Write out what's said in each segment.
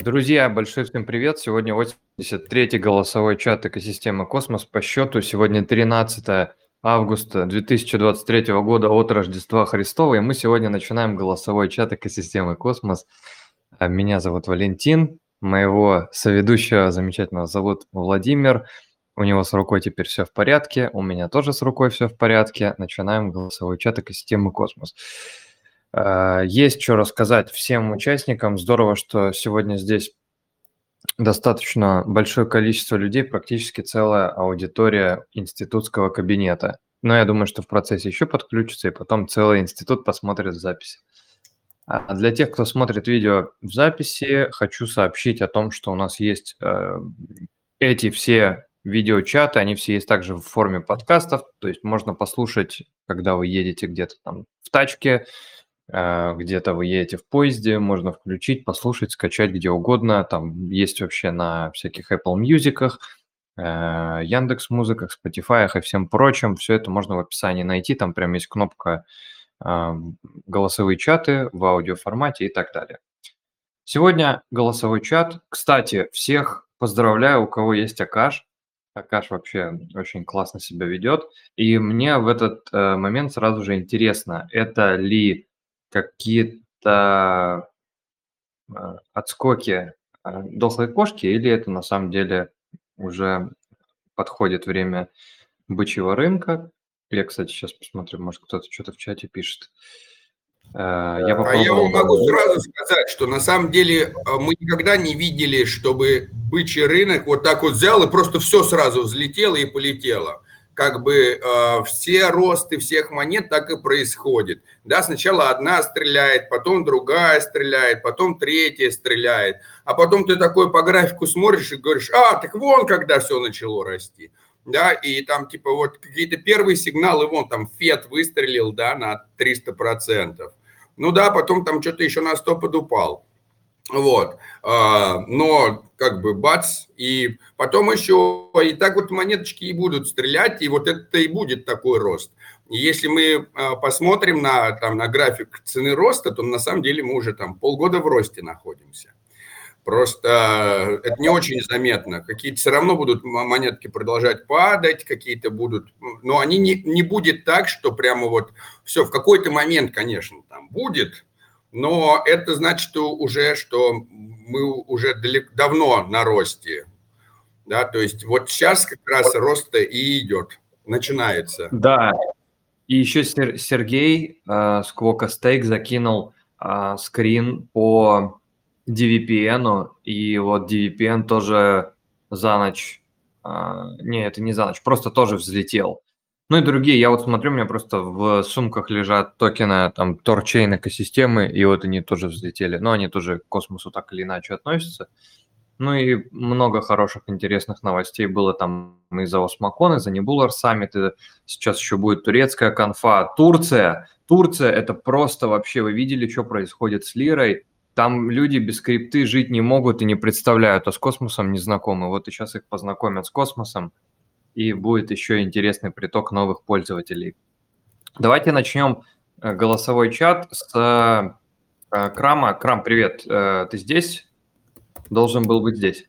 Друзья, большой всем привет! Сегодня 83-й голосовой чат экосистемы Космос по счету. Сегодня 13 августа 2023 года от Рождества Христова, и мы сегодня начинаем голосовой чат экосистемы Космос. А, меня зовут Валентин, моего соведущего замечательного зовут Владимир. У него с рукой теперь все в порядке, у меня тоже с рукой все в порядке. Начинаем голосовой чат экосистемы Космос. А, есть что рассказать всем участникам. Здорово, что сегодня здесь достаточно большое количество людей, практически целая аудитория институтского кабинета. Но я думаю, что в процессе еще подключится, и потом целый институт посмотрит запись. А для тех, кто смотрит видео в записи, хочу сообщить о том, что у нас есть э, эти все видеочаты, они все есть также в форме подкастов, то есть можно послушать, когда вы едете где-то там в тачке, э, где-то вы едете в поезде, можно включить, послушать, скачать где угодно. Там есть вообще на всяких Apple Music, э, Яндекс Музыках, Spotify и всем прочем. Все это можно в описании найти. Там прям есть кнопка э, голосовые чаты в аудиоформате и так далее. Сегодня голосовой чат. Кстати, всех поздравляю, у кого есть Акаш. Акаш вообще очень классно себя ведет. И мне в этот э, момент сразу же интересно, это ли какие-то э, отскоки э, дохлой кошки, или это на самом деле уже подходит время бычьего рынка. Я, кстати, сейчас посмотрю, может кто-то что-то в чате пишет. Э, я попробовал... А я вам могу сразу сказать, что на самом деле э, мы никогда не видели, чтобы бычий рынок вот так вот взял и просто все сразу взлетело и полетело. Как бы э, все росты всех монет так и происходит. Да, сначала одна стреляет, потом другая стреляет, потом третья стреляет. А потом ты такой по графику смотришь и говоришь, а, так вон когда все начало расти да, и там типа вот какие-то первые сигналы, вон там Фед выстрелил, да, на 300%. Ну да, потом там что-то еще на 100 подупал. Вот. А, но как бы бац, и потом еще, и так вот монеточки и будут стрелять, и вот это и будет такой рост. если мы а, посмотрим на, там, на график цены роста, то на самом деле мы уже там полгода в росте находимся. Просто это не очень заметно. Какие-то все равно будут монетки продолжать падать, какие-то будут... Но они не, не будет так, что прямо вот все, в какой-то момент, конечно, там будет, но это значит уже, что мы уже далеко, давно на росте. Да, то есть вот сейчас как раз рост и идет, начинается. Да, и еще Сергей э, Сквока Стейк закинул э, скрин по DVPN, и вот DVPN тоже за ночь, а, не, это не за ночь, просто тоже взлетел. Ну и другие, я вот смотрю, у меня просто в сумках лежат токены там торчейн экосистемы, и вот они тоже взлетели, но они тоже к космосу так или иначе относятся. Ну и много хороших, интересных новостей было там из-за Осмакон, из-за Небулар Саммит, сейчас еще будет турецкая конфа. Турция, Турция, это просто вообще, вы видели, что происходит с Лирой, там люди без крипты жить не могут и не представляют, а с космосом не знакомы. Вот и сейчас их познакомят с космосом, и будет еще интересный приток новых пользователей. Давайте начнем э, голосовой чат с э, Крама. Крам, привет, э, ты здесь? Должен был быть здесь.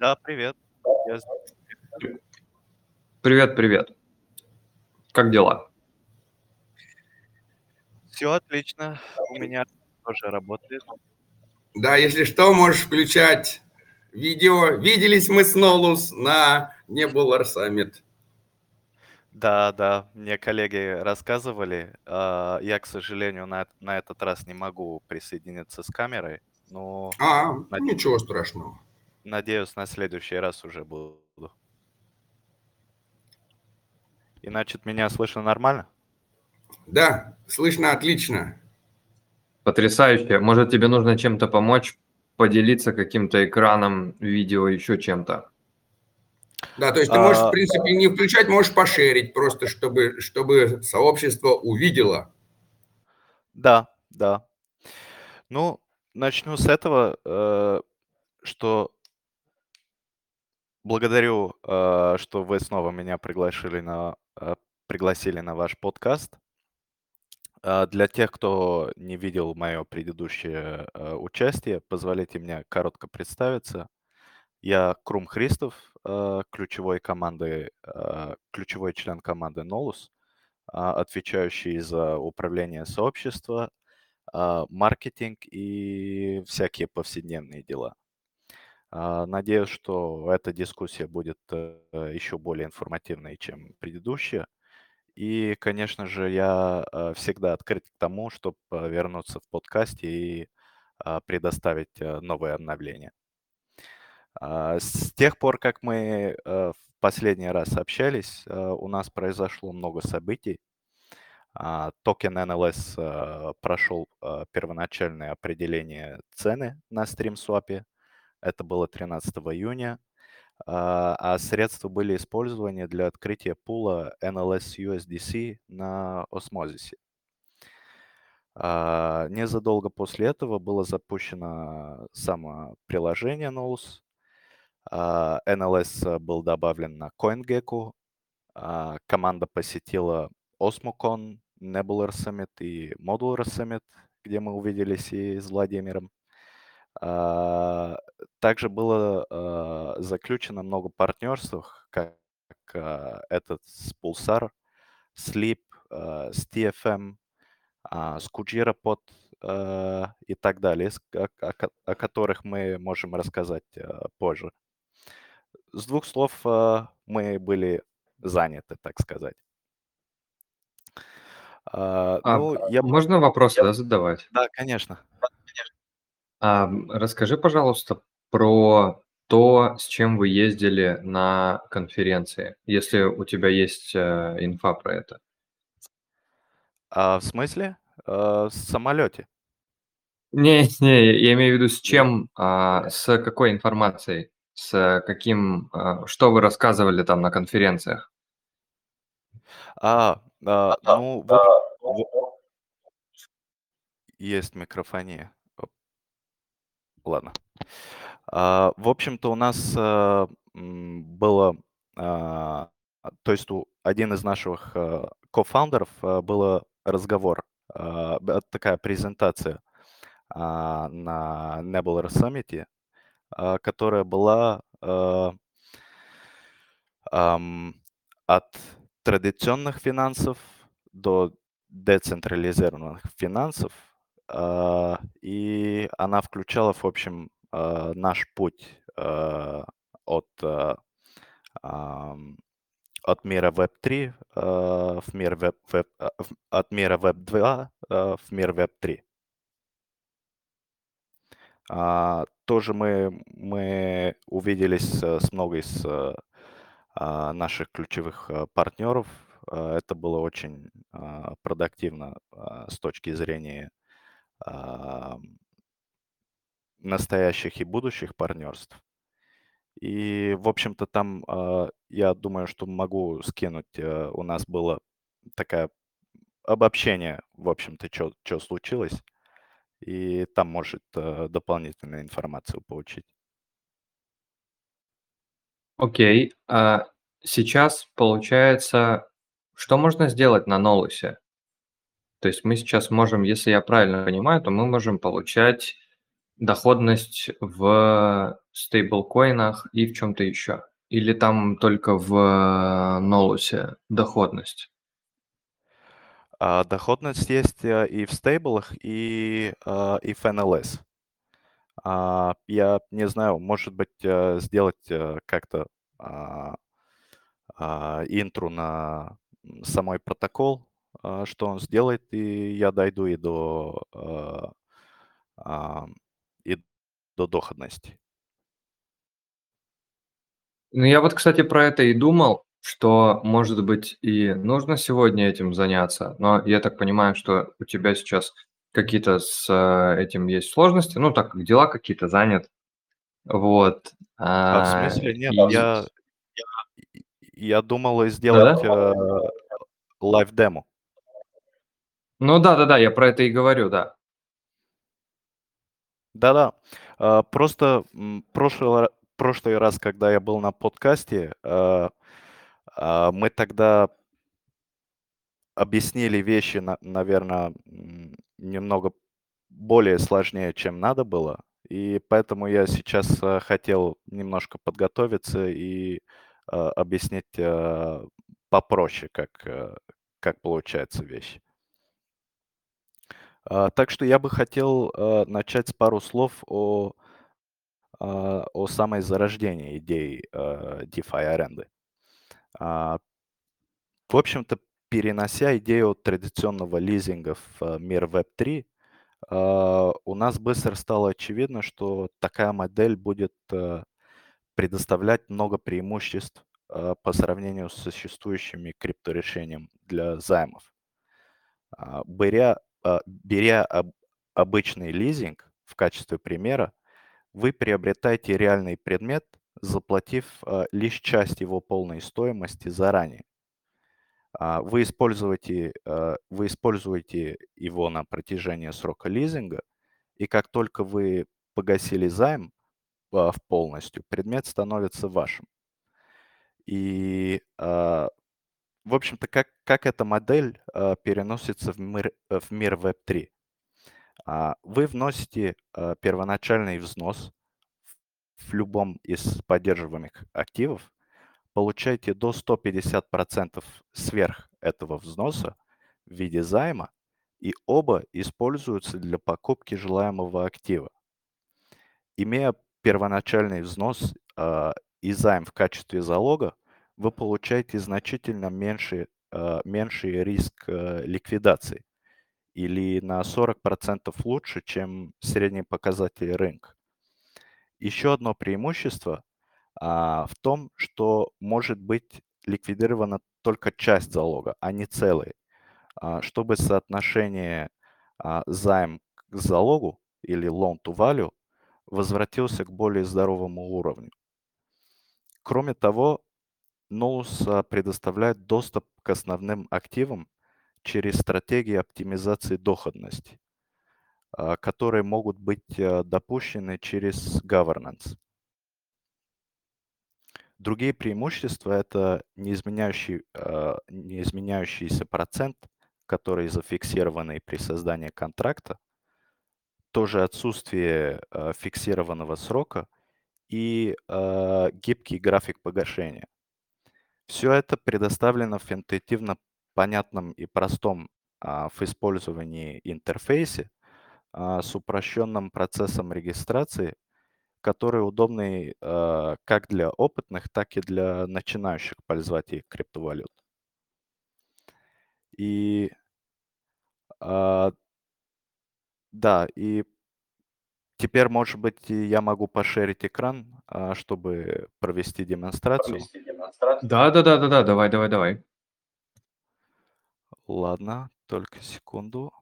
Да, привет. Я... Привет, привет. Как дела? Все отлично. У меня тоже работает. Да, если что, можешь включать видео. Виделись мы с Нолус на Nebula Summit. Да, да, мне коллеги рассказывали. А, я, к сожалению, на, на этот раз не могу присоединиться с камерой. Но а, над... ничего страшного. Надеюсь, на следующий раз уже буду. Иначе меня слышно нормально? Да, слышно отлично. Потрясающе. Может, тебе нужно чем-то помочь, поделиться каким-то экраном, видео, еще чем-то? Да, то есть ты можешь, а... в принципе, не включать, можешь пошерить, просто чтобы, чтобы сообщество увидело. Да, да. Ну, начну с этого, э, что благодарю, э, что вы снова меня пригласили на, э, пригласили на ваш подкаст. А, Для тех, кто не видел мое предыдущее э, участие, позволите мне коротко представиться. Я Крум Христов, э, ключевой команды, э, ключевой член команды Нолус, а, отвечающий за управление сообщества, а, маркетинг и всякие повседневные дела. Надеюсь, что эта дискуссия будет э, еще более информативной, чем предыдущая. И, конечно же, я э, всегда открыт к тому, чтобы вернуться в подкасте и а, предоставить э, новые обновления. А, С тех пор, как мы э, в последний раз общались, э, у нас произошло много событий. А, Токен NLS э, прошел э, первоначальное определение цены на StreamSwap. Это было 13 июня. А а средства были использованы для открытия пула NLS USDC на Osmosis е. А, Незадолго после этого было запущено само приложение Nolus. А, NLS был добавлен на CoinGecko. Команда посетила OsmoCon, Nebular Summit и Modular Summit, где мы увиделись и с Владимиром. А, Также было а, заключено много партнерств, как а, этот с Pulsar, Sleep, а, с TFM, а, с Kujira а, и так далее, о, о ко- о которых мы можем рассказать а, позже. С двух слов, а, мы были заняты, так сказать. А, А Ну, я... можно вопросы, да, задавать? Да, конечно. А, расскажи, пожалуйста, про то, с чем вы ездили на конференции, если у тебя есть э, инфа про это. А в смысле? А, В самолете. Не, не, я имею в виду с чем, а, с какой информацией, с каким, а, что вы рассказывали там на конференциях. А, а, ну, в общ- в- есть микрофония. Ладно. А, В общем-то, у нас м, было, а, то есть у один из наших а, кофаундеров а, было разговор, а, такая презентация на Nebular Summit, которая была от традиционных финансов до децентрализированных финансов. А, И она включала, в общем, а, наш путь а, от, от мира Web3 а, в мир Web, Web- от мира Web2 а, в мир Web3. А, Тоже мы, мы увиделись э, с многой из э, наших ключевых э, партнеров. Это было очень продуктивно с точки зрения настоящих и будущих партнерств. И, в общем-то, там, а, я думаю, что могу скинуть, э, у нас было такое обобщение, в общем-то, что случилось, и там может э, дополнительную информацию получить. Окей, а сейчас получается, что можно сделать на Нолусе? То есть мы сейчас можем, если я правильно понимаю, то мы можем получать доходность в стейблкоинах и в чем-то еще. Или там только в Нолусе доходность? А, доходность есть э, и в стейблах, и, а, и в NLS. А, Я не знаю, может быть, э, сделать э, как-то а, а, интру на самой протокол, что он сделает, и я дойду и до, а, а, и до доходности. Ну, я вот, кстати, про это и думал, что, может быть, и нужно сегодня этим заняться, но я так понимаю, что у тебя сейчас какие-то с э, этим есть сложности, ну, так как дела какие-то занят, вот. А в а, смысле нет, и- я, я думал сделать э, live demo. Ну да-да-да, я про это и говорю, да. Да-да. А, Просто прошлый, прошлый раз, когда я был на подкасте, а, а, мы тогда объяснили вещи, наверное, немного более сложнее, чем надо было. И поэтому я сейчас хотел немножко подготовиться и объяснить попроще, как, как получается вещь. А, так что я бы хотел начать с пару слов о, о самой зарождении идеи DeFi аренды. А, в общем-то, перенося идею традиционного лизинга в мир Web3, а, у нас быстро стало очевидно, что такая модель будет э, предоставлять много преимуществ а, по сравнению с существующими крипторешениями для займов. А, беря, беря обычный лизинг в качестве примера, вы приобретаете реальный предмет, заплатив лишь часть его полной стоимости заранее. А, вы используете, вы используете его на протяжении срока лизинга, и как только вы погасили займ а, в полностью, предмет становится вашим. И, а, в общем-то, как, как эта модель переносится в мир, в мир Web3? Вы вносите первоначальный взнос в любом из поддерживаемых активов, получаете до 150% сверх этого взноса в виде займа, и оба используются для покупки желаемого актива. Имея первоначальный взнос э, и займ в качестве залога, вы получаете значительно меньший, э, меньший риск э, ликвидации или на 40% лучше, чем средний показатель рынка. Еще одно преимущество а, в том, что может быть ликвидирована только часть залога, а не целый, а, чтобы соотношение а, займ к залогу или loan to value возвратился к более здоровому уровню. Кроме того, А, предоставляет доступ к основным активам через стратегии оптимизации доходности, а, которые могут быть а, допущены через governance. Другие преимущества – это неизменяющий, э, неизменяющийся процент, который зафиксированный при создании контракта, тоже отсутствие э, фиксированного срока и э, гибкий график погашения. Все это предоставлено в интуитивно понятном и простом а, в использовании интерфейсе а, с упрощенным процессом регистрации который удобный э, как для опытных, так и для начинающих пользователей криптовалют. И э, да, и теперь, может быть, я могу пошерить экран, э, чтобы провести демонстрацию. Провести демонстрацию. Да, да, да, да, да, давай, давай, давай. Ладно, только секунду.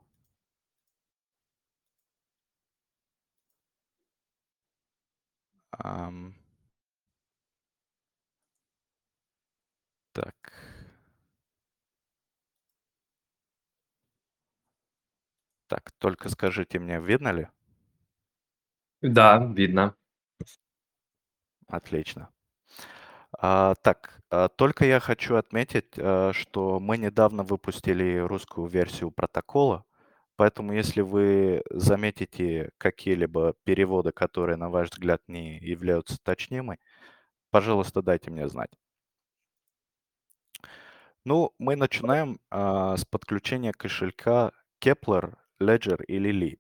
Ам. Так. Так, только скажите мне, видно ли? Да, видно. Отлично. А, так, а, только я хочу отметить, а, что мы недавно выпустили русскую версию протокола, Поэтому если вы заметите какие-либо переводы, которые, на ваш взгляд, не являются точнимыми, пожалуйста, дайте мне знать. Ну, мы начинаем а, с подключения кошелька Kepler, Ledger или Leap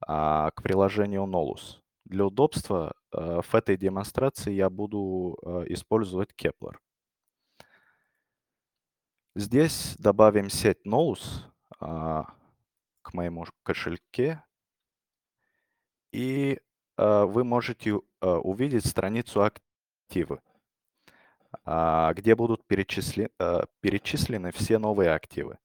а, к приложению Nolus. Для удобства а, в этой демонстрации я буду а, использовать Kepler. Здесь добавим сеть Nolus, а, к моему кошельке, и э, вы можете э, увидеть страницу активы, э, где будут перечисли, э, перечислены все новые активы.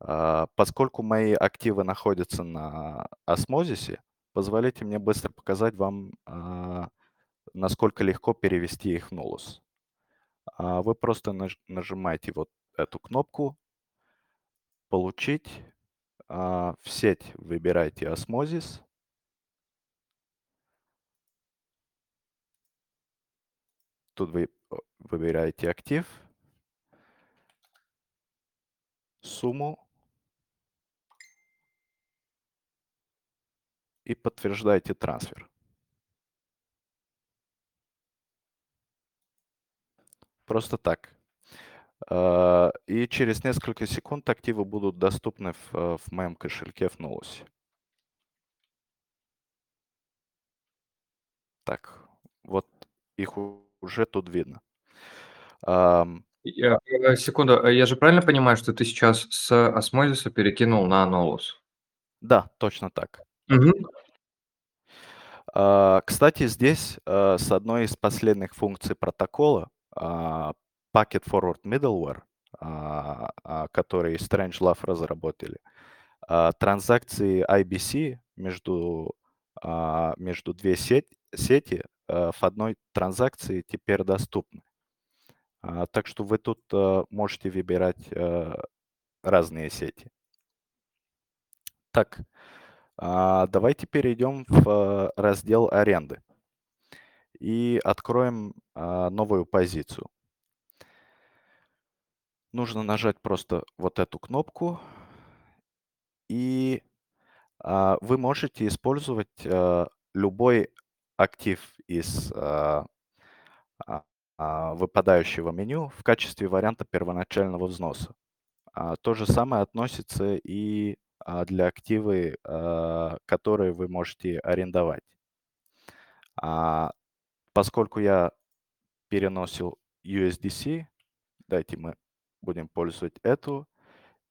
Э, поскольку мои активы находятся на осмозисе, позволите мне быстро показать вам, э, насколько легко перевести их в Nolus. Э, вы просто наж нажимаете вот эту кнопку «Получить», а, в сеть выбирайте осмозис. Тут вы выбираете актив. сумму и подтверждаете трансфер. Просто так. А, и через несколько секунд активы будут доступны в, э, в моем кошельке в Нулусе. Так, вот их уже тут видно. Я, э, секунду, э, я же правильно понимаю, что ты сейчас с осмозиса перекинул на Нолус? да, точно так. Мгм. А, Кстати, здесь а, с одной из последних функций протокола а, Packet Forward Middleware, а, который Strangelove разработали, а, транзакции IBC между, между две сеть- сети а, в одной транзакции теперь доступны. Так что вы тут а, можете выбирать разные сети. Так, давайте перейдем в а, раздел аренды и откроем а, новую позицию. Нужно нажать просто вот эту кнопку, и а, вы можете использовать а, любой актив из а, а, а, выпадающего меню в качестве варианта первоначального взноса. А, То же самое относится и а, для активы, а, которые вы можете арендовать. А, Поскольку я переносил USDC, дайте мы будем пользовать эту,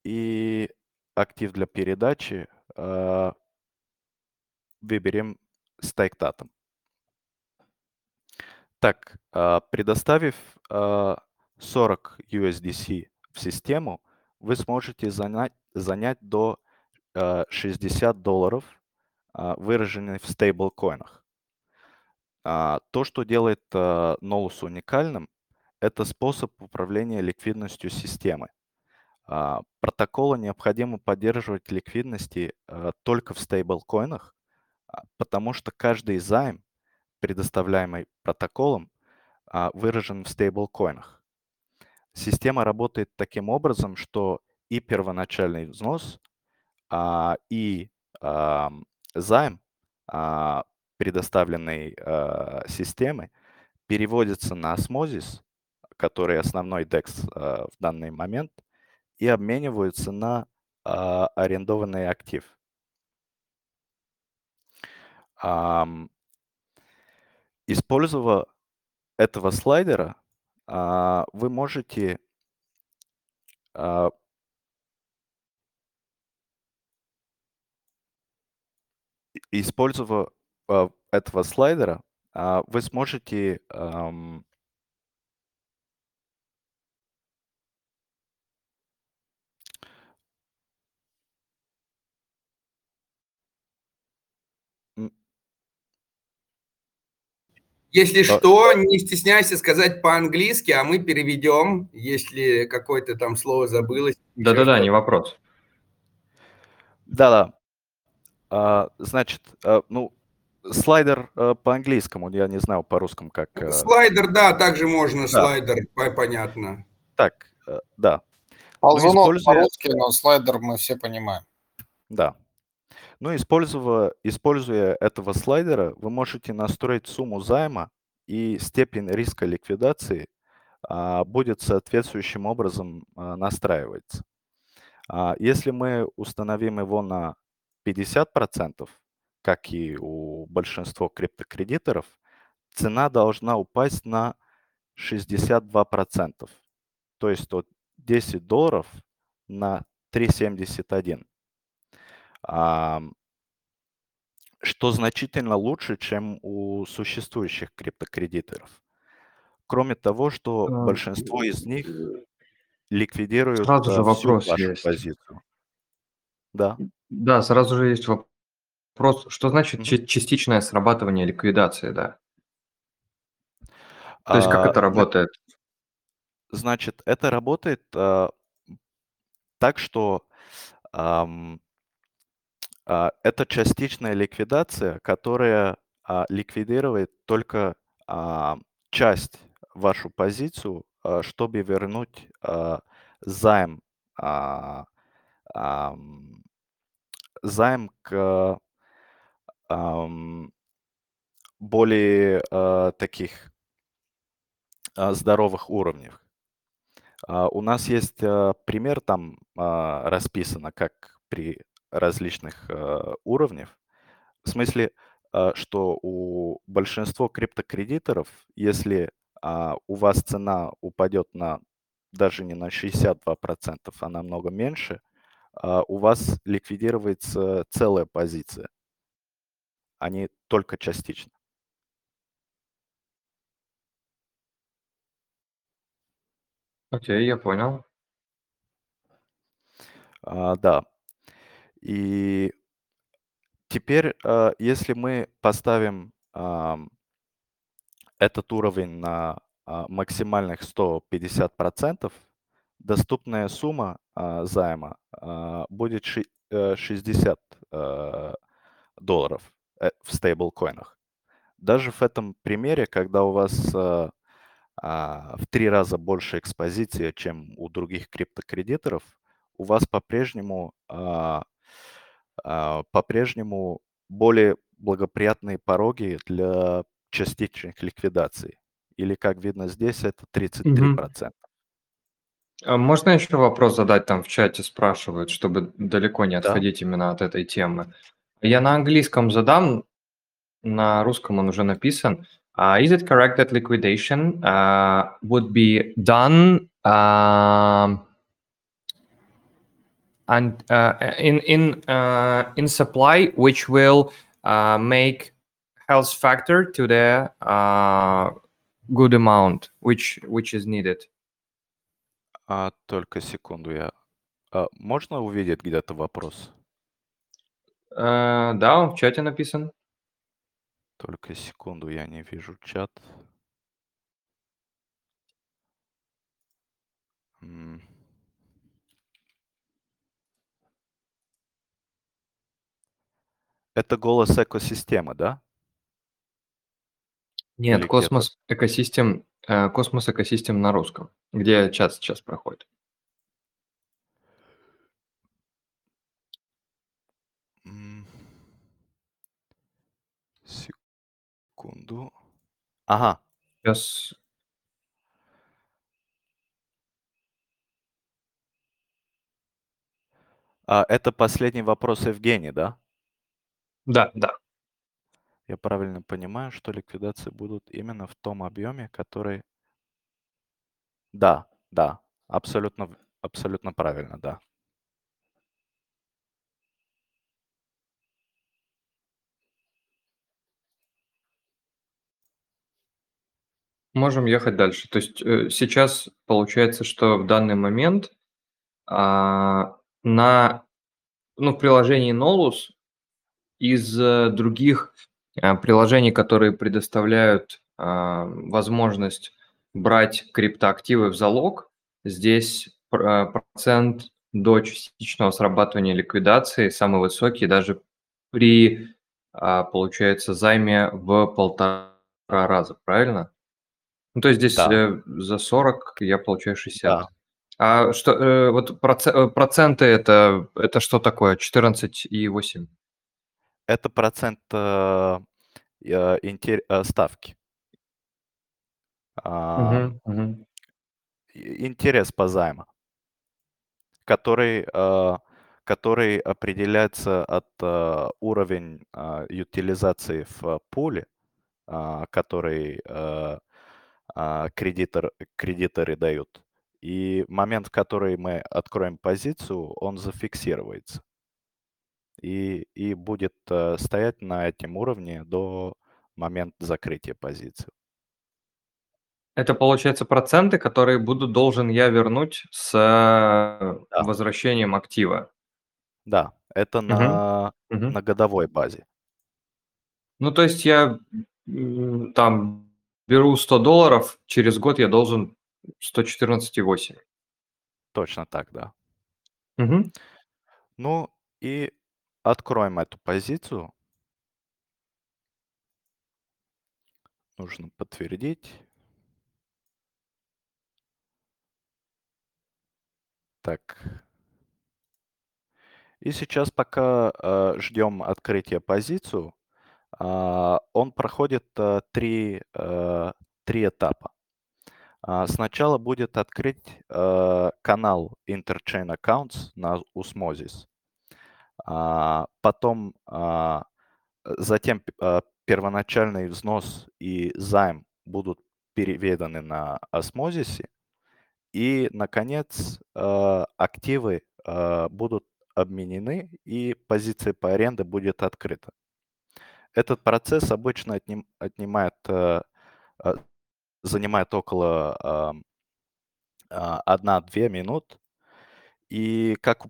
и актив для передачи а, выберем стейктатом. Так, а, предоставив а, 40 USDC в систему, вы сможете занять, занять до а, 60 долларов, а, выраженных в стейблкоинах. А, То, что делает Nolus уникальным, это способ управления ликвидностью системы. А, Протоколу необходимо поддерживать ликвидности а, только в стейблкоинах, потому что каждый займ, предоставляемый протоколом, выражен в стейблкоинах. Система работает таким образом, что и первоначальный взнос, а, и ам, займ, а, предоставленный а, системой, переводится на осмозис, который основной DEX а, в данный момент, и обмениваются на а, арендованный актив. Ам, Используя этого слайдера, а, вы можете а, и- используя а, этого слайдера, а, вы сможете Если А- что, не стесняйся сказать по-английски, а мы переведем, если какое-то там слово забылось. Да-да-да, не вопрос. Да-да. А, Значит, а, ну, слайдер а, по-английскому, я не знаю по-русскому как. а, Слайдер, да, также можно Да. слайдер, по- понятно. Так, а, да, Ползунок используя- по-русски, но слайдер мы все понимаем. да. Ну, используя, используя этого слайдера, вы можете настроить сумму займа и степень риска ликвидации а, будет соответствующим образом а, настраиваться. А, Если мы установим его на 50%, как и у большинства криптокредиторов, цена должна упасть на 62%. То есть от 10 долларов на 3,71. Ам, Что значительно лучше, чем у существующих криптокредиторов. Кроме того, что А, большинство из них ликвидируют Сразу же а, всю вопрос вашу есть. позицию. Да. Да, сразу же есть вопрос, что значит частичное срабатывание ликвидации, да? То есть как А, это работает? Значит, это работает а, так, что ам, а, это частичная ликвидация, которая а, ликвидирует только а, часть вашу позицию, а, чтобы вернуть а, займ а, ам, займ к ам, более а, таких а, здоровых уровнях. А, У нас есть а, пример, там а, расписано, как при различных а, уровнях. В смысле, а, что у большинства криптокредиторов, если а, у вас цена упадет на даже не на 62%, а намного меньше, у вас ликвидируется целая позиция, а не только частично. Окей, я понял. А, да. И теперь, а, если мы поставим этот уровень на а, максимальных 150%, доступная сумма а, займа а, будет ши- э, 60 э, долларов э, в стейблкоинах. Даже в этом примере, когда у вас а, а, в три раза больше экспозиции, чем у других криптокредиторов, у вас по-прежнему а, а, по-прежнему более благоприятные пороги для частичных ликвидаций. Или, как видно здесь, это 33%. А Можно еще вопрос задать там в чате, спрашивают, чтобы далеко не Да. отходить именно от этой темы. Я на английском задам, на русском он уже написан. Uh, is it correct that liquidation uh, would be done um, and uh, in in uh, in supply, which will uh, make health factor to the uh, good amount, which which is needed? А, только секунду, я... а, можно увидеть где-то вопрос? Э, да, он в чате написан. Только секунду, я не вижу чат. М. Это голос экосистемы, да? Нет, Или где-то? космос экосистем, космос экосистем на русском, где чат сейчас проходит. Секунду. Ага, Сейчас. а, это последний вопрос Евгений, да? Да, да. Я правильно понимаю, что ликвидации будут именно в том объеме, который... Да, да, абсолютно, абсолютно правильно, да. Можем ехать дальше. То есть э, сейчас получается, что в данный момент а, на ну, в приложении Nolus из э, других приложений, которые предоставляют а, возможность брать криптоактивы в залог, здесь а, процент до частичного срабатывания ликвидации самый высокий даже при, а, получается, займе в полтора раза, правильно? Ну, то есть здесь Да. э, за 40 я получаю 60. Да. А что, э, вот э, проценты это, это что такое? 14,8. Это процент э, э, э, ставки. Мгм. и- интерес по займу, который, который определяется от уровень утилизации в пуле, а, который а, кредитор, кредиторы дают. И момент, в который мы откроем позицию, он зафиксируется. И, и будет э, стоять на этом уровне до момента закрытия позиции. Это получается проценты, которые буду должен я вернуть с э, Да. возвращением актива. Да, это Мгм. на, Мгм. на годовой базе. Ну, то есть я там беру 100 долларов, через год я должен 114,8. Точно так, да. Мгм. Ну и откроем эту позицию. Нужно подтвердить. Так. И сейчас, пока э, ждем открытия позицию, а, он проходит э, три, э, три этапа. А, Сначала будет открыть э, канал Interchain Accounts на Osmosis. А, Потом, а, затем а, первоначальный взнос и займ будут переведены на осмозисе. И, наконец, активы будут обменены, и позиция по аренде будет открыта. Этот процесс обычно отним, отнимает, занимает около ам, а, 1-2 минут. И, как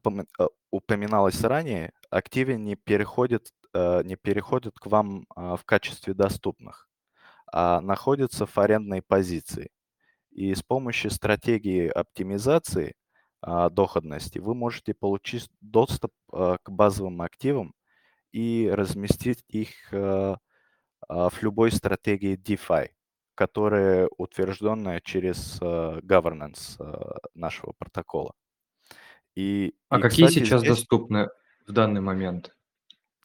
упоминалось ранее, активы не переходят, э, не переходят к вам а, в качестве доступных, а находятся в арендной позиции. И с помощью стратегии оптимизации а, доходности вы можете получить доступ а, к базовым активам и разместить их а, а, в любой стратегии DeFi, которая утвержденная через governance нашего протокола. И, А и, какие кстати, сейчас здесь доступны в данный момент?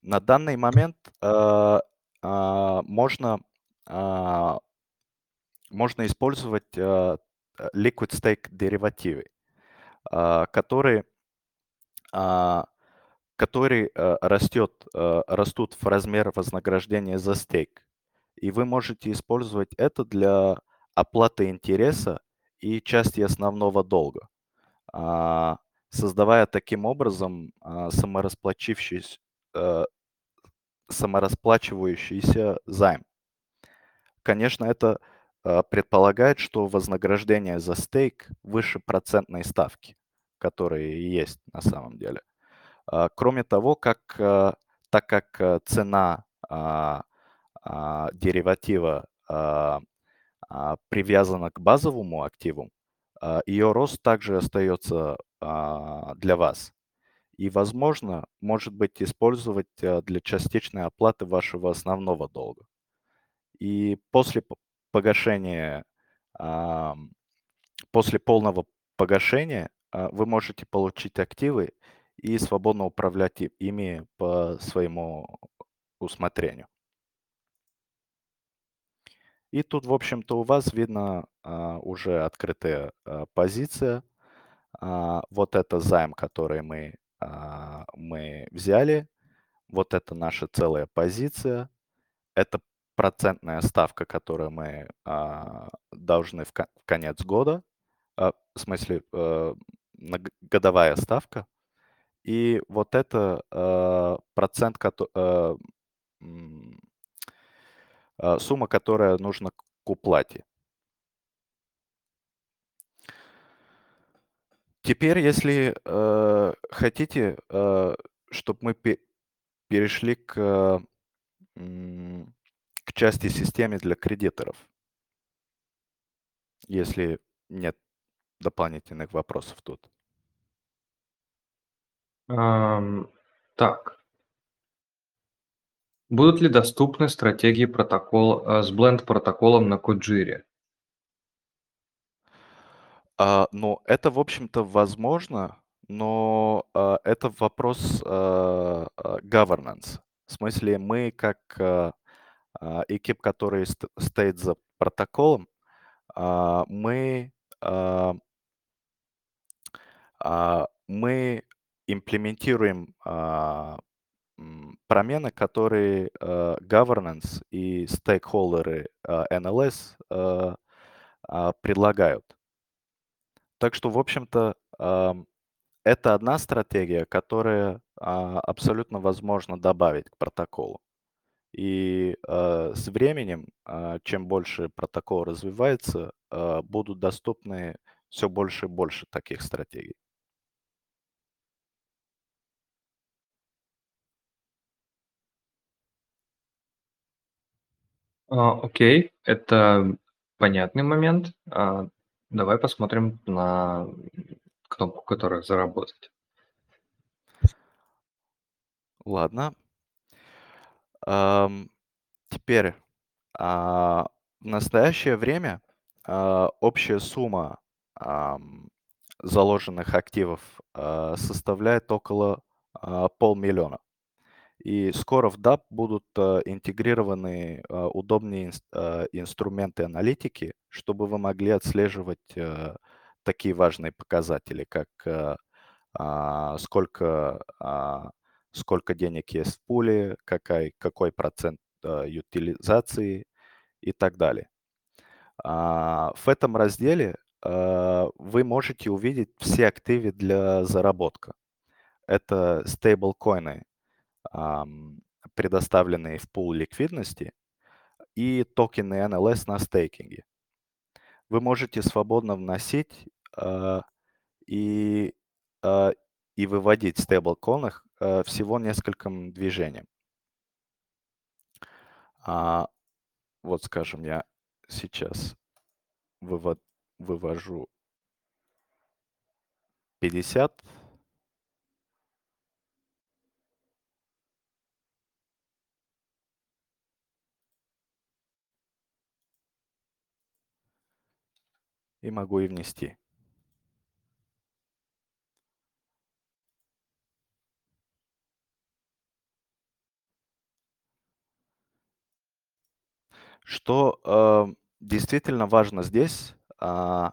на данный момент а, а, можно, а, можно использовать э, liquid stake деривативы, а, которые, а, которые а, растет, а, растут в размер вознаграждения за стейк. И вы можете использовать это для оплаты интереса и части основного долга, создавая таким образом а, саморасплачившийся, э, саморасплачивающийся займ. Конечно, это а, предполагает, что вознаграждение за стейк выше процентной ставки, которые есть на самом деле. А, Кроме того, как, а, так как цена а, дериватива привязана к базовому активу, ее рост также остается для вас. И, возможно, может быть использовать а, для частичной оплаты вашего основного долга. И после погашения, после полного погашения а, вы можете получить активы и свободно управлять ими по своему усмотрению. И тут, в общем-то, у вас видно а, уже открытая а, позиция. А, вот это займ, который мы, а, мы взяли. Вот это наша целая позиция. Это процентная ставка, которую мы а, должны в, ко- в конец года. в смысле, э, годовая ставка. И вот это э, процент, э, сумма, которая нужна к уплате. Теперь, если э, хотите, чтобы мы пе- перешли к, м, к части системы для кредиторов, если нет дополнительных вопросов тут. Ам, так. Будут ли доступны стратегии протокол, э, с бленд-протоколом на Коджире? А, ну, это, в общем-то, возможно, но а, это вопрос а, а, governance. В смысле, мы как а, а, экип, который ст- стоит за протоколом, а, мы, а, а, мы имплементируем а, промены, которые а, governance и стейкхолдеры а, NLS а, а, предлагают. Так что, в общем-то, это одна стратегия, которая а, абсолютно возможно добавить к протоколу. И а, с временем, а, чем больше протокол развивается, а, будут доступны все больше и больше таких стратегий. А, окей, это понятный момент. Давай посмотрим на кнопку, которая «Заработать». Ладно. Ам, теперь, а, в настоящее время а, общая сумма ам, заложенных активов а, составляет около а, полмиллиона. И скоро в DAP будут а, интегрированы а, удобные а, инструменты аналитики, чтобы вы могли отслеживать такие важные показатели, как а, сколько, а, сколько денег есть в пуле, какой, какой процент ютилизации и так далее. А, В этом разделе вы можете увидеть все активы для заработка. Это стейблкоины, предоставленные в пул ликвидности, и токены NLS на стейкинге. Вы можете свободно вносить а, и, а, и выводить в а, всего нескольким движением. А, Вот, скажем, я сейчас выво- вывожу 50. И могу и внести. Что э, действительно важно здесь, а,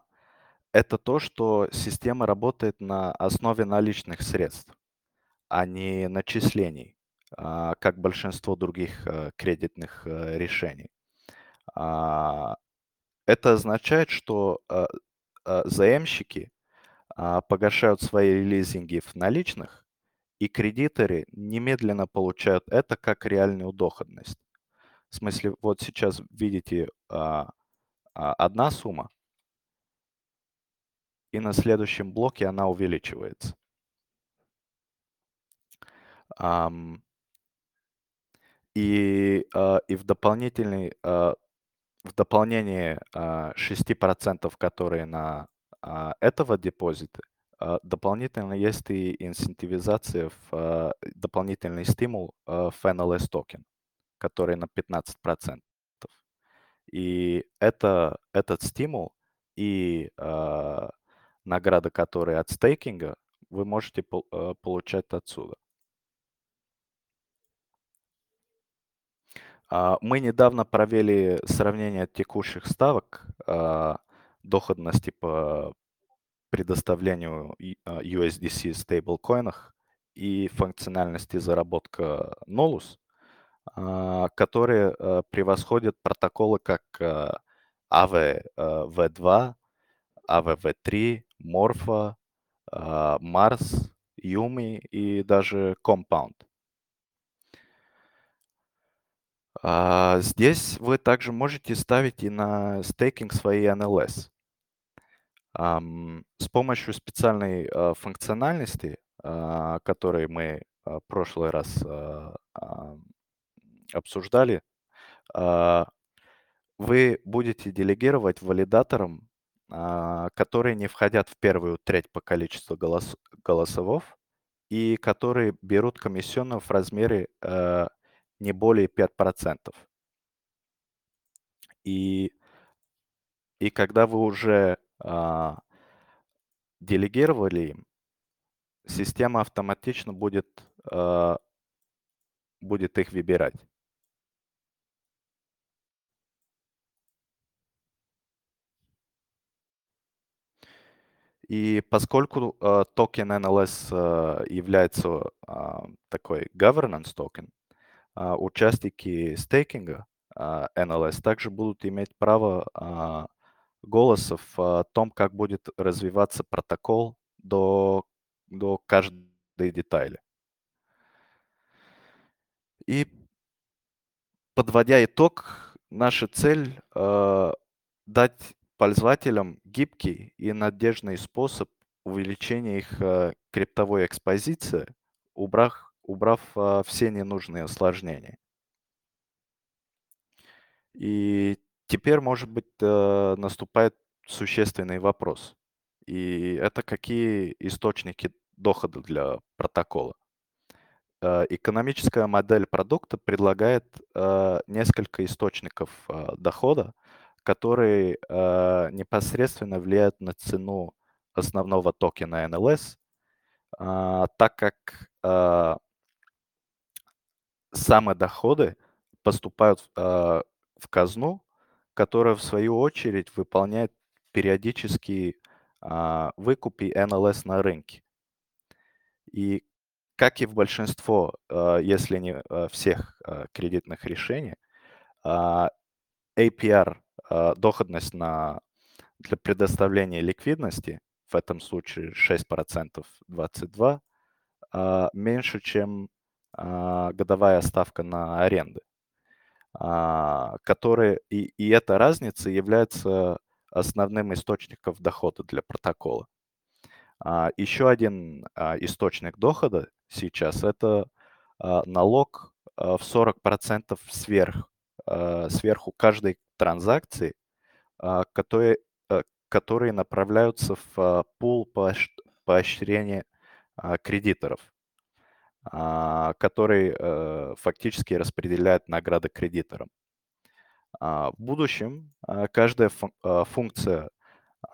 это то, что система работает на основе наличных средств, а не начислений, а, как большинство других э, кредитных э, решений. А, Это означает, что э, э, заемщики а, погашают свои лизинги в наличных, и кредиторы немедленно получают это как реальную доходность. В смысле, вот сейчас видите а, а, одна сумма, и на следующем блоке она увеличивается. И, а, и в дополнительный, в дополнение а, 6%, которые на а, этого депозита, а, дополнительно есть и инцентивизация, в, а, дополнительный стимул а, в NLS токен, который на 15%. И это, этот стимул и а, награда, которые от стейкинга, вы можете пол- а, получать отсюда. Мы недавно провели сравнение текущих ставок а, доходности по предоставлению а, USDC стейблкоинах и функциональности заработка Nolus, а, которые а, превосходят протоколы как а, AVV2, AVV3, Morpho, а, Mars, Yumi и даже Compound. А, Здесь вы также можете ставить и на стейкинг свои NLS. Ам, С помощью специальной а, функциональности, а, которой мы а, в прошлый раз обсуждали, вы будете делегировать валидаторам, которые не входят в первую треть по количеству голос- голосовов и которые берут комиссионную в размере э, не более 5%. И, и когда вы уже а, делегировали им, система автоматично будет, а, будет их выбирать. И поскольку э, токен NLS э, является а, такой governance токен, а, участники стейкинга а, NLS также будут иметь право а, голоса в а, том, как будет развиваться протокол до, до каждой детали. И подводя итог, наша цель э, дать пользователям гибкий и надежный способ увеличения их э, криптовой экспозиции, убрав, убрав э, все ненужные осложнения. И теперь, может быть, э, наступает существенный вопрос. И это какие источники дохода для протокола. Э, Экономическая модель продукта предлагает э, несколько источников дохода, которые непосредственно влияют на цену основного токена NLS, а, так как а, сами доходы поступают а, в казну, которая в свою очередь выполняет периодические а, выкупы НЛС на рынке. И как и в большинство, а, если не всех а, кредитных решений, а, APR, а, доходность на, для предоставления ликвидности, в этом случае 6%, 22, а, меньше, чем годовая ставка на аренды, а, которые, и, и эта разница является основным источником дохода для протокола. А, еще один а, источник дохода сейчас это а, налог а, в 40% сверх, а, сверху каждой транзакции, а, которые, а, которые направляются в а, пул поощ- поощрения а, кредиторов, а, который э, фактически распределяет награды кредиторам. А, В будущем а, каждая а, функция,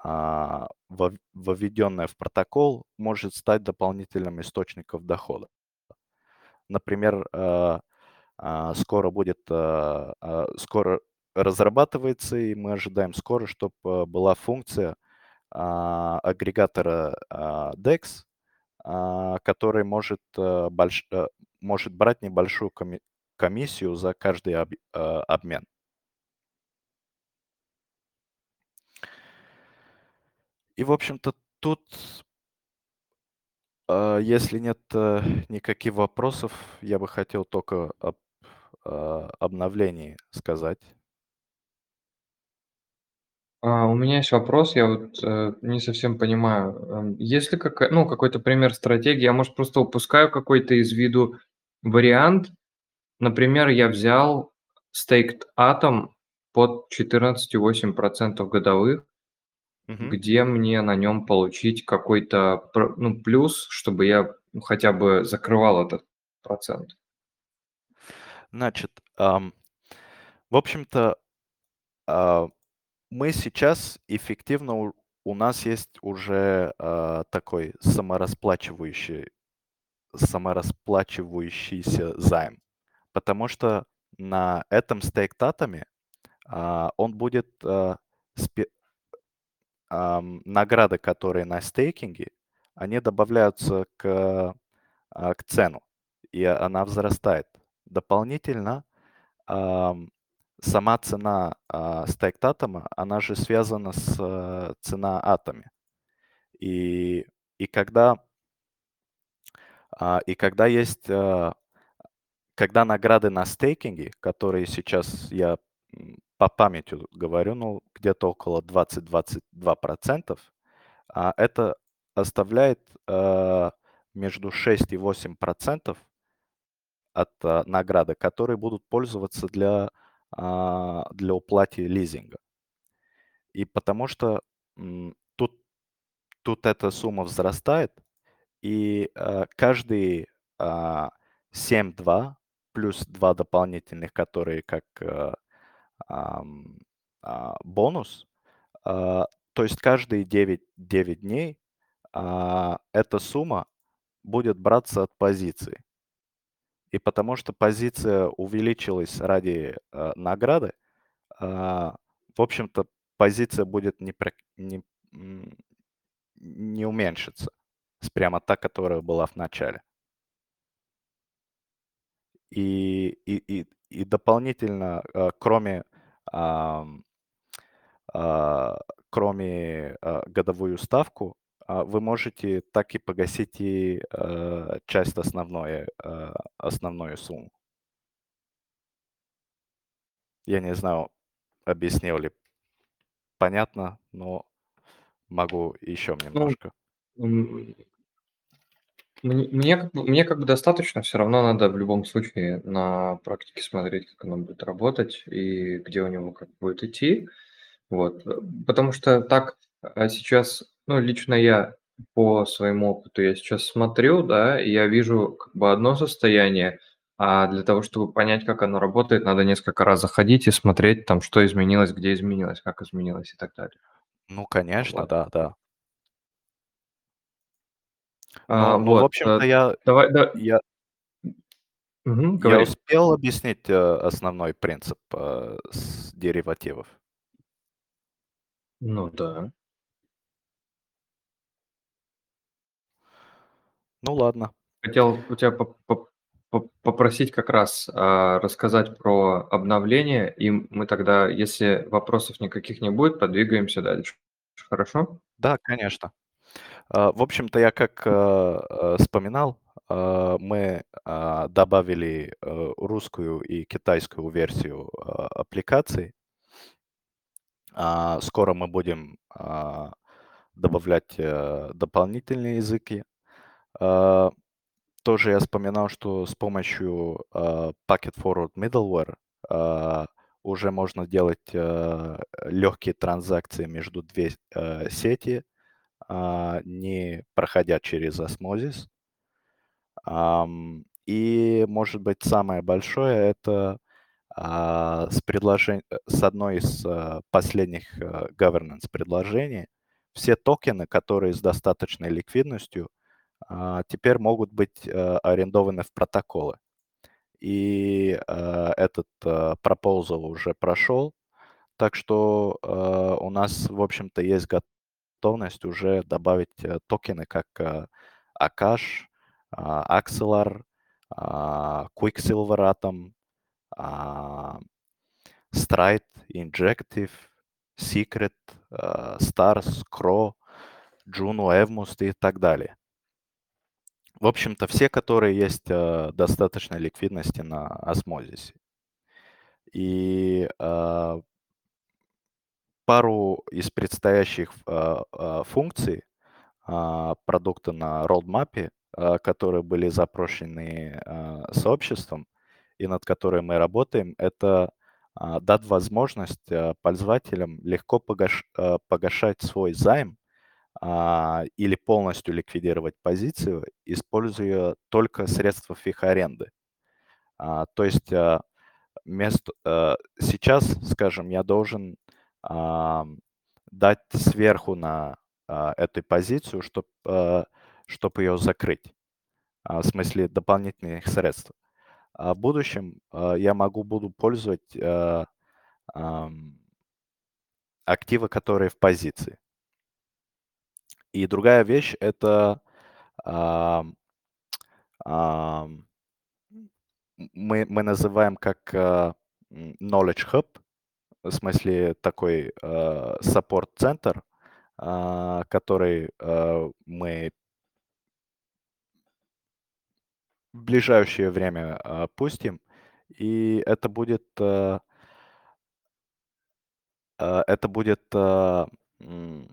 а, введенная в протокол, может стать дополнительным источником дохода. Например, а, а, скоро будет, а, а, скоро разрабатывается, и мы ожидаем скоро, чтобы была функция а, агрегатора а, DEX, а, который может, а, больш- а, может брать небольшую коми- комиссию за каждый об- а, обмен. И, в общем-то, тут, а, если нет э, никаких вопросов, я бы хотел только об а, обновлении сказать. А, у меня есть вопрос, я вот э, не совсем понимаю. Эм, Есть ли какая, ну, какой-то пример стратегии? Я, может, просто упускаю какой-то из виду вариант. Например, я взял Staked Atom под 14,8% годовых, Мгм. где мне на нем получить какой-то пр- ну, плюс, чтобы я ну, хотя бы закрывал этот процент. Значит, ам, в общем-то, а, мы сейчас эффективно, у, у нас есть уже а, такой саморасплачивающий, саморасплачивающийся займ, потому что на этом стейк-татами а, он будет а, спе- ам, награды, которые на стейкинге, они добавляются к, а, к цену, и она взрастает. Дополнительно ам, сама цена а, стейк-татома, она же связана с а, цена атоме. И, и когда а, и когда есть, а, когда награды на стейкинге, которые сейчас я по памяти говорю, ну, где-то около 20-22%, а, это оставляет а, между 6 и 8% от а, награды, которые будут пользоваться для, для уплаты лизинга. И потому что тут, тут эта сумма взрастает, и а, каждый а, 7-2 плюс 2 дополнительных, которые как а, ам, а, бонус, а, то есть каждые 9, 9 дней а, эта сумма будет браться от позиции. И потому что позиция увеличилась ради а, награды, а, в общем-то, позиция будет не, прак- не, не уменьшиться с прямо та, которая была в начале. И, и, и, и дополнительно, а, кроме, а, кроме а, годовую ставку, вы можете так и погасить и а, часть основной, а, основную сумму. Я не знаю, объяснил ли понятно, но могу еще Ну, немножко. Мне, мне как бы, мне как бы достаточно, все равно надо в любом случае на практике смотреть, как оно будет работать и где у него как будет идти. Вот. э, Потому что так а, сейчас, ну, лично я по своему опыту, я сейчас смотрю, да, и я вижу как бы одно состояние, а для того, чтобы понять, как оно работает, надо несколько раз заходить и смотреть там, что изменилось, где изменилось, как изменилось и так далее. Ну, конечно, Вот. да, да. А, Ну, ну, в вот, общем-то, э, я, давай, да, я, мгм, я говори. успел объяснить э, основной принцип э, с деривативов. Ну да. Ну ладно. Хотел у тебя поп- поп- поп- попросить как раз а, рассказать про обновление, и мы тогда, если вопросов никаких не будет, подвигаемся дальше. Хорошо? Да, конечно. А, В общем-то, я как э, вспоминал, мы а, добавили э, русскую и китайскую версию а, аппликации. А, Скоро мы будем а, добавлять э, дополнительные языки. А, Тоже я вспоминал, что с помощью а, Packet Forward Middleware а, уже можно делать легкие транзакции между две э, сети, не проходя через осмозис. И, может быть, самое большое это с, предложень... э, с одной из последних а, governance предложений все токены, которые с достаточной ликвидностью, теперь могут быть а, арендованы в протоколы. И а, этот а, proposal уже прошел, так что а, у нас, в общем-то, есть готовность уже добавить э, токены как э, Akash, а, Axelar, а, Quicksilver Atom, а, Stride, Injective, Secret, а, Stars, Crow, Juno, Evmust и так далее. В общем-то, все, которые есть э, достаточной ликвидности на осмозисе. И э, пару из предстоящих э, э, функций а, продукта на roadmap, а, которые были запрошены а, сообществом и над которой мы работаем, это а, дать возможность а, пользователям легко погаш- а, погашать свой займ или полностью ликвидировать позицию, используя только средства их аренды. А, То есть а, вместо, а, сейчас, скажем, я должен дать сверху на а, эту позицию, чтобы чтоб ее закрыть, а, в смысле дополнительных средств. А в будущем а, я могу буду пользовать а, ам, активы, которые в позиции. И другая вещь это ам, ам, мы, мы называем как а, м, Knowledge Hub, в смысле такой а, саппорт-центр, а, который а, мы в ближайшее время а, пустим, и это будет а, а, это будет а, а,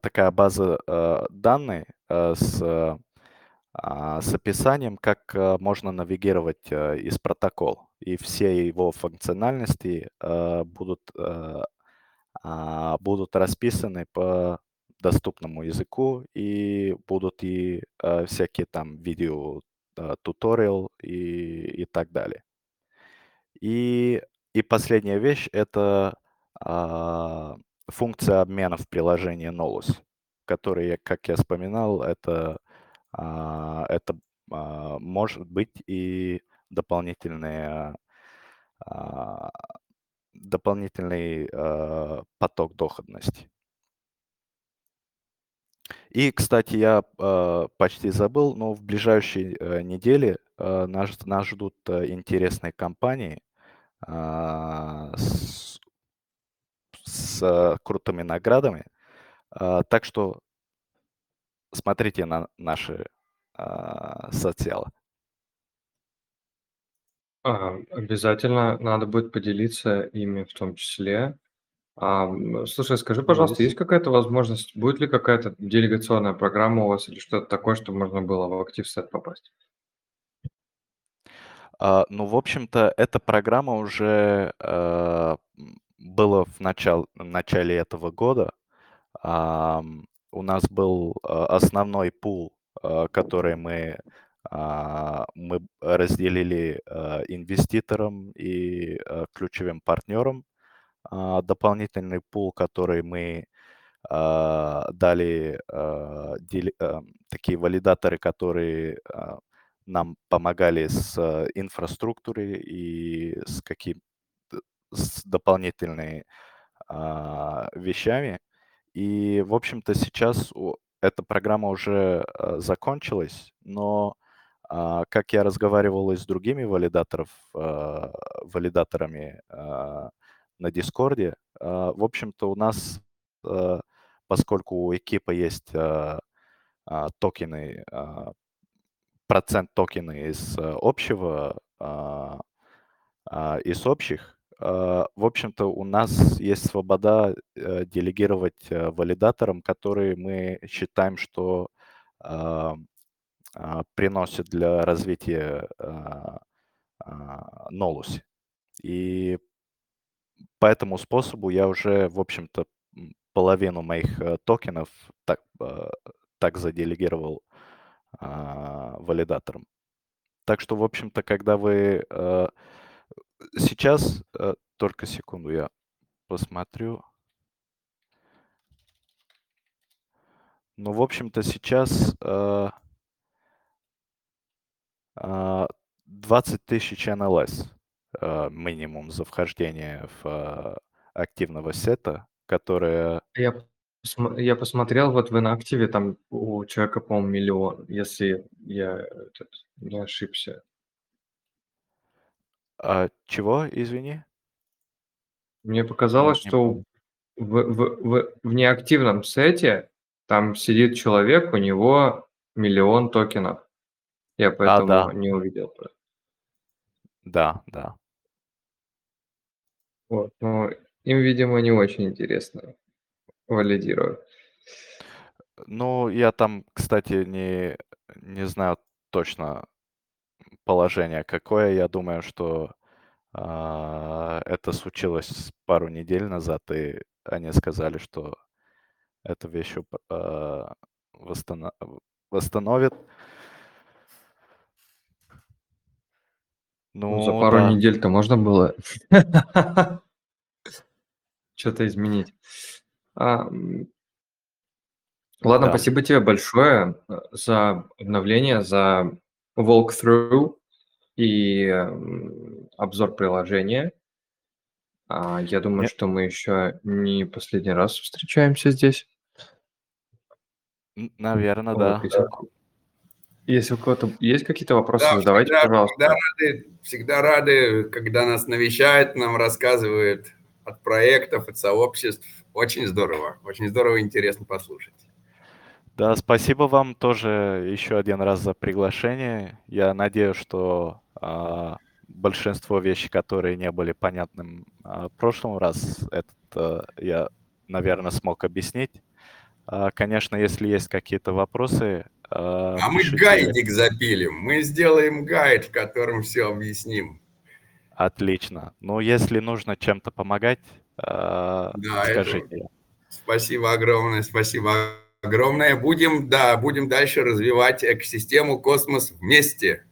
такая база а, данных а, с а, с описанием, как а, можно навигировать а, из протокол, и все его функциональности а, будут а, а, будут расписаны по доступному языку и будут и а, всякие там видео а, туториал и, и так далее. И, и последняя вещь это а, функция обмена в приложении Nolus, которая, как я вспоминал, это, а, это а, может быть и дополнительная а, дополнительный поток доходности. И, кстати, я почти забыл, но в ближайшие а, недели а, нас, нас ждут а, интересные компании с, с а, крутыми наградами. А, так что смотрите на наши а, социалы. Обязательно надо будет поделиться ими в том числе. А, слушай, скажи, пожалуйста, есть какая-то возможность, будет ли какая-то делегационная программа у вас или что-то такое, чтобы можно было в актив сет попасть? А, ну, в общем-то, эта программа уже а, м, была в начал, в начале этого года. У нас был а, основной пул, а, который мы, а, мы разделили инвеститорам и ключевым партнерам. Дополнительный пул, который мы дали такие валидаторы, которые нам помогали с инфраструктурой и с каким с дополнительными а, вещами. И, в общем-то, сейчас у- эта программа уже а, закончилась, но а, как я разговаривал и с другими валидаторов, а, валидаторами а, на Дискорде, а, в общем-то, у нас, а, поскольку у экипа есть а, а, токены, а, процент токены из общего, а, а, из общих, в общем-то, у нас есть свобода э, делегировать э, валидаторам, которые мы считаем, что а, приносят для развития а, а, Нолуси. И по этому способу я уже, в общем-то, половину моих э, токенов так, так заделегировал валидаторам. Так что, в общем-то, когда вы э, сейчас, э, только секунду, я посмотрю. Ну, в общем-то, сейчас э, а, 20 тысяч НЛС э, минимум за вхождение в э, активного сета, которое... Я, я посмотрел, вот в инактиве там у человека, по-моему, миллион, если я этот, не ошибся. А, чего, извини? Мне показалось, Не что помню. в, в, в, в неактивном сете там сидит человек, у него миллион токенов. Я поэтому да. не увидел. Да, да. Вот, но им, видимо, не очень интересно валидировать. Ну, я там, кстати, не, не знаю точно положение какое. Я думаю, что а, это случилось пару недель назад, и они сказали, что эту вещь а, восстано- восстановят. Ну, за Ну, пару да. недель-то можно было что-то изменить. А, Ладно, Да. спасибо тебе большое э, за обновление, за walkthrough и м, обзор приложения. А, Я думаю, Не- что мы еще не последний раз встречаемся здесь. Наверное, Вот, да. Если, если у кого-то есть какие-то вопросы, Да, задавайте, всегда, пожалуйста. всегда рады, всегда рады, когда нас навещают, нам рассказывают от проектов, от сообществ. Очень здорово, очень здорово и интересно послушать. Да, спасибо вам тоже еще один раз за приглашение. Я надеюсь, что а, большинство вещей, которые не были понятным а, в прошлом раз, этот а, я, наверное, смог объяснить. А, конечно, если есть какие-то вопросы, а, А мы гайдик запилим, мы сделаем гайд, в котором все объясним. Отлично. Ну, если нужно чем-то помогать, а, Да, это- скажите. Спасибо огромное, спасибо огромное. Будем, да, будем дальше развивать экосистему космос вместе.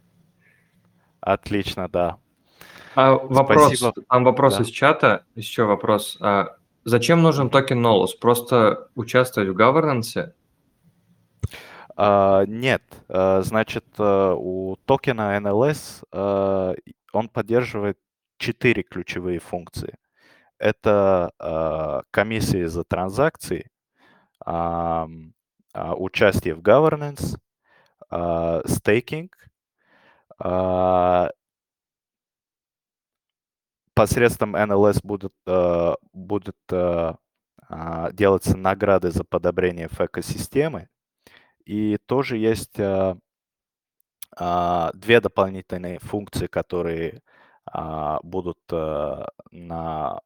Отлично, да. А вопрос, Спасибо. там вопрос Да. из чата, еще вопрос. А зачем нужен токен Nolus? Просто участвовать в governance? А, Нет, а, значит, а, у токена NLS а, он поддерживает четыре ключевые функции. Это а, комиссии за транзакции, участие в governance, а, стейкинг, а, посредством NLS будут, а, будут а, а, делаться награды за подобрение в экосистемы. И тоже есть а, а, две дополнительные функции, которые а, будут а, на,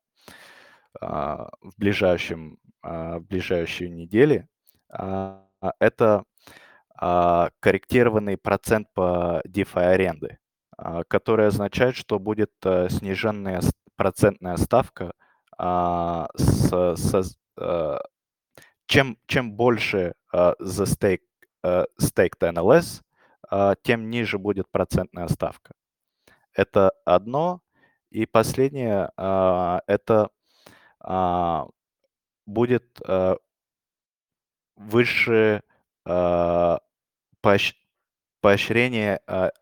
а, в, ближайшем, а, в ближайшие недели. А, Это а, корректированный процент по DeFi аренды, а, который означает, что будет а, сниженная с- процентная ставка а, с- со- а, чем, чем больше а, за стейк, а, staked NLS, а, тем ниже будет процентная ставка. Это одно. И последнее, а, это а, будет а, выше а, поощ- поощрение, а,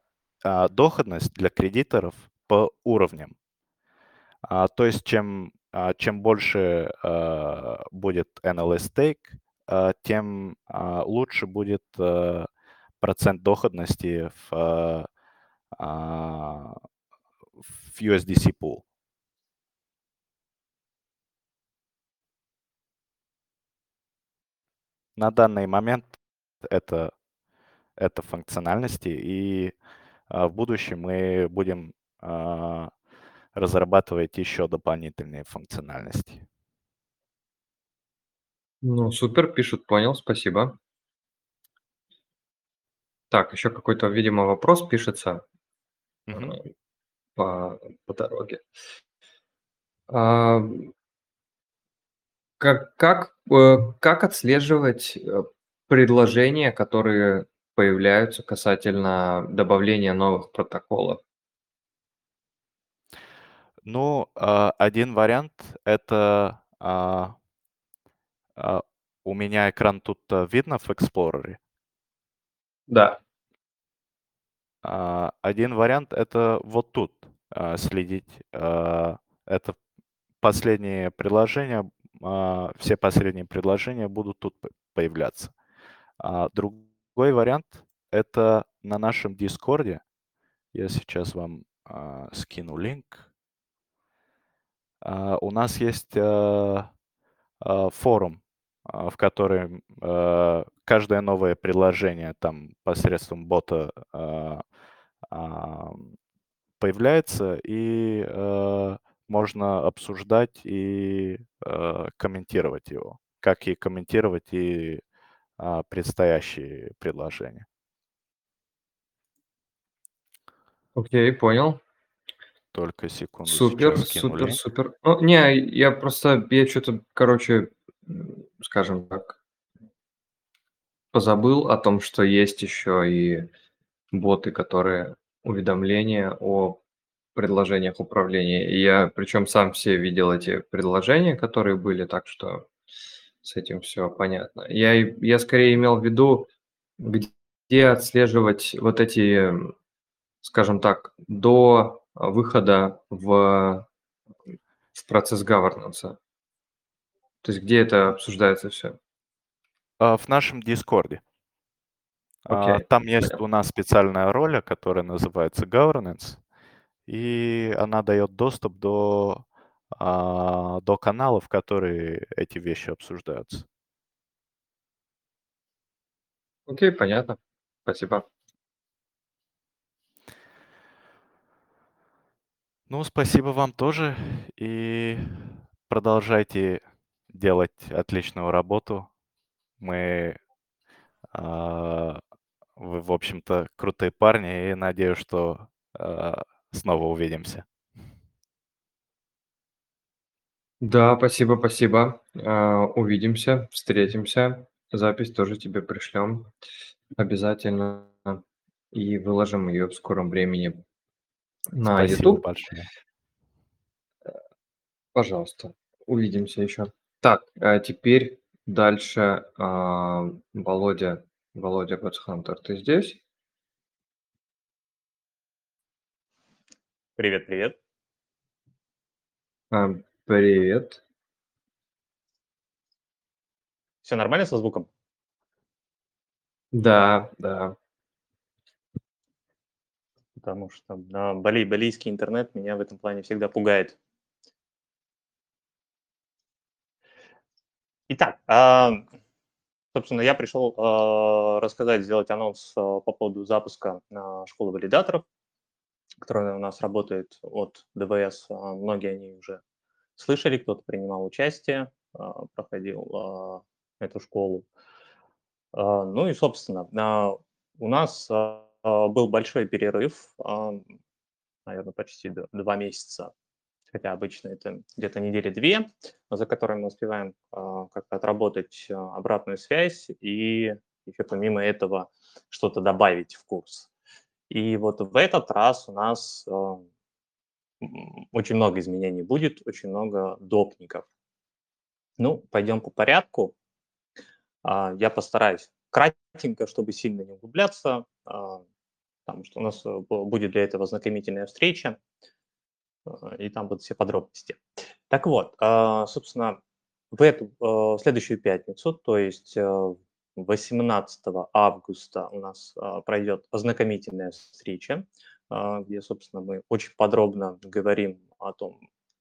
а, доходность для кредиторов по уровням. А, то есть чем, а, чем больше а, будет NLS stake, а, тем а, лучше будет а, процент доходности в, а, в USDC pool. На данный момент это, это функциональности, и а, в будущем мы будем а, разрабатывать еще дополнительные функциональности. Ну, супер, пишут, понял, спасибо. Так, еще какой-то, видимо, вопрос пишется э, по, по дороге. А, Как, как, э, как отслеживать э, предложения, которые появляются касательно добавления новых протоколов? Ну, а, один вариант это а, а, у меня экран тут а, видно в Explorer. Да. А, Один вариант это вот тут а, следить. А, Это последние предложения, а, все последние предложения будут тут появляться. А Другой вариант это на нашем Дискорде. Я сейчас вам а, скину линк. А, У нас есть а, а, форум, а, в котором а, каждое новое предложение там посредством бота а, а, появляется, и можно обсуждать и э, комментировать его, как и комментировать и а, предстоящие предложения. Окей, понял. Только секунду, Супер, супер, супер. Ну, не, я просто, я что-то, короче, скажем так, позабыл о том, что есть еще и боты, которые уведомления о предложениях управления. И я, причем сам все видел эти предложения, которые были, так что с этим все понятно. Я, я скорее имел в виду, где отслеживать вот эти, скажем так, до а, выхода в, в процесс governance. То есть где это обсуждается все. А, В нашем Дискорде. А, Окей, Там есть у нас специальная роль, которая называется Governance, и она дает доступ до, а, до каналов, которые эти вещи обсуждаются. Окей, понятно. Спасибо. Ну, спасибо вам тоже. И продолжайте делать отличную работу. Мы, а, вы, в общем-то, крутые парни, и надеюсь, что а, снова увидимся. Да, спасибо, спасибо. А, Увидимся, встретимся. Запись тоже тебе пришлем обязательно. И выложим ее в скором времени на Спасибо YouTube. большое. Пожалуйста, увидимся еще. Так, а теперь дальше а, Володя, Володя Бэтсхантер, ты здесь? Привет, привет. А, Привет. Все нормально со звуком? Да, да. Потому что да, бали, балийский интернет меня в этом плане всегда пугает. Итак, а, собственно, я пришел а, рассказать, сделать анонс а, по поводу запуска а, школы валидаторов, которая у нас работает от ДВС. А, Многие они уже слышали, кто-то принимал участие, а, проходил а, эту школу. Ну и, собственно, у нас был большой перерыв, наверное, почти два месяца, хотя обычно это где-то недели две, за которыми мы успеваем как-то отработать обратную связь и еще помимо этого что-то добавить в курс. И вот в этот раз у нас м, очень много изменений будет, очень много допников. Ну, пойдем по порядку. А, Я постараюсь кратенько, чтобы сильно не углубляться, а, потому что у нас э, бу- будет для этого знакомительная встреча, а, и там будут все подробности. Так вот, собственно, в эту а, в следующую пятницу, то есть э, 18 августа у нас а, пройдет ознакомительная встреча, а, где, собственно, мы очень подробно говорим о том,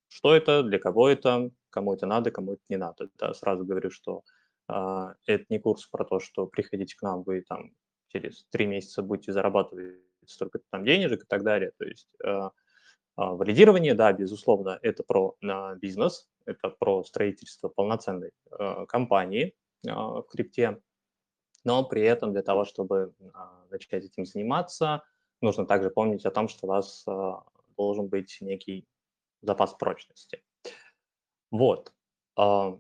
что это, для кого это, кому это надо, кому это не надо. Да, сразу говорю, что а, это не курс про то, что приходите к нам, вы там через три месяца будете зарабатывать столько там денежек и так далее. То есть валидирование, да, безусловно, это про бизнес, это про строительство полноценной компании в крипте, но при этом для того, чтобы а, начать этим заниматься, нужно также помнить о том, что у вас а, должен быть некий запас прочности. Вот. а,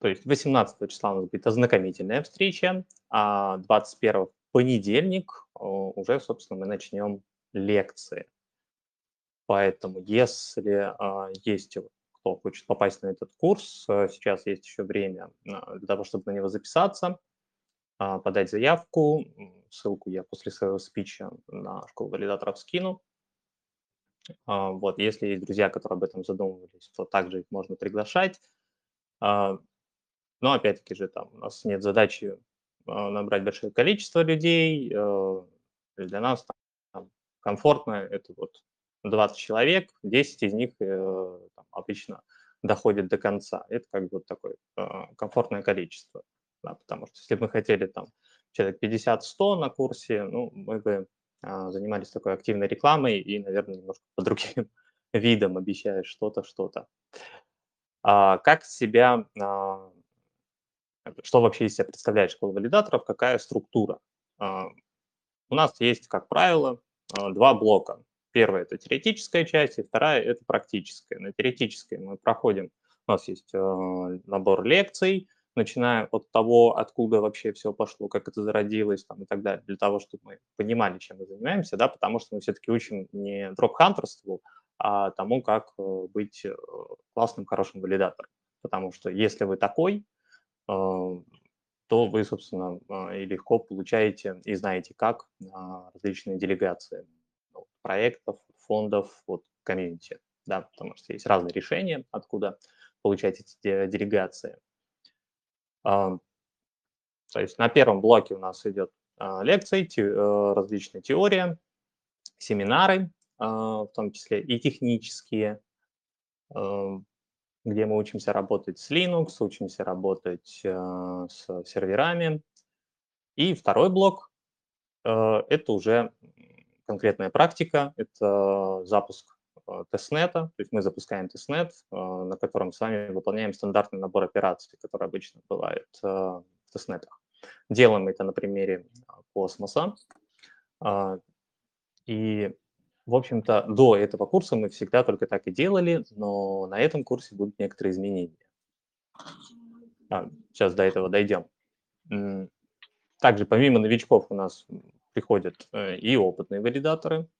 То есть 18 числа у нас будет ознакомительная встреча, а 21 в понедельник уже, собственно, мы начнем лекции. Поэтому, если есть кто хочет попасть на этот курс, сейчас есть еще время для того, чтобы на него записаться, подать заявку. Ссылку я после своего спича на школу валидаторов скину. А, Вот, если есть друзья, которые об этом задумывались, то также их можно приглашать. А, Но опять-таки же там у нас нет задачи а, набрать большое количество людей. Для нас там комфортно это вот 20 человек, 10 из них э, там обычно доходят до конца. Это как бы вот такое а, комфортное количество. Да, потому что если бы мы хотели там человек 50-100 на курсе, ну, мы бы а, занимались такой активной рекламой и, наверное, немножко по другим видам обещаешь что-то, что-то. А, как себя, а, что вообще из себя представляет школа валидаторов, какая структура? А, у нас есть, как правило, а, два блока. Первая– это теоретическая часть, и вторая– это практическая. На теоретической мы проходим, у нас есть а, набор лекций, начиная от того, откуда вообще все пошло, как это зародилось там, и так далее, для того, чтобы мы понимали, чем мы занимаемся, да, потому что мы все-таки учим не дроп-хантерству, а тому, как э, быть э, классным, хорошим валидатором. Потому что если вы такой, э, то вы, собственно, э, и легко получаете и знаете, как а, различные делегации проектов, фондов, вот, комьюнити, да, потому что есть разные решения, откуда получать эти де- делегации. А, То есть на первом блоке у нас идет а, лекции, э, различная теория, семинары, а, в том числе и технические, где мы учимся работать с Linux, учимся работать с серверами. И второй блок это уже конкретная практика, это запуск тестнета, то есть мы запускаем тестнет, э, на котором с вами выполняем стандартный набор операций, который обычно бывает э, в тестнетах. Делаем это на примере а, космоса. А, И, в общем-то, до этого курса мы всегда только так и делали, но на этом курсе будут некоторые изменения. А, Сейчас до этого дойдем. Также помимо новичков у нас приходят э, и опытные валидаторы, а,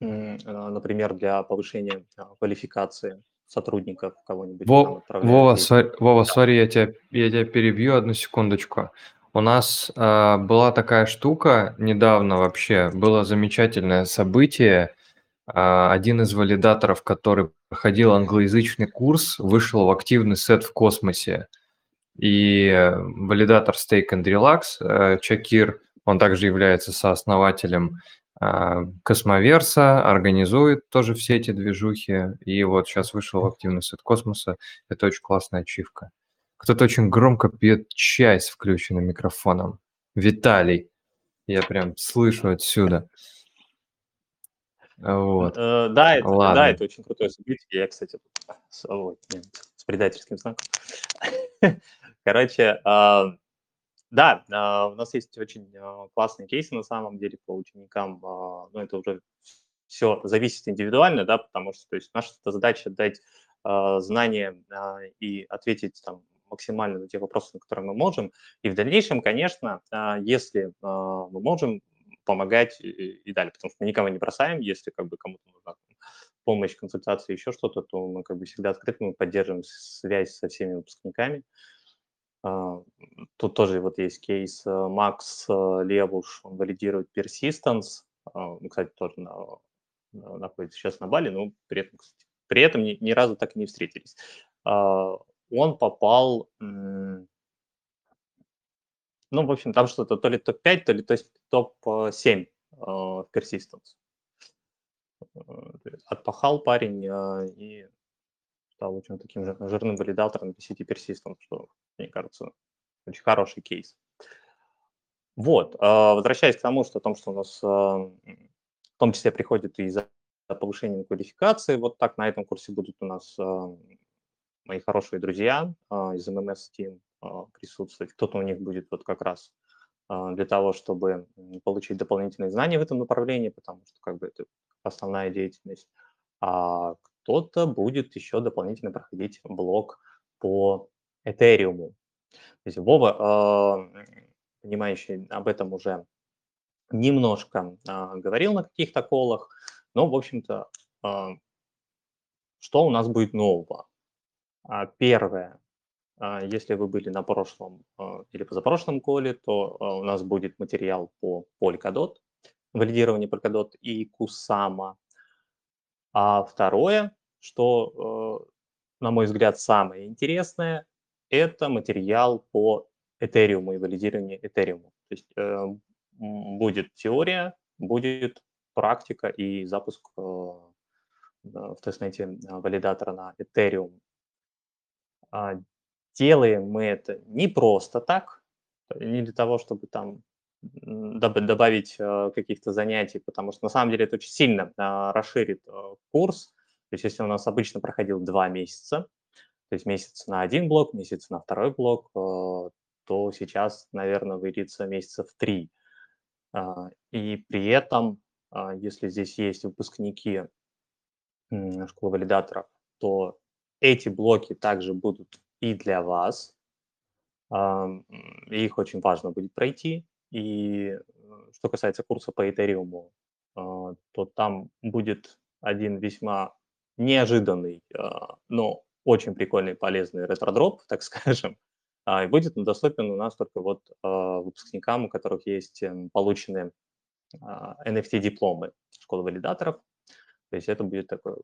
например, для повышения а, квалификации сотрудников кого-нибудь Во- Вова, сва- Вова, смотри, я тебя, я тебя перебью одну секундочку. У нас а, была такая штука недавно вообще, было замечательное событие. А, один из валидаторов, который проходил англоязычный курс, вышел в активный сет в космосе. И э, валидатор Stake and Relax, э, Чакир, он также является сооснователем а, Космоверса, организует тоже все эти движухи. И вот сейчас вышел в активный сет космоса. Это очень классная ачивка. Кто-то очень громко пьет чай с включенным микрофоном. Виталий. Я прям слышу отсюда. Вот. Э, Да, это, Ладно. да, это очень крутое событие. Я, кстати, с, с предательским знаком. Короче, а, да, а, у нас есть очень а, классные кейсы на самом деле по ученикам. а, Но это уже все зависит индивидуально, да, потому что то есть, наша задача дать знания и ответить там максимально на те вопросы, на которые мы можем. И в дальнейшем, конечно, если мы можем помогать и, далее, потому что мы никого не бросаем, если как бы кому-то нужна помощь, консультация, еще что-то, то мы как бы всегда открыты, мы поддерживаем связь со всеми выпускниками. Тут тоже вот есть кейс э, Макс э, Левуш, он валидирует persistence, а, ну, кстати, тоже на- на- находится сейчас на Бали, но при этом, кстати, при этом ни, ни разу так и не встретились. А, Он попал, ну, в общем, там что-то то ли топ-5, то ли то есть топ-7 в persistence. Э, Отпахал парень и стал очень таким жир- жирным валидатором PCT Persistent, что, мне кажется, очень хороший кейс. Вот, а, возвращаясь к тому, что о том, что у нас а, в том числе приходит и за повышением квалификации, вот так на этом курсе будут у нас а, мои хорошие друзья из MMS Team присутствовать. Кто-то у них будет вот как раз для того, чтобы получить дополнительные знания в этом направлении, потому что как бы это основная деятельность. А кто-то будет еще дополнительно проходить блок по Этериуму. То есть Вова, м, понимающий об этом уже немножко а, говорил на каких-то колах, но, в общем-то, а, что у нас будет нового? А, Первое, а, если вы были на прошлом или позапрошлом коле, то у нас будет материал по Polkadot, валидирование Polkadot и Kusama. А второе, что, э, на мой взгляд, самое интересное, это материал по Ethereum и валидированию Ethereum. То есть э, м, будет теория, будет практика и запуск э, в тестнете э, валидатора на Ethereum. А, Делаем мы это не просто так, не для того, чтобы там добавить э, каких-то занятий, потому что на самом деле это очень сильно а, расширит э, курс. То есть если у нас обычно проходил два месяца, то есть месяц на один блок, месяц на второй блок, э, то сейчас, наверное, выльется месяцев три. А, И при этом, а, если здесь есть выпускники школы валидаторов, то эти блоки также будут и для вас. Их очень важно будет пройти. И э, что касается курса по Ethereum, а, то там будет один весьма неожиданный, а, но очень прикольный, полезный ретродроп, так скажем. А, И будет доступен у нас только вот выпускникам, у которых есть эм, полученные NFT-дипломы школы валидаторов. То есть это будет такой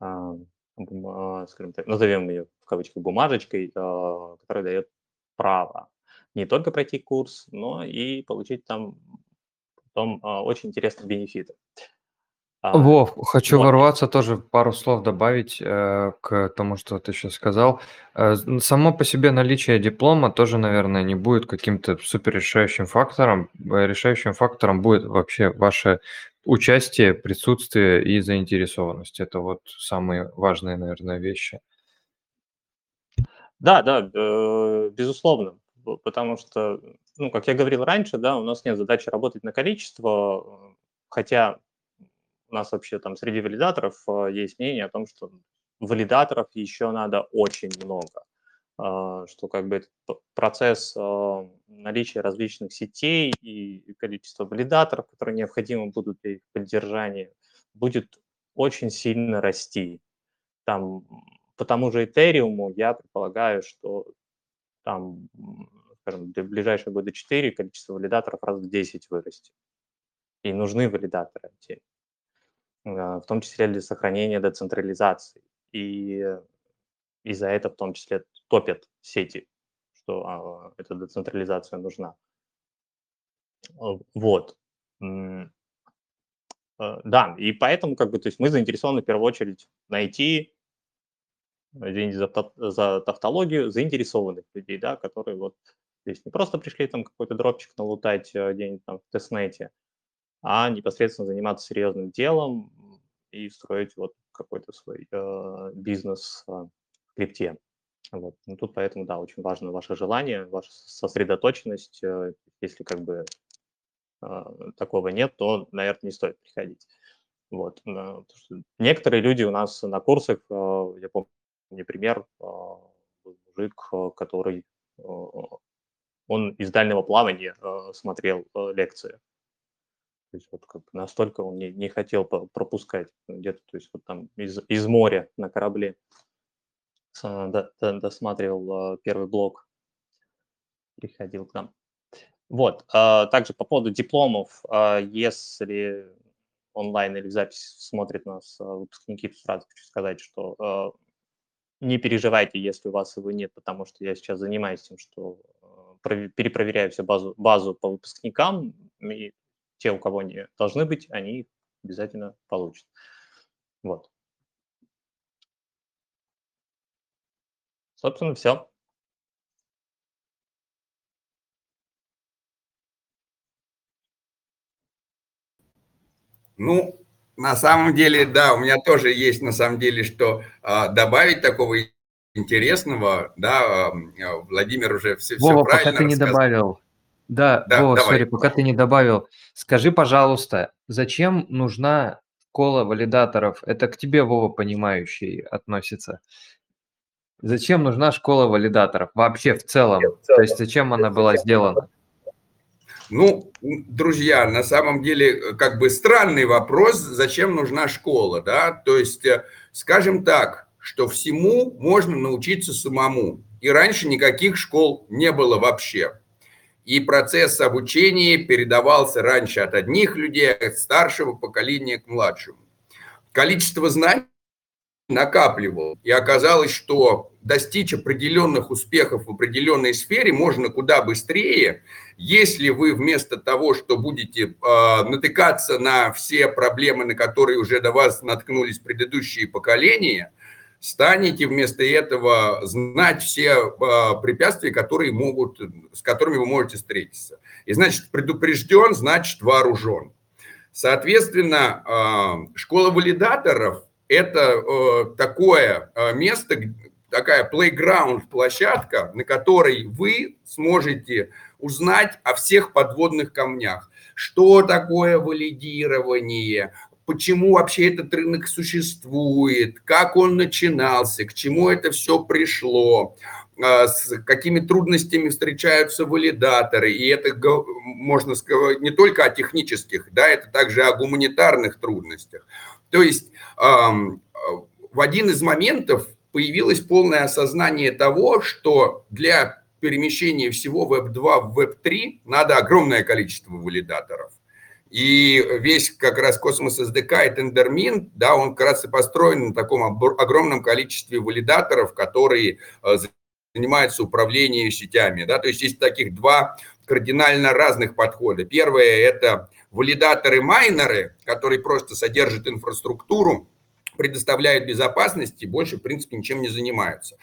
вот, скажем так, назовем ее в кавычках бумажечкой, которая дает право не только пройти курс, но и получить там потом а, очень интересные бенефиты. А, Вов, хочу вот. ворваться тоже пару слов добавить э, к тому, что ты сейчас сказал. Э, само по себе наличие диплома тоже, наверное, не будет каким-то супер решающим фактором. Э, Решающим фактором будет вообще ваше участие, присутствие и заинтересованность. Это вот самые важные, наверное, вещи. Да, да, э, безусловно, потому что, ну, как я говорил раньше, да, у нас нет задачи работать на количество, хотя у нас вообще там среди валидаторов э, есть мнение о том, что валидаторов еще надо очень много, а, что как бы процесс э, наличия различных сетей и количество валидаторов, которые необходимы будут для их поддержания, будет очень сильно расти. Там по тому же Ethereum я предполагаю, что там, скажем, для ближайшего года 4 количество валидаторов раз в 10 вырастет. И нужны валидаторы отдельно, а, в том числе для сохранения децентрализации. И э, и за это в том числе топят сети, что а, эта децентрализация нужна. А, Вот. Э, Да, и поэтому как бы, то есть мы заинтересованы в первую очередь найти извините за, за тавтологию, заинтересованных людей, да, которые вот здесь не просто пришли там какой-то дропчик налутать э, где-нибудь там в тестнете, а непосредственно заниматься серьезным делом и строить вот какой-то свой э, бизнес э, в крипте. Вот. Ну, тут поэтому, да, очень важно ваше желание, ваша сосредоточенность. э, Если как бы э, такого нет, то, наверное, не стоит приходить. Вот. э, Некоторые люди у нас на курсах, я помню, пример, э, мужик, э, который э, он из дальнего плавания смотрел лекции. То есть вот как настолько он не, не хотел пропускать где-то, то есть вот там из, из моря на корабле досматривал первый блок. приходил к нам. Вот, также по поводу дипломов, если онлайн или в запись смотрят нас выпускники, то сразу хочу сказать, что не переживайте, если у вас его нет, потому что я сейчас занимаюсь тем, что перепроверяю всю базу, базу по выпускникам, и те, у кого они должны быть, они обязательно получат. Вот. Собственно, все. Ну, на самом деле, да, у меня тоже есть на самом деле, что а, добавить такого интересного, да, а, Владимир уже все, Вова, все правильно пока ты не добавил, да, Да, Вова, сори, пока ты не добавил, скажи, пожалуйста, зачем нужна школа валидаторов? Это к тебе, Вова, понимающий, относится. Зачем нужна школа валидаторов вообще в целом? То есть зачем она была сделана? Ну, друзья, на самом деле, э, как бы странный вопрос, зачем нужна школа, да? То есть, э, скажем так, что всему можно научиться самому. И раньше никаких школ не было вообще. И процесс обучения передавался раньше от одних людей, от старшего поколения к младшему. Количество знаний накапливал. И оказалось, что достичь определенных успехов в определенной сфере можно куда быстрее, если вы вместо того, что будете э, натыкаться на все проблемы, на которые уже до вас наткнулись предыдущие поколения, станете вместо этого знать все э, препятствия, которые могут, с которыми вы можете встретиться. И значит, предупрежден, значит вооружен. Соответственно, э, школа валидаторов – это э, такое э, место, такая playground, площадка, на которой вы сможете узнать о всех подводных камнях. Что такое валидирование, почему вообще этот рынок существует, как он начинался, к чему это все пришло, а, с какими трудностями встречаются валидаторы. И это можно сказать не только о технических, да, это также о гуманитарных трудностях. То есть в один из моментов появилось полное осознание того, что для перемещения всего Web2 в Web3 надо огромное количество валидаторов. И весь как раз космос SDK и Tendermint, да, он как раз и построен на таком огромном количестве валидаторов, которые э, занимаются управлением сетями. Да? То есть есть таких два кардинально разных подхода. Первое – это валидаторы-майнеры, которые просто содержат инфраструктуру, предоставляют безопасность и больше, в принципе, ничем не занимаются.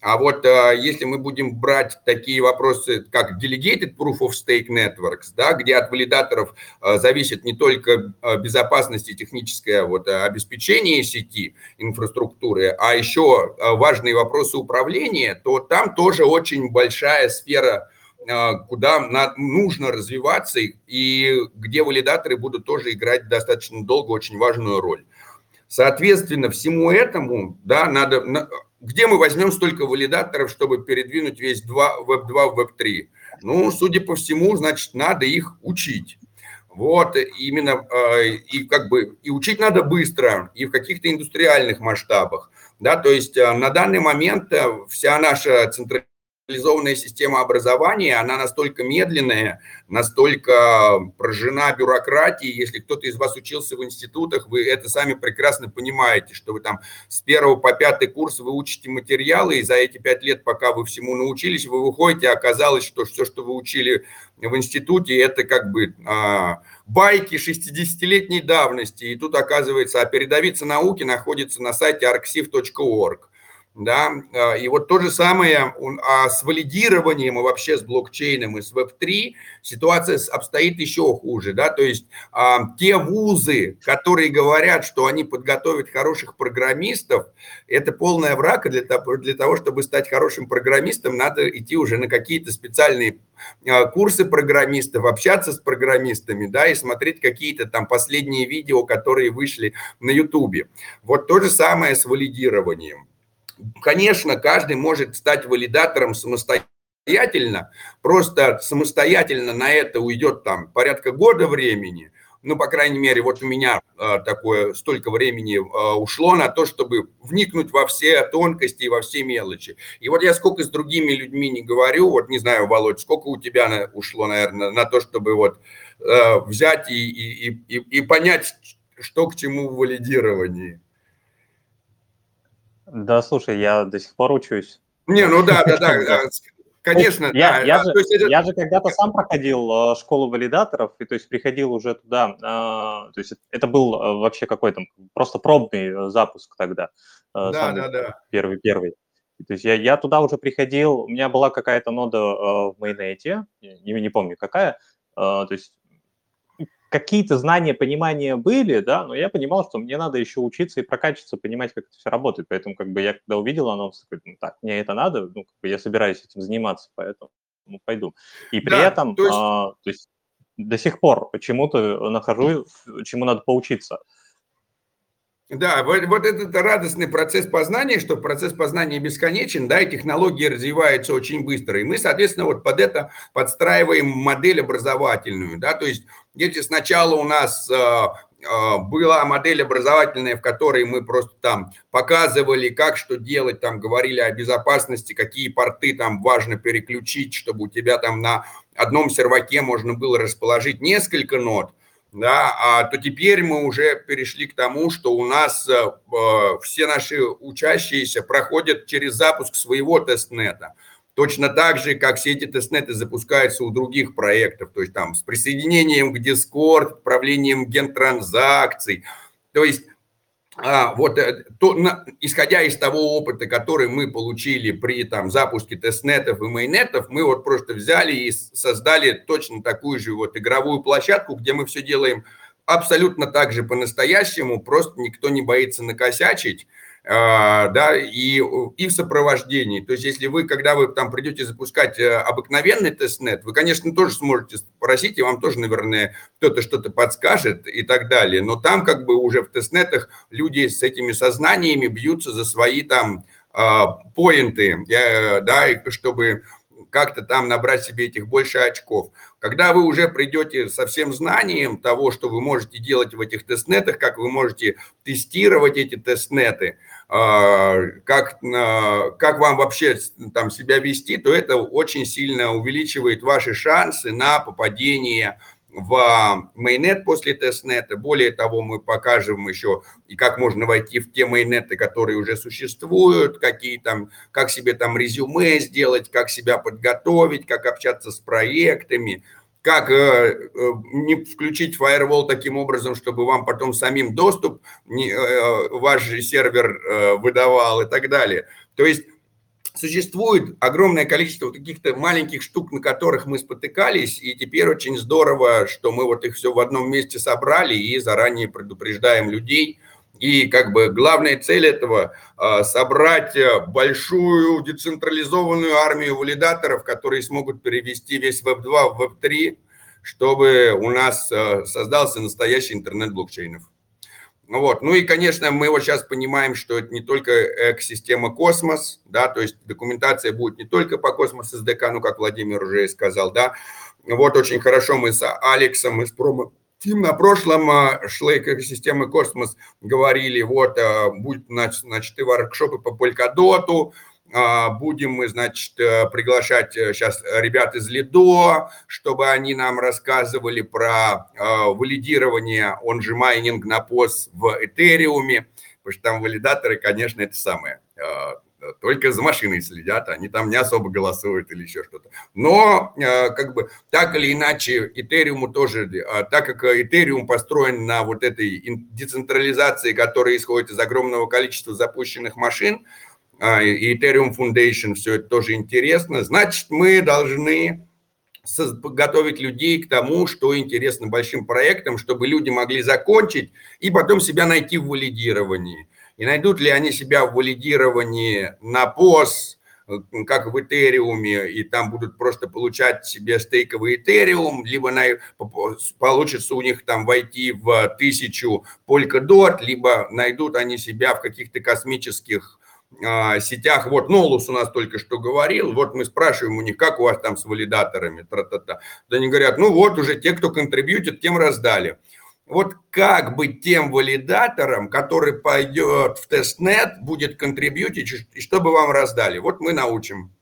А вот э, если мы будем брать такие вопросы, как Delegated Proof of Stake Networks, да, где от валидаторов э, зависит не только э, безопасность и техническое вот, обеспечение сети, инфраструктуры, а еще важные вопросы управления, то там тоже очень большая сфера куда нужно развиваться и где валидаторы будут тоже играть достаточно долго очень важную роль. Соответственно, всему этому, да, надо, где мы возьмем столько валидаторов, чтобы передвинуть весь 2, Web 2 в Web 3? Ну, судя по всему, значит, надо их учить. Вот, именно, э, и как бы, и учить надо быстро, и в каких-то индустриальных масштабах, да, то есть э, на данный момент вся наша централизация централизованная система образования, она настолько медленная, настолько прожжена бюрократией. Если кто-то из вас учился в институтах, вы это сами прекрасно понимаете, что вы там с первого по пятый курс вы учите материалы, и за эти пять лет, пока вы всему научились, вы выходите, оказалось, что все, что вы учили в институте, это как бы а, байки 60-летней давности. И тут оказывается, а передовица науки находится на сайте arxiv.org да, а, и вот то же самое а с валидированием и вообще с блокчейном и с Web3 ситуация обстоит еще хуже, да, то есть а, те вузы, которые говорят, что они подготовят хороших программистов, это полная врага для для того, чтобы стать хорошим программистом, надо идти уже на какие-то специальные а, курсы программистов, общаться с программистами, да, и смотреть какие-то там последние видео, которые вышли на Ютубе. Вот то же самое с валидированием. Конечно, каждый может стать валидатором самостоятельно, просто самостоятельно на это уйдет там порядка года времени, ну, по крайней мере, вот у меня э, такое столько времени э, ушло на то, чтобы вникнуть во все тонкости и во все мелочи. И вот я сколько с другими людьми не говорю, вот не знаю, Володь, сколько у тебя на, ушло, наверное, на то, чтобы вот э, взять и, и, и, и понять, что к чему в валидировании. Да, слушай, я до сих пор учусь. Не, ну да, да, да, конечно. Я, да, я, а, же, есть я же когда-то сам проходил э, школу валидаторов, и то есть приходил уже туда, э, то есть это был э, вообще какой-то просто пробный э, запуск тогда. Да, да, да. Первый, первый. То есть я, я туда уже приходил, у меня была какая-то нода в майонете, не, не помню какая, то есть какие-то знания, понимания были, да, но я понимал, что мне надо еще учиться и прокачиваться, понимать, как это все работает. Поэтому, как бы, я когда увидел анонс, такой, ну, так, мне это надо, ну, как бы, я собираюсь этим заниматься, поэтому ну, пойду. И при Да, этом, то есть- а, то есть до сих пор чему-то нахожу, чему надо поучиться. Да, вот, вот этот радостный процесс познания, что процесс познания бесконечен, да, и технологии развиваются очень быстро. И мы, соответственно, вот под это подстраиваем модель образовательную, да, то есть если сначала у нас э, э, была модель образовательная, в которой мы просто там показывали, как что делать, там говорили о безопасности, какие порты там важно переключить, чтобы у тебя там на одном серваке можно было расположить несколько нод, да, а, то теперь мы уже перешли к тому, что у нас э, э, все наши учащиеся проходят через запуск своего тестнета. Точно так же, как все эти тестнеты запускаются у других проектов, то есть там с присоединением к Discord, отправлением гентранзакций. То есть а, вот э, то, на, исходя из того опыта, который мы получили при там, запуске тестнетов и мейнетов, мы вот просто взяли и создали точно такую же вот игровую площадку, где мы все делаем абсолютно так же по-настоящему, просто никто не боится накосячить, да, и, и в сопровождении. То есть, если вы, когда вы там придете запускать э, обыкновенный тестнет, вы, конечно, тоже сможете спросить, и вам тоже, наверное, кто-то что-то подскажет и так далее. Но там как бы уже в тестнетах люди с этими сознаниями бьются за свои там а, поинты, да, чтобы как-то там набрать себе этих больше очков. Когда вы уже придете со всем знанием того, что вы можете делать в этих тестнетах, как вы можете тестировать эти тестнеты, а, как, а, как вам вообще там себя вести, то это очень сильно увеличивает ваши шансы на попадение в мейнет после тестнета. Более того, мы покажем еще, и как можно войти в те мейнеты, которые уже существуют, какие там, как себе там резюме сделать, как себя подготовить, как общаться с проектами, как э, э, не включить firewall таким образом, чтобы вам потом самим доступ не, э, ваш сервер выдавал и так далее. То есть существует огромное количество каких-то маленьких штук, на которых мы спотыкались, и теперь очень здорово, что мы вот их все в одном месте собрали и заранее предупреждаем людей. И как бы главная цель этого э, собрать э, большую децентрализованную армию валидаторов, которые смогут перевести весь Web2 в Web3, чтобы у нас э, создался настоящий интернет блокчейнов. Вот. Ну и, конечно, мы вот сейчас понимаем, что это не только экосистема космос, да, то есть документация будет не только по Cosmos SDK, ну, как Владимир уже и сказал, да. Вот очень хорошо мы с Алексом из Promo Team на прошлом шлейк экосистемы космос говорили, вот, будет, значит, и воркшопы по Polkadot, Будем мы, значит, приглашать сейчас ребят из Lido, чтобы они нам рассказывали про валидирование, он же майнинг на PoS в Этериуме, потому что там валидаторы, конечно, это самое, только за машиной следят, они там не особо голосуют или еще что-то. Но, как бы, так или иначе, Этериуму тоже, так как Этериум построен на вот этой децентрализации, которая исходит из огромного количества запущенных машин, и Ethereum Foundation, все это тоже интересно. Значит, мы должны готовить людей к тому, что интересно большим проектам, чтобы люди могли закончить и потом себя найти в валидировании. И найдут ли они себя в валидировании на POS, как в Этериуме, и там будут просто получать себе стейковый Этериум, либо на, получится у них там войти в тысячу Polkadot, либо найдут они себя в каких-то космических сетях, вот Нолус у нас только что говорил, вот мы спрашиваем у них, как у вас там с валидаторами, тра-та-та. Да они говорят, ну вот уже те, кто контрибьютит, тем раздали. Вот как быть тем валидатором, который пойдет в тестнет, будет контрибьютить, и чтобы вам раздали? Вот мы научим.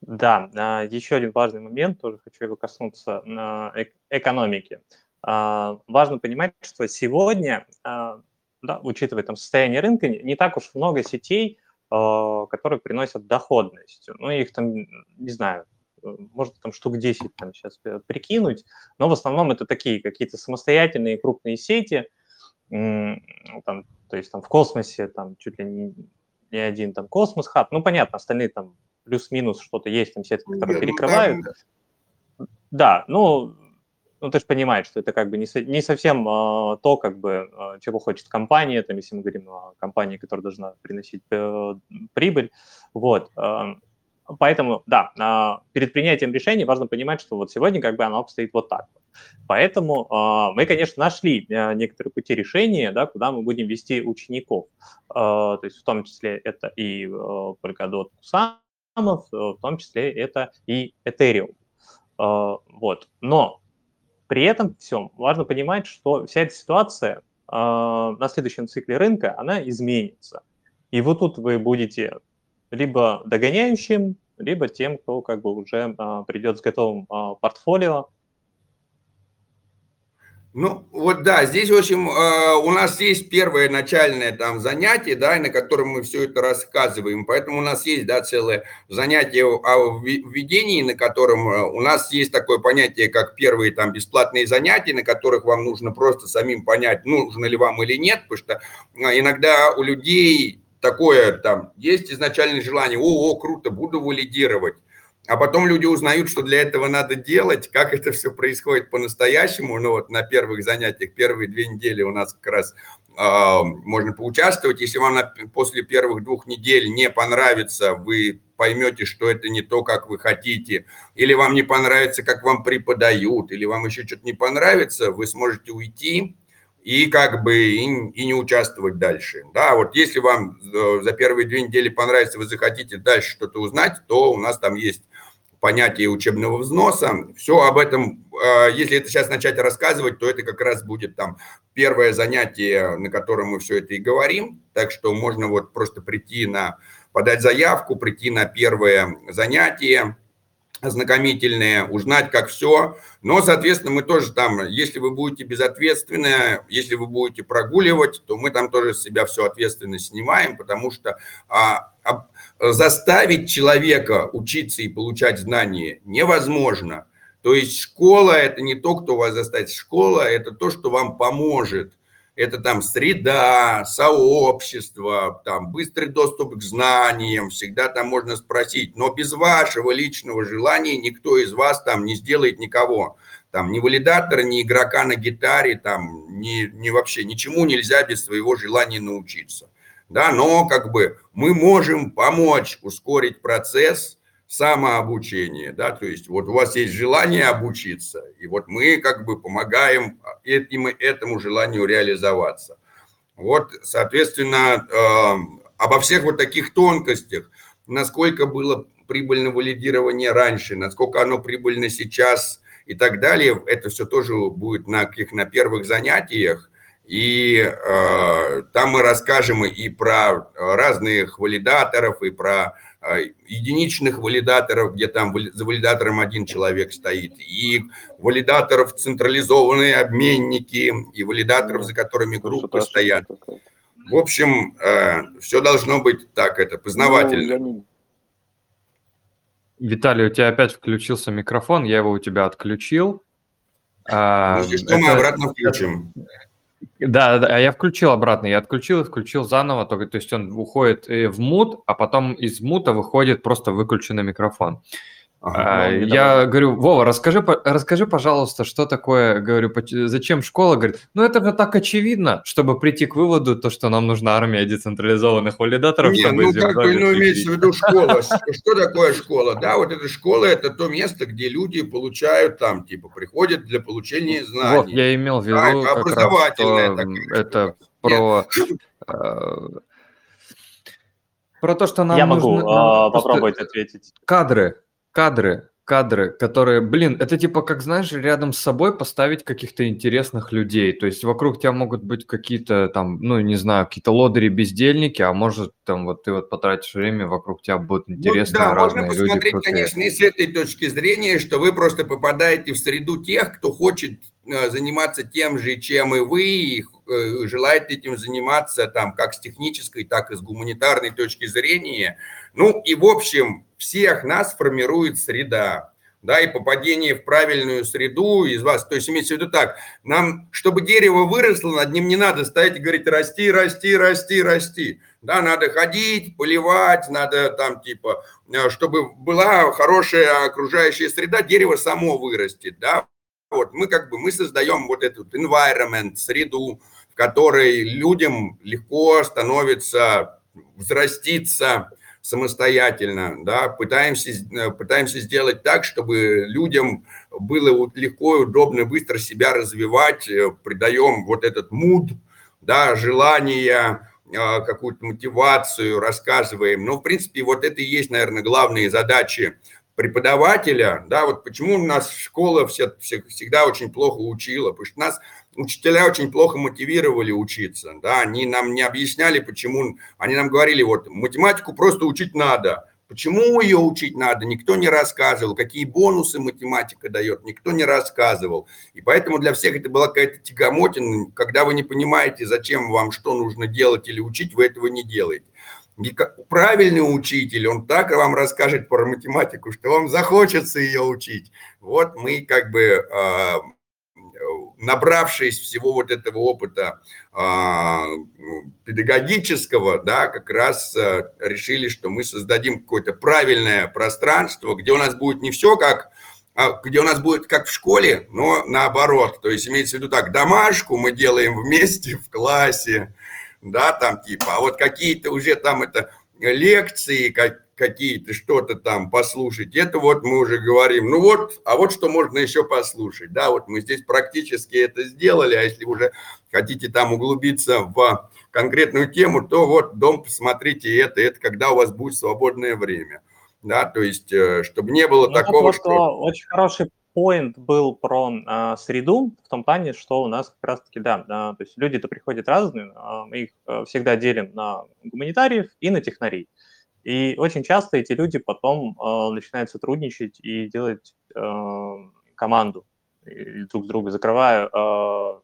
Да, а, еще один важный момент, тоже хочу его коснуться, а, экономики. А, важно понимать, что сегодня, да, учитывая там состояние рынка, не так уж много сетей, которые приносят доходность. Ну, их там, не знаю, может там штук 10 там сейчас прикинуть, но в основном это такие какие-то самостоятельные крупные сети, там, то есть там в космосе там чуть ли не, не один там космос хаб, ну понятно, остальные там плюс-минус что-то есть, там сетки, которые Нет, ну перекрывают. Ну, да, ну, ну, ты же понимаешь, что это как бы не, не совсем э, то, как бы, э, чего хочет компания, там, если мы говорим о компании, которая должна приносить э, прибыль, вот. Э, поэтому, да, перед принятием решения важно понимать, что вот сегодня как бы оно обстоит вот так. Поэтому э, мы, конечно, нашли э, некоторые пути решения, да, куда мы будем вести учеников. Э, то есть в том числе это и э, Polkadot сам, самов, э, в том числе это и Ethereum. Э, вот. Но при этом всем важно понимать, что вся эта ситуация на следующем цикле рынка, она изменится. И вот тут вы будете либо догоняющим, либо тем, кто как бы уже придет с готовым портфолио, ну, вот да, здесь, в общем, э, у нас есть первое начальное там занятие, да, на котором мы все это рассказываем, поэтому у нас есть, да, целое занятие о введении, на котором э, у нас есть такое понятие, как первые там бесплатные занятия, на которых вам нужно просто самим понять, нужно ли вам или нет, потому что э, иногда у людей такое там есть изначальное желание, о, о, круто, буду валидировать, а потом люди узнают, что для этого надо делать, как это все происходит по-настоящему. Ну вот на первых занятиях, первые две недели у нас как раз э, можно поучаствовать. Если вам на, после первых двух недель не понравится, вы поймете, что это не то, как вы хотите, или вам не понравится, как вам преподают, или вам еще что-то не понравится, вы сможете уйти и как бы и, и не участвовать дальше. Да, вот если вам э, за первые две недели понравится, вы захотите дальше что-то узнать, то у нас там есть понятие учебного взноса. Все об этом, э, если это сейчас начать рассказывать, то это как раз будет там первое занятие, на котором мы все это и говорим. Так что можно вот просто прийти на, подать заявку, прийти на первое занятие, ознакомительные, узнать, как все. Но, соответственно, мы тоже там, если вы будете безответственны, если вы будете прогуливать, то мы там тоже с себя всю ответственность снимаем, потому что а, а, заставить человека учиться и получать знания невозможно. То есть школа – это не то, кто вас заставит. Школа – это то, что вам поможет это там среда, сообщество, там быстрый доступ к знаниям, всегда там можно спросить, но без вашего личного желания никто из вас там не сделает никого. Там ни валидатора, ни игрока на гитаре, там ни, ни вообще ничему нельзя без своего желания научиться. Да, но как бы мы можем помочь ускорить процесс – самообучение, да, то есть вот у вас есть желание обучиться, и вот мы как бы помогаем этим, этому желанию реализоваться. Вот, соответственно, э, обо всех вот таких тонкостях, насколько было прибыльно валидирование раньше, насколько оно прибыльно сейчас и так далее, это все тоже будет на каких на первых занятиях, и э, там мы расскажем и про разных валидаторов, и про единичных валидаторов, где там за валидатором один человек стоит, и валидаторов централизованные обменники, и валидаторов, за которыми группы стоят. В общем, э, все должно быть так, это познавательно. Ну, Виталий, у тебя опять включился микрофон, я его у тебя отключил. А, ну, что это... мы обратно включим. Да, да, а я включил обратно, я отключил и включил заново, только, то есть он уходит э, в мут, а потом из мута выходит просто выключенный микрофон. Ага, а, ну, я давай. говорю, Вова, расскажи, расскажи, пожалуйста, что такое, говорю, зачем школа? Говорит, ну это же так очевидно, чтобы прийти к выводу, то, что нам нужна армия децентрализованных валидаторов. Не, ну как бы, ну имеется в виду школа. Что такое школа? Да, вот эта школа, это то место, где люди получают там, типа, приходят для получения знаний. Вот, я имел в виду, а, образовательная раз, это про... Э, про то, что нам Я могу нужно, э, попробовать ответить. Кадры, кадры, кадры, которые, блин, это типа как, знаешь, рядом с собой поставить каких-то интересных людей. То есть вокруг тебя могут быть какие-то там, ну, не знаю, какие-то лодыри-бездельники, а может там вот ты вот потратишь время, вокруг тебя будут интересные ну, да, разные можно люди. посмотреть, крутые. конечно, и с этой точки зрения, что вы просто попадаете в среду тех, кто хочет заниматься тем же, чем и вы, и э, желает этим заниматься там как с технической, так и с гуманитарной точки зрения. Ну и в общем, всех нас формирует среда да, и попадение в правильную среду из вас. То есть имеется в виду так, нам, чтобы дерево выросло, над ним не надо стоять и говорить расти, расти, расти, расти. Да, надо ходить, поливать, надо там типа, э, чтобы была хорошая окружающая среда, дерево само вырастет, да. Вот мы как бы, мы создаем вот этот environment, среду, в которой людям легко становится взраститься, самостоятельно, да, пытаемся, э, пытаемся сделать так, чтобы людям было легко и удобно быстро себя развивать, э, придаем вот этот муд, да, желание, э, какую-то мотивацию, рассказываем. Но, в принципе, вот это и есть, наверное, главные задачи преподавателя, да, вот почему у нас школа все, все, всегда очень плохо учила, потому что нас учителя очень плохо мотивировали учиться, да, они нам не объясняли, почему, они нам говорили, вот, математику просто учить надо, почему ее учить надо, никто не рассказывал, какие бонусы математика дает, никто не рассказывал, и поэтому для всех это была какая-то тягомотина, когда вы не понимаете, зачем вам что нужно делать или учить, вы этого не делаете правильный учитель, он так вам расскажет про математику, что вам захочется ее учить. Вот мы как бы а, набравшись всего вот этого опыта а, педагогического, да, как раз а, решили, что мы создадим какое-то правильное пространство, где у нас будет не все как где у нас будет как в школе, но наоборот. То есть имеется в виду так, домашку мы делаем вместе в классе, да, там типа, а вот какие-то уже там это лекции как, какие-то, что-то там послушать, это вот мы уже говорим, ну вот, а вот что можно еще послушать, да, вот мы здесь практически это сделали, а если уже хотите там углубиться в конкретную тему, то вот дом, посмотрите это, это когда у вас будет свободное время, да, то есть, э, чтобы не было ну, такого, вот, что... Очень хороший поинт был про э, среду в том плане, что у нас как раз-таки, да, да то есть люди-то приходят разные, э, мы их э, всегда делим на гуманитариев и на технарей. И очень часто эти люди потом э, начинают сотрудничать и делать э, команду и друг друга, закрывая, э,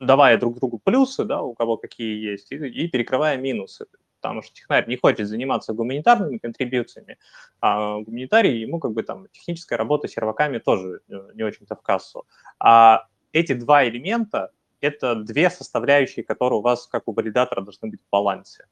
давая друг другу плюсы, да, у кого какие есть, и, и перекрывая минусы потому что технарь не хочет заниматься гуманитарными контрибьюциями, а гуманитарий, ему как бы там техническая работа с серваками тоже э, не очень-то в кассу. А эти два элемента – это две составляющие, которые у вас, как у валидатора, должны быть в балансе.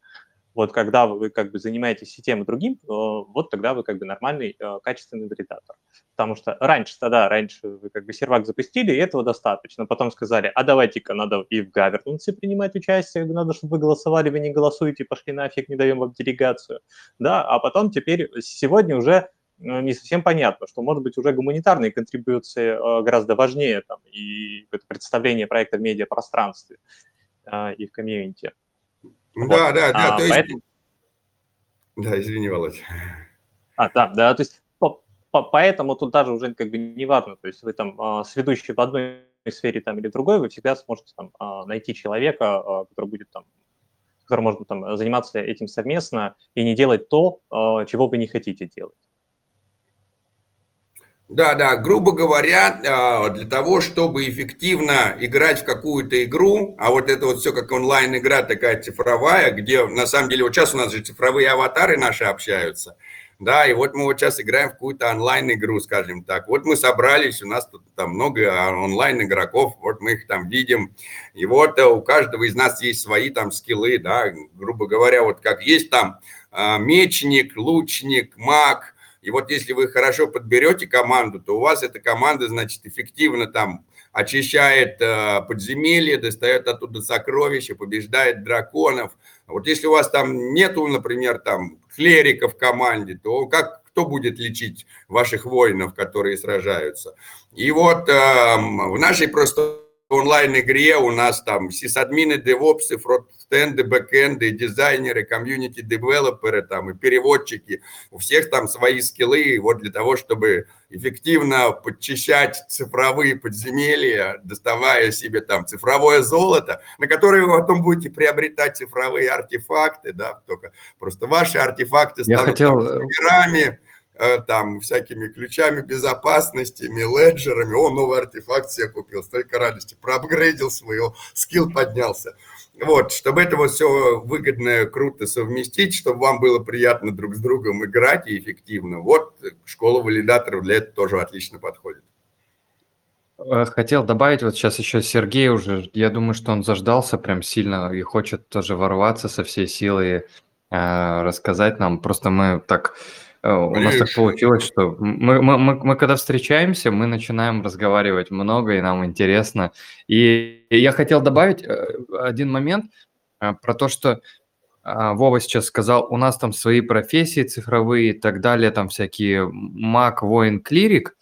Вот когда вы как бы занимаетесь и тем, и другим, э, вот тогда вы как бы нормальный, э, качественный валидатор. Потому что раньше тогда, раньше вы как бы сервак запустили, и этого достаточно. Потом сказали, а давайте-ка надо и в governance принимать участие, надо, чтобы вы голосовали, вы не голосуете, пошли нафиг, не даем вам делегацию. Да, а потом теперь, сегодня уже э, не совсем понятно, что, может быть, уже гуманитарные контрибуции гораздо важнее там, и представление проекта в медиапространстве и в комьюнити. Вот. Да, да, да. А, то есть... поэтому... Да, извини, Володь. А, да, да, то есть по, по, поэтому тут даже уже как бы не важно, то есть вы там а, с ведущей в одной сфере там или другой, вы всегда сможете там а, найти человека, а, который будет там который может там заниматься этим совместно и не делать то, а, чего вы не хотите делать. Да, да, грубо говоря, а, для того, чтобы эффективно играть в какую-то игру, а вот это вот все как онлайн-игра такая цифровая, где на самом деле вот сейчас у нас же цифровые аватары наши общаются, да, и вот мы вот сейчас играем в какую-то онлайн-игру, скажем так. Вот мы собрались, у нас тут там много онлайн-игроков, вот мы их там видим, и вот э, у каждого из нас есть свои там скиллы, да, грубо говоря, вот как есть там а, мечник, лучник, маг – и вот если вы хорошо подберете команду, то у вас эта команда, значит, эффективно там очищает э, подземелье, достает оттуда сокровища, побеждает драконов. Вот если у вас там нету, например, там клерика в команде, то как кто будет лечить ваших воинов, которые сражаются? И вот э, в нашей просто онлайн-игре у нас там сисадмины, девопсы, фронтенды, бэкенды, дизайнеры, комьюнити-девелоперы там и переводчики. У всех там свои скиллы, вот для того, чтобы эффективно подчищать цифровые подземелья, доставая себе там цифровое золото, на которое вы потом будете приобретать цифровые артефакты, да, только просто ваши артефакты Я станут хотел, э, там всякими ключами безопасности, леджерами. О, новый артефакт себе купил, столько радости, проапгрейдил свой, скилл поднялся. Вот, чтобы это вот все выгодно, круто совместить, чтобы вам было приятно друг с другом играть и эффективно. Вот школа валидаторов для этого тоже отлично подходит. Э, Хотел добавить, вот сейчас еще Сергей уже, я думаю, что он заждался прям сильно и хочет тоже ворваться со всей силы, э, рассказать нам. Просто мы так, э, у нас так получилось, что мы, мы, мы, мы когда встречаемся, мы начинаем разговаривать много, и нам интересно. И я хотел добавить э, один момент э, про то, что Вова сейчас сказал, у нас там свои профессии цифровые и так далее, там всякие маг, воин, клирик.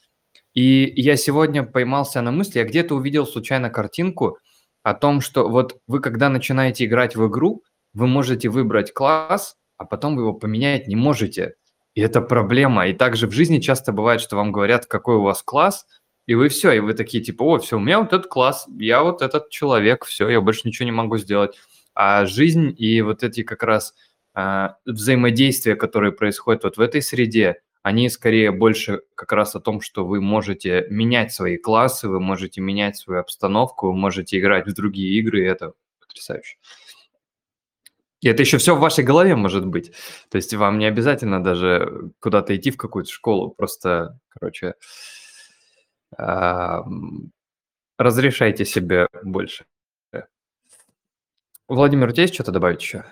И я сегодня поймался на мысли, я где-то увидел случайно картинку о том, что вот вы когда начинаете играть в игру, вы можете выбрать класс, а потом вы его поменять не можете. И это проблема. И также в жизни часто бывает, что вам говорят, какой у вас класс, и вы все, и вы такие типа, о, все, у меня вот этот класс, я вот этот человек, все, я больше ничего не могу сделать. А жизнь и вот эти как раз а, взаимодействия, которые происходят вот в этой среде, они скорее больше как раз о том, что вы можете менять свои классы, вы можете менять свою обстановку, вы можете играть в другие игры, и это потрясающе. И это еще все в вашей голове может быть. То есть вам не обязательно даже куда-то идти в какую-то школу, просто, короче, разрешайте себе больше. Владимир, у тебя есть что-то добавить еще?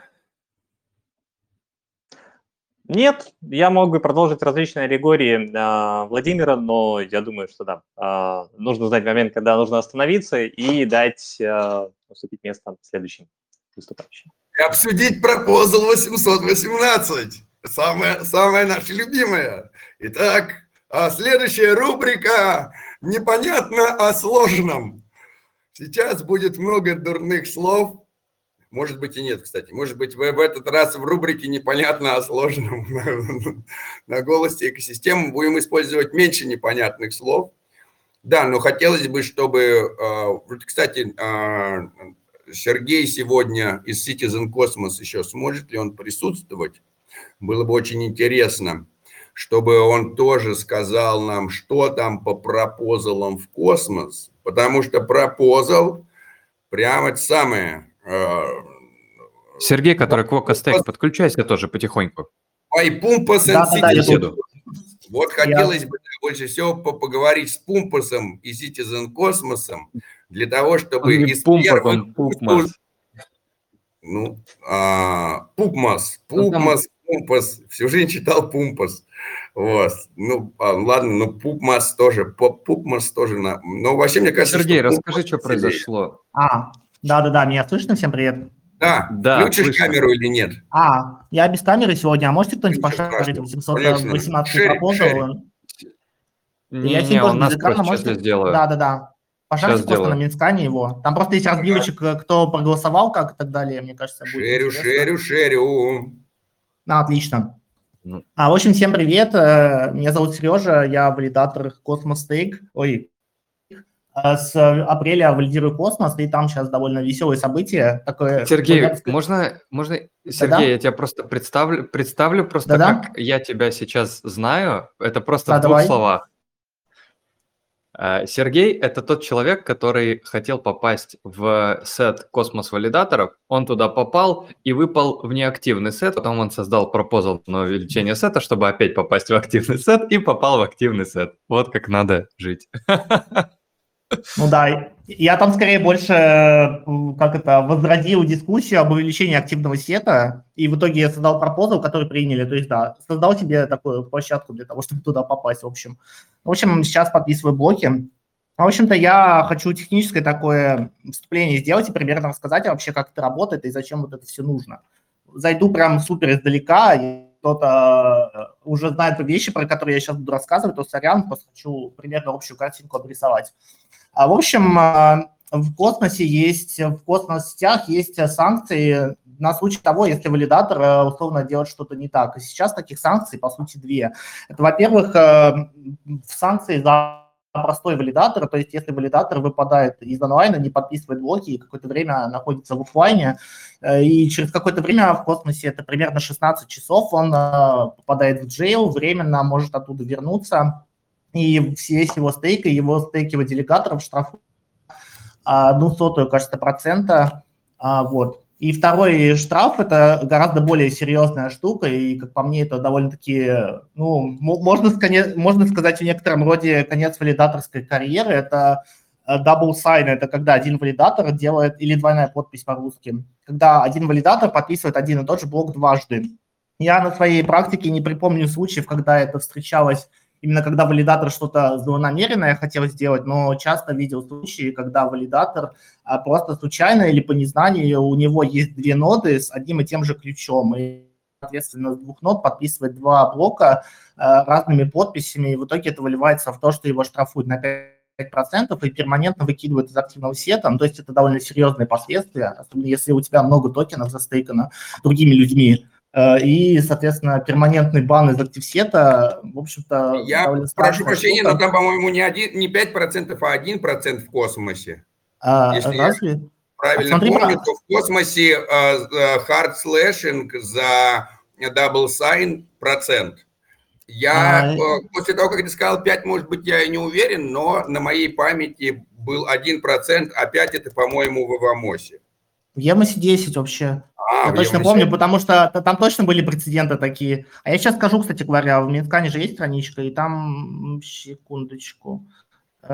Нет, я мог бы продолжить различные аллегории а, Владимира, но я думаю, что да, а, нужно знать момент, когда нужно остановиться и дать а, уступить место следующим выступающим. И обсудить пропозал 818. Самое, самое наше любимое. Итак, а следующая рубрика «Непонятно о сложном». Сейчас будет много дурных слов. Может быть и нет, кстати. Может быть, вы в этот раз в рубрике «Непонятно о сложном» на голосе экосистемы будем использовать меньше непонятных слов. Да, но хотелось бы, чтобы... вот, Кстати, э, Сергей сегодня из Citizen Cosmos еще сможет ли он присутствовать? Было бы очень интересно, чтобы он тоже сказал нам, что там по пропозалам в космос, потому что пропозал прямо это самое... э, Сергей, который Квока Стейк, подключайся тоже потихоньку. Я буду. Вот хотелось бы больше всего по- поговорить с Пумпасом и Citizen Космосом для того, чтобы Он не из Пумпас, первых он Пупмас. Ну, а, Пупмас, Ну, там- Пупмас, Пумпас. Всю жизнь читал Пумпас. Вот. Ну, а, ладно, ну Пупмас тоже, Пупмас тоже. На... Но вообще, мне кажется, Сергей, что расскажи, что произошло. А, да-да-да, меня слышно? Всем привет. Да, Да, включишь слышно. камеру или нет? А, я без камеры сегодня, а можете кто-нибудь пошарить страшного. Конечно. 818 Шерить, пропозал? Я Не, сегодня тоже нас без экрана, просто сейчас можете? сделаю. Да-да-да. Пожалуйста, Щас просто на сделаю. Минскане его. Там просто есть разбивочек, э, кто проголосовал, как и так далее, мне кажется, будет Шерю, интересно. шерю, шерю. А, отлично. Ну. А, в общем, всем привет. э, Меня зовут Сережа, я валидатор Cosmos Stake. Ой, Э, с апреля валидирую Космос, и там сейчас довольно веселые события. Такое, Сергей, сказал- можно, можно, Да-да. Сергей, я тебя просто представлю, представлю просто Да-да. как я тебя сейчас знаю. Это просто Да, в двух давай. словах. Э, Сергей – это тот человек, который хотел попасть в сет космос валидаторов. Он туда попал и выпал в неактивный сет. Потом он создал пропозал на увеличение сета, чтобы опять попасть в активный сет, и попал в активный сет. Вот как надо жить. Ну да, я там скорее больше, э, как это, возродил дискуссию об увеличении активного сета, и в итоге я создал пропозал, который приняли, то есть да, создал себе такую площадку для того, чтобы туда попасть, в общем. В общем, сейчас подписываю блоки. В общем-то, я хочу техническое такое вступление сделать и примерно рассказать вообще, как это работает и зачем вот это все нужно. Зайду прям супер издалека, кто-то э, уже знает вещи, про которые я сейчас буду рассказывать, то сорян, просто хочу примерно общую картинку обрисовать. А, В общем, а, в космосе есть, в космос-сетях есть санкции на случай того, если валидатор э, условно делает что-то не так. И сейчас таких санкций, по сути, две. Это, во-первых, э, санкции за простой валидатор, то есть если валидатор выпадает из онлайна, не подписывает блоки и какое-то время находится в офлайне, э, и через какое-то время в космосе, это примерно 16 часов, он попадает в джейл, временно может оттуда вернуться, и все его стейки, его стейки в делегаторов штрафуют одну сотую, кажется, процента, а, вот. И второй штраф – это гораздо более серьезная штука, и, как по мне, это довольно-таки, ну, можно, можно сказать, в некотором роде конец валидаторской карьеры. Это э, double sign – это когда один валидатор делает, или двойная подпись по-русски, когда один валидатор подписывает один и тот же блок дважды. Я на своей практике не припомню случаев, когда это встречалось именно когда валидатор что-то злонамеренное хотел сделать, но часто видел случаи, когда валидатор а, просто случайно или по незнанию у него есть две ноды с одним и тем же ключом, и, соответственно, с двух нод подписывает два блока а, разными подписями, и в итоге это выливается в то, что его штрафуют на 5% и перманентно выкидывают из активного сета. Ну, то есть это довольно серьезные последствия, особенно если у тебя много токенов застейкано другими людьми. Э, и, соответственно, перманентный бан из активсета, в общем-то, Я прошу прощения, штука. но там, по-моему, не, один, не 5%, а 1% в космосе. А, Если разве? Я правильно а помню, то в космосе uh, hard slashing за double sign процент. Я а... после того, как ты сказал 5, может быть, я и не уверен, но на моей памяти был 1%, а 5 это, по-моему, в Авамосе. В Ямосе 10 вообще. А, я точно помню, потому что там точно были прецеденты такие. А я сейчас скажу, кстати говоря, в Минскане же есть страничка, и там, секундочку, э,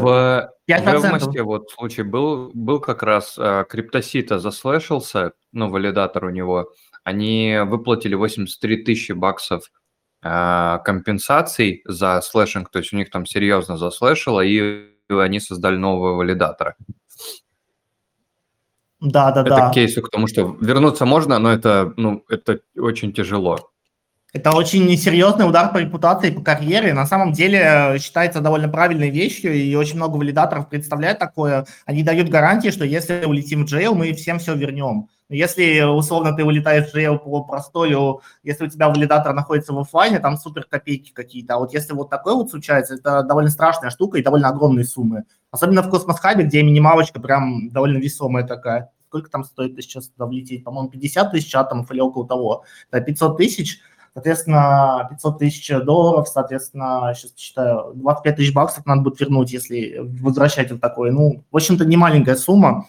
в, 5%. в Эвмосте вот случай был, был как раз э, криптосита заслэшился, ну, валидатор у него, они выплатили 83 тысячи баксов э, компенсаций за слэшинг, то есть у них там серьезно заслэшило, и они создали нового валидатора. Да, да, это да. к кейсу к тому, что вернуться можно, но это, ну, это очень тяжело. Это очень серьезный удар по репутации, по карьере. На самом деле э, считается довольно правильной вещью, и очень много валидаторов представляют такое. Они дают гарантии, что если улетим в джейл, мы всем все вернем. Если, условно, ты улетаешь в по простою, если у тебя валидатор находится в офлайне, там супер копейки какие-то. А вот если вот такое вот случается, это довольно страшная штука и довольно огромные суммы. Особенно в космос-хабе, где минималочка прям довольно весомая такая. Сколько там стоит сейчас туда влететь? По-моему, 50 тысяч атомов или около того. Это 500 тысяч – Соответственно, 500 тысяч долларов, соответственно, сейчас считаю, 25 тысяч баксов надо будет вернуть, если возвращать вот такое. Ну, в общем-то, не маленькая сумма.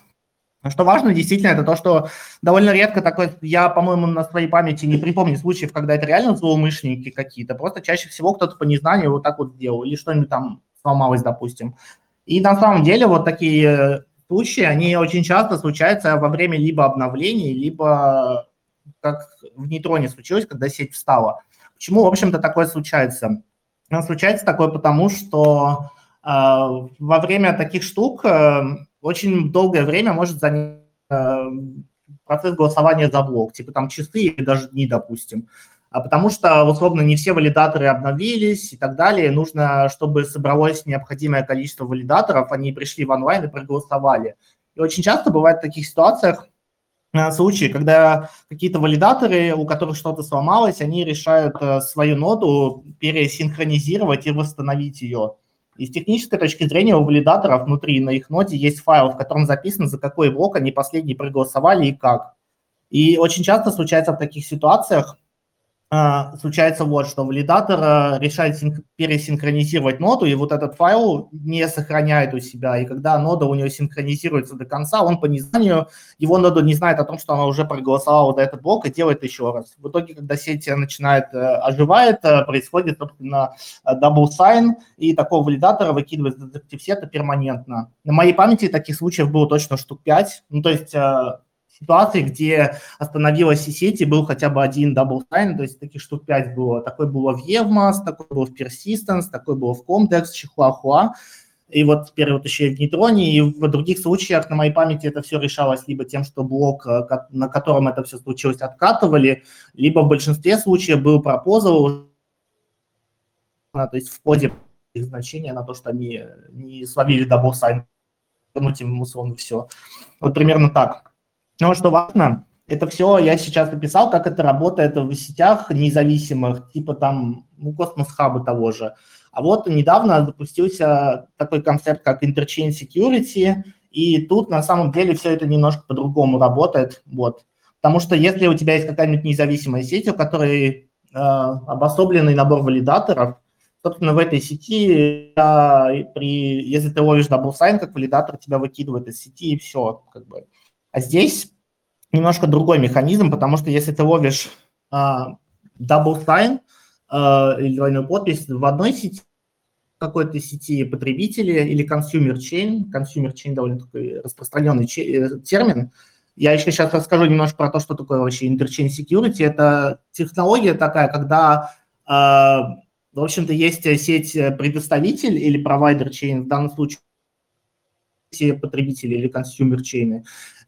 Что важно, действительно, это то, что довольно редко такое, я, по-моему, на своей памяти не припомню случаев, когда это реально злоумышленники какие-то, просто чаще всего кто-то по незнанию вот так вот сделал, или что-нибудь там сломалось, допустим. И на самом деле вот такие случаи, они очень часто случаются во время либо обновлений, либо как в нейтроне случилось, когда сеть встала. Почему, в общем-то, такое случается? Случается такое потому, что э, во время таких штук э, очень долгое время может занять э, процесс голосования за блок, типа там часы или даже дни, допустим. А потому что, условно, не все валидаторы обновились и так далее. Нужно, чтобы собралось необходимое количество валидаторов, они пришли в онлайн и проголосовали. И очень часто бывает в таких ситуациях, Э, случаи, когда какие-то валидаторы, у которых что-то сломалось, они решают э, свою ноду пересинхронизировать и восстановить ее. И с технической точки зрения у валидаторов внутри на их ноде есть файл, в котором записано, за какой блок они последний проголосовали и как. И очень часто случается в таких ситуациях, случается вот, что валидатор а, решает пересинхронизировать ноду, и вот этот файл не сохраняет у себя. И когда нода у него синхронизируется до конца, он по незнанию, его нода не знает о том, что она уже проголосовала за этот блок и делает еще раз. В итоге, когда сеть начинает э, оживает, э, происходит, собственно, double sign, и такого валидатора выкидывает из актив-сета перманентно. На моей памяти таких случаев было точно штук 5. Ну, то есть э, ситуации, где остановилась и сети, был хотя бы один sign, то есть таких штук 5 было. Такой было в EVMAS, такой был в Persistence, такой был в Comdex, Чихуахуа. И вот теперь вот еще и в нейтроне, и в других случаях на моей памяти это все решалось либо тем, что блок, э, на котором это все случилось, откатывали, либо в большинстве случаев был пропозал, то есть в коде их значения на то, что они не словили sign вернуть им условно все. Вот примерно так. Но что важно, это все я сейчас описал, как это работает в сетях независимых, типа там, ну, Космос Хаба того же. А вот недавно запустился такой концепт, как Interchain Security, и тут на самом деле все это немножко по-другому работает, вот. Потому что если у тебя есть какая-нибудь независимая сеть, у которой э, обособленный набор валидаторов, собственно, в этой сети, э, при, если ты ловишь double sign как валидатор, тебя выкидывает из сети и все. Как бы. А здесь немножко другой механизм, потому что если ты ловишь э, double sign э, или двойную подпись в одной сети, какой-то сети потребителей или consumer chain, consumer chain довольно такой распространенный э, термин, я еще сейчас расскажу немножко про то, что такое вообще interchain security. Это технология такая, когда, э, в общем-то, есть сеть предоставитель или провайдер chain, в данном случае все потребители или consumer chain,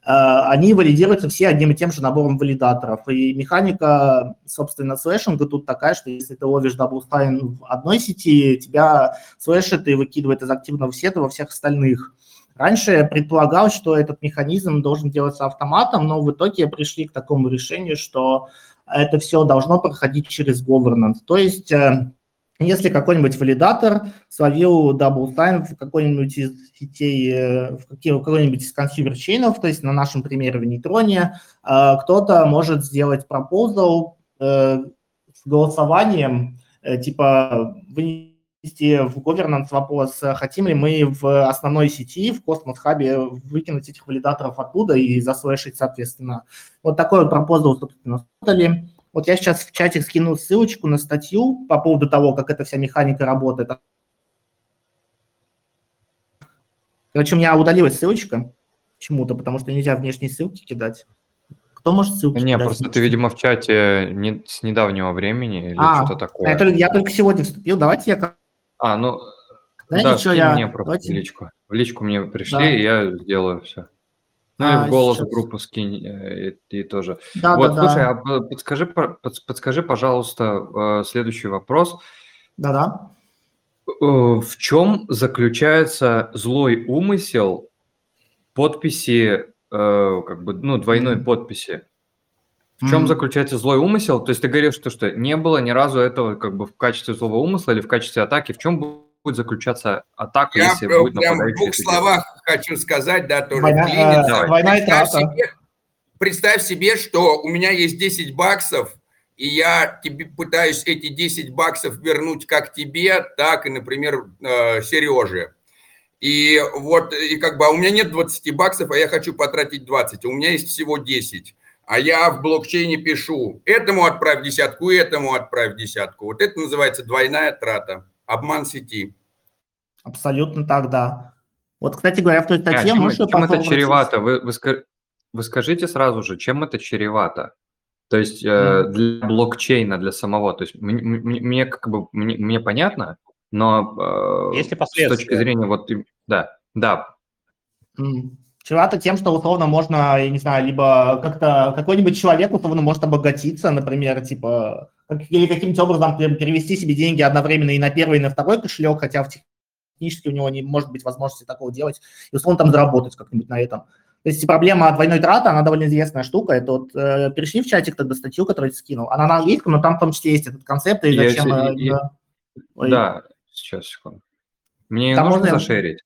они валидируются все одним и тем же набором валидаторов. И механика, собственно, слэшинга тут такая, что если ты ловишь double sign в одной сети, тебя слэшит и выкидывает из активного сета во всех остальных. Раньше я предполагал, что этот механизм должен делаться автоматом, но в итоге пришли к такому решению, что это все должно проходить через governance. То есть э, если какой-нибудь валидатор словил time в какой-нибудь из сетей, э, в какой-нибудь из consumer chain ов, то есть на нашем примере в нейтроне, э, кто-то может сделать proposal э, с голосованием, типа вынести в governance вопрос, хотим ли мы в основной сети, в Cosmos Hub выкинуть этих валидаторов оттуда и заслэшить, соответственно. Вот такой вот пропозал, собственно, создали. Вот я сейчас в чате скинул ссылочку на статью по поводу того, как эта вся механика работает. Короче, у меня удалилась ссылочка почему-то, потому что нельзя внешние ссылки кидать. Кто может ссылки Не, просто ты, видимо, в чате не, с недавнего времени или а, что-то такое. Я только, я только сегодня вступил. Давайте я... А, ну, Знаете, да, что я... мне просто Давайте... в личку. В личку мне пришли, Да. и я сделаю все. Ну А, в голос сейчас. группу скинь, э, и, и тоже. Да, вот, да, слушай, да. а подскажи, подскажи, пожалуйста, э, следующий вопрос. Да, да. Э, В чем заключается злой умысел подписи, как бы, ну, двойной Мгм. подписи? В чем М. заключается злой умысел? То есть ты говоришь, что, что не было ни разу этого как бы в качестве злого умысла или в качестве атаки. В чем будет заключаться атака, Я если прям будет в нападающий? двух словах хочу сказать, да, тоже Война, вклиниться. э, Давай. война и Представь трата. себе, представь себе, что у меня есть 10 баксов, и я тебе пытаюсь эти 10 баксов вернуть как тебе, так и, например, э, Сереже. И вот, и как бы, а у меня нет 20 баксов, а я хочу потратить 20, а у меня есть всего 10. А я в блокчейне пишу, этому отправь десятку, этому отправь десятку. Вот это называется двойная трата, обман сети. Абсолютно так, да. Вот, кстати говоря, в той А, статье чем, можешь чем это чревато? Вы, вы, вы скажите сразу же, чем это чревато? То есть э, для блокчейна, для самого. То есть мне, мне- как бы мне, мне понятно, но э, Есть ли с точки зрения вот да, да. Чревато тем, что условно можно, я не знаю, либо как-то какой-нибудь человек условно может обогатиться, например, типа, или каким-то образом пер- перевести себе деньги одновременно и на первый, и на второй кошелек, хотя в тех- технически у него не может быть возможности такого делать, и условно там заработать как-нибудь на этом. То есть проблема двойной траты, она довольно известная штука. Это вот э, перешли в чатик тогда статью, которую я скинул. Она на английском, но там в том числе есть этот концепт, и Я зачем... э, и- да. Ой. да, сейчас, секунду. Мне Там нужно можно я- за share ить?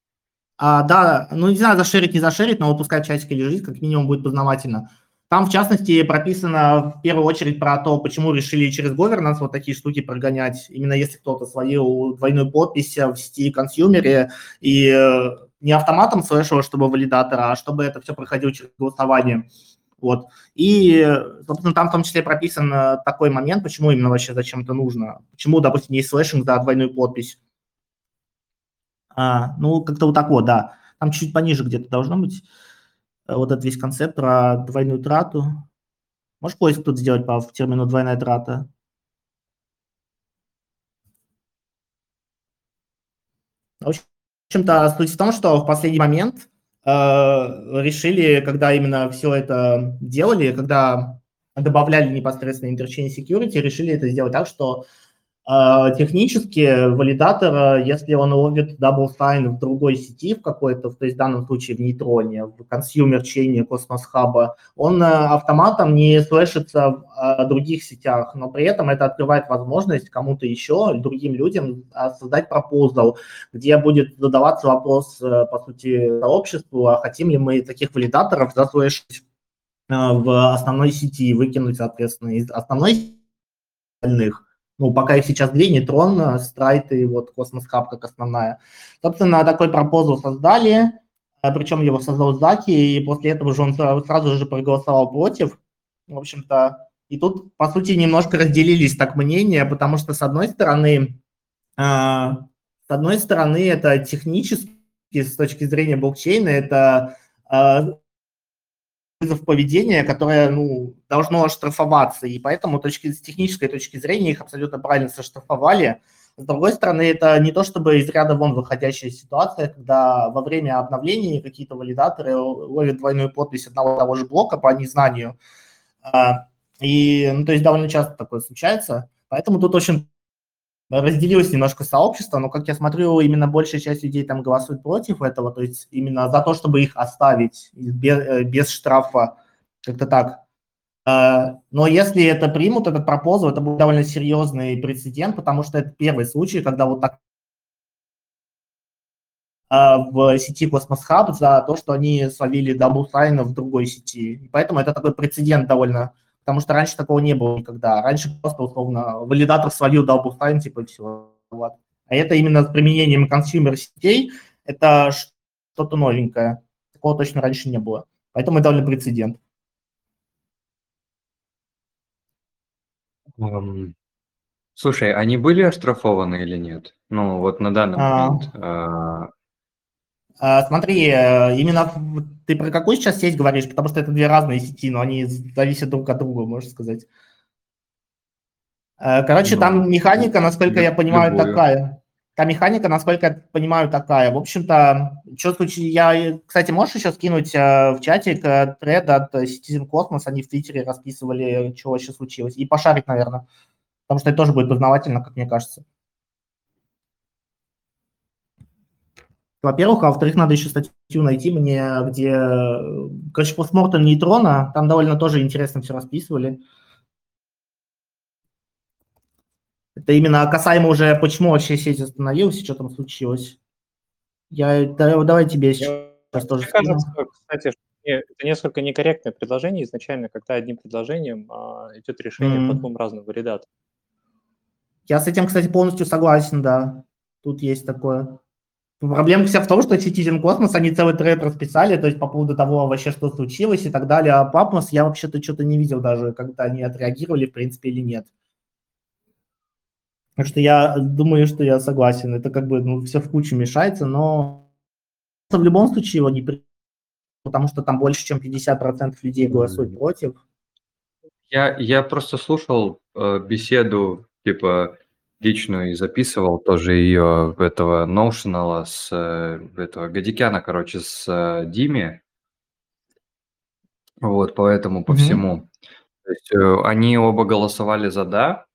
А, да, ну не знаю, зашерить, не зашерить, но вот пускай в чатике лежит, как минимум будет познавательно. Там, в частности, прописано в первую очередь про то, почему решили через governance вот такие штуки прогонять, именно если кто-то словил двойную подпись в сети consumer е, и э, не автоматом слэшил, чтобы валидатора, а чтобы это все проходило через голосование. Вот. И, собственно, там в том числе прописан э, такой момент, почему именно вообще зачем это нужно. Почему, допустим, есть слэшинг за двойную подпись. А, ну, как-то вот так вот, да. Там чуть пониже где-то должно быть э, вот этот весь концепт про двойную трату. Можешь поиск тут сделать по термину двойная трата? В общем-то, суть в том, что в последний момент э, решили, когда именно все это делали, когда добавляли непосредственно Interchain Security, решили это сделать так, что Технически валидатор, если он ловит double sign в другой сети в какой-то, то есть в данном случае в нейтроне, в consumer chain е Cosmos Hub, он э, автоматом не слэшится в э, других сетях, но при этом это открывает возможность кому-то еще, другим людям создать proposal, где будет задаваться вопрос, э, по сути, сообществу, а хотим ли мы таких валидаторов заслэшить в основной сети, выкинуть, соответственно, из основной остальных ну, пока их сейчас две, Нейтрон, Страйд и вот Космос Хаб как основная. Собственно, такой proposal создали, э, причем его создал Заки, и после этого же он сразу же проголосовал против. В общем-то, и тут, по сути, немножко разделились так мнения, потому что, с одной стороны, э, с одной стороны, это технически, с точки зрения блокчейна, это э, вызов поведения, которое ну, должно оштрафоваться, и поэтому точки, с технической точки зрения их абсолютно правильно соштрафовали. С другой стороны, это не то чтобы из ряда вон выходящая ситуация, когда во время обновления какие-то валидаторы ловят двойную подпись одного того же блока по незнанию. А, и, ну, то есть довольно часто такое случается. Поэтому тут очень разделилось немножко сообщество, но, как я смотрю, именно большая часть людей там голосует против этого, то есть именно за то, чтобы их оставить без, э, без штрафа, как-то так. Э, но если это примут, этот proposal, это будет довольно серьезный прецедент, потому что это первый случай, когда вот так э, в сети Cosmos Hub за то, что они словили double sign а в другой сети. Поэтому это такой прецедент довольно потому что раньше такого не было никогда. Раньше просто, условно, валидатор словил double sign, типа, все. Вот. А это именно с применением consumer сетей, это что-то новенькое. Такого точно раньше не было. Поэтому это довольно прецедент. Um, слушай, они были оштрафованы или нет? Ну, вот на данный а, момент. А, смотри, э, именно ты про какую сейчас сеть говоришь? Потому что это две разные сети, но они зависят друг от друга, можно сказать. Э, короче, ну, там механика, насколько я понимаю, любую. такая. Там механика, насколько я понимаю, такая. В общем-то, что случилось? Я, кстати, можешь еще скинуть э, в чатик тред от Citizen Cosmos, они в Твиттере расписывали, что вообще случилось. И пошарить, наверное. Потому что это тоже будет познавательно, как мне кажется. Во-первых, а во-вторых, надо еще статью найти мне, где, короче, постмортем нейтрона, там довольно тоже интересно все расписывали. Это именно касаемо уже, почему вообще сеть остановилась что там случилось. Я, да, давай тебе сейчас Я, тоже Мне кажется, кстати, это несколько некорректное предложение изначально, когда одним предложением а, идет решение mm-hmm. по двум разным валидаторам. Я с этим, кстати, полностью согласен, да. Тут есть такое. Проблема вся в том, что Citizen Cosmos, они целый тред расписали, то есть по поводу того вообще, что случилось и так далее. А Papmos я вообще-то что-то не видел даже, когда они отреагировали, в принципе, или нет. Так что я думаю, что я согласен. Это как бы ну, все в кучу мешается, но в любом случае его не при... потому что там больше, чем 50% людей голосуют против. Я, я просто слушал э, беседу, типа, личную и записывал тоже ее этого Notional с э, этого Гадикяна, короче, с э, Дими. Вот, поэтому по mm-hmm. всему. То есть э, они оба голосовали за да,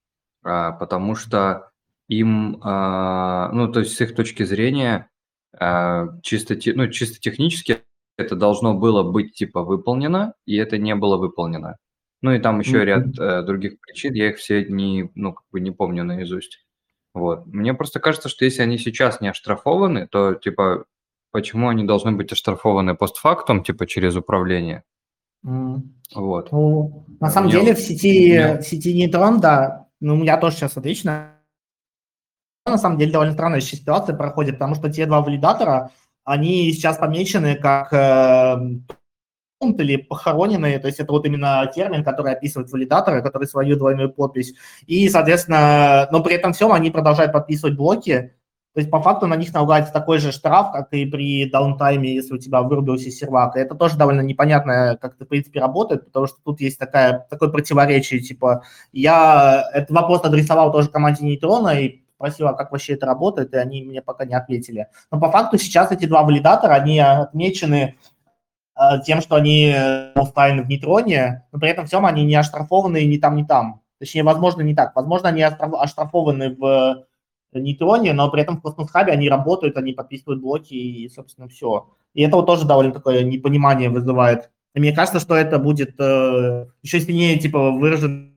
а, потому что им, а, ну, то есть с их точки зрения, а, чисто, ну, чисто технически это должно было быть типа выполнено, и это не было выполнено. Ну и там еще mm-hmm. ряд э, других причин, я их все не, ну, как бы не помню наизусть. Вот. Мне просто кажется, что если они сейчас не оштрафованы, то, типа, почему они должны быть оштрафованы постфактум, типа, через управление? Mm. Вот. Ну, на самом меня, деле в сети, в сети Нейтрон, да, ну, у меня тоже сейчас отлично. На самом деле довольно странная ситуация проходит, потому что те два валидатора, они сейчас помечены как э, или похороненные, то есть это вот именно термин, который описывает валидаторы, которые свою двойную подпись. И, соответственно, но при этом всем они продолжают подписывать блоки, то есть по факту на них налагается такой же штраф, как и при даунтайме, если у тебя вырубился сервак. И это тоже довольно непонятно, как это в принципе работает, потому что тут есть такая, такое противоречие, типа я этот вопрос адресовал тоже команде Нейтрона и спросил, а как вообще это работает, и они мне пока не ответили. Но по факту сейчас эти два валидатора, они отмечены тем, что они офлайн в нейтроне, но при этом всем они не оштрафованы ни там, ни там. То Точнее, возможно, не так. Возможно, они оштраф- оштрафованы в нейтроне, но при этом в Cosmos Hub они работают, они подписывают блоки и, собственно, все. И это вот тоже довольно такое непонимание вызывает. И мне кажется, что это будет э, еще сильнее, типа, выражен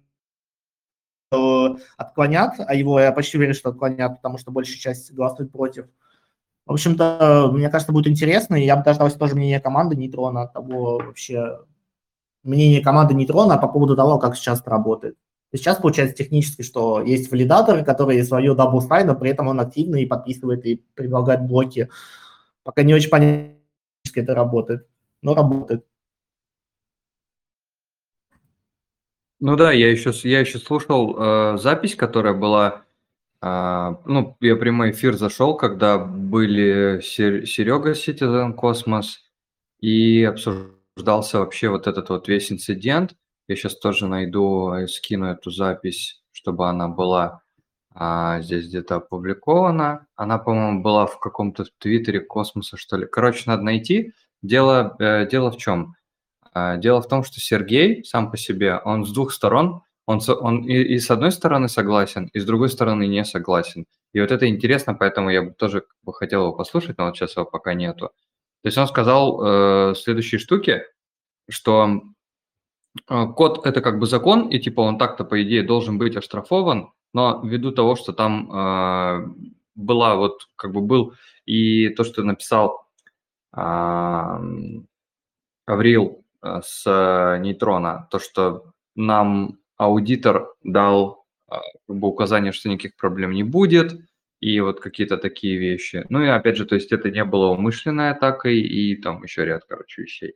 э, отклонят, а его я почти уверен, что отклонят, потому что большая часть голосует против. В общем-то, мне кажется, будет интересно, и я бы дождался тоже мнения команды Нейтрона, того вообще, мнение команды Нейтрона по поводу того, как сейчас это работает. Сейчас получается технически, что есть валидаторы, которые словили double но при этом он активный и подписывает, и предлагает блоки. Пока не очень понятно, как это работает, но работает. Ну да, я еще, я еще слушал э, запись, которая была, э, ну, я прямой эфир зашел, когда были Сер- Серега Citizen Cosmos, и обсуждался вообще вот этот вот весь инцидент. Я сейчас тоже найду и скину эту запись, чтобы она была а, здесь где-то опубликована. Она, по-моему, была в каком-то твиттере Космоса, что ли. Короче, надо найти. Дело, э, дело в чем? А, дело в том, что Сергей сам по себе, он с двух сторон, он, он и, и с одной стороны согласен, и с другой стороны не согласен. И вот это интересно, поэтому я бы тоже хотел его послушать, но вот сейчас его пока нету. То есть он сказал э, следующие штуки, что э, код это как бы закон, и типа он так-то по идее должен быть оштрафован, но ввиду того, что там э, была вот как бы был и то, что написал а, Аврил э, с э, нейтрона, то, что нам аудитор дал э, как бы указание, что никаких проблем не будет, и вот какие-то такие вещи. Ну и опять же, то есть это не было умышленной атакой, и там еще ряд, короче, вещей.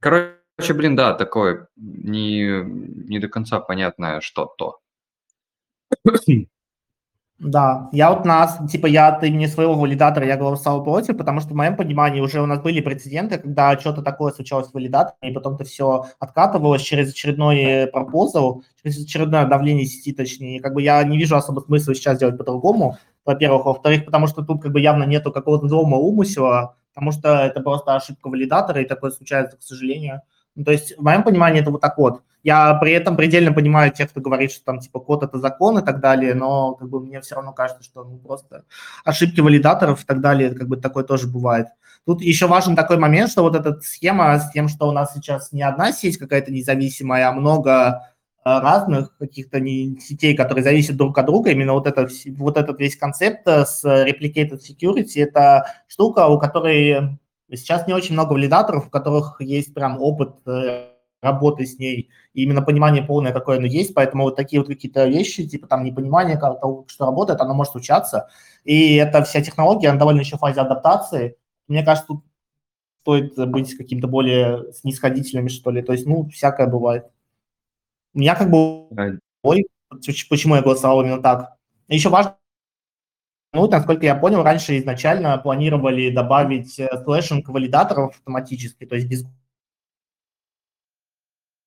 Короче, блин, да, такое не, не до конца понятное что-то. Да, я вот нас, типа, я от имени своего валидатора я голосовал против, потому что в моем понимании уже у нас были прецеденты, когда что-то такое случалось с валидатором, и потом это все откатывалось через очередной пропозал, через очередное давление сети, точнее. Как бы я не вижу особо смысла сейчас делать по-другому, во-первых. Во-вторых, потому что тут как бы явно нету какого-то злого умысла, потому что это просто ошибка валидатора, и такое случается, к сожалению. Ну, то есть, в моем понимании, это вот так вот. Я при этом предельно понимаю тех, кто говорит, что там типа код это закон и так далее, но как бы мне все равно кажется, что ну, просто ошибки валидаторов и так далее, как бы такое тоже бывает. Тут еще важен такой момент, что вот эта схема с тем, что у нас сейчас не одна сеть какая-то независимая, а много э, разных каких-то сетей, которые зависят друг от друга, именно вот, это, вот этот весь концепт э, с replicated security, это штука, у которой сейчас не очень много валидаторов, у которых есть прям опыт э, работы с ней, и именно понимание полное, какое оно есть, поэтому вот такие вот какие-то вещи, типа там непонимание того, что работает, оно может случаться, и эта вся технология, она довольно еще в фазе адаптации, мне кажется, тут стоит быть каким-то более снисходительными, что ли, то есть, ну, всякое бывает. У меня как бы, ой, почему я голосовал именно так. Еще важно ну, насколько я понял, раньше изначально планировали добавить слэшинг валидаторов автоматически, то есть без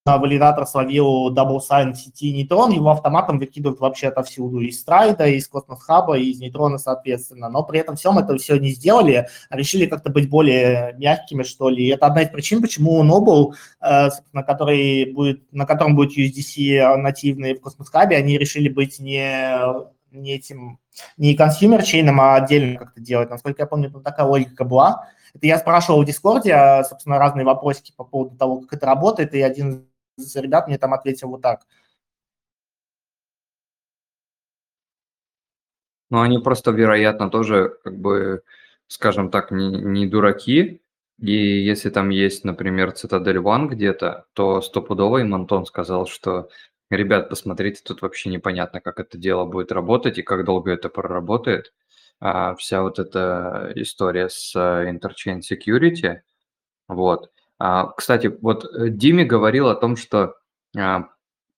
валидатор словил double sign в сети нейтрон, его автоматом выкидывают вообще отовсюду, из страйда, из космос хаба, из нейтрона, соответственно. Но при этом всем это все не сделали, а решили как-то быть более мягкими, что ли. И это одна из причин, почему Noble, на, который будет, на котором будет USDC нативный в космос хабе, они решили быть не не этим, не consumer chain ом, а отдельно как-то делать. Насколько я помню, такая логика была. Это я спрашивал в Дискорде, собственно, разные вопросики по поводу того, как это работает, и один ребят мне там ответил вот так. Ну, они просто, вероятно, тоже, как бы, скажем так, не, не дураки. И если там есть, например, Цитадель One где-то, то стопудово им Антон сказал, что, ребят, посмотрите, тут вообще непонятно, как это дело будет работать и как долго это проработает. А, вся вот эта история с Interchain Security. Вот. А, кстати, вот э, Диме говорил о том, что а,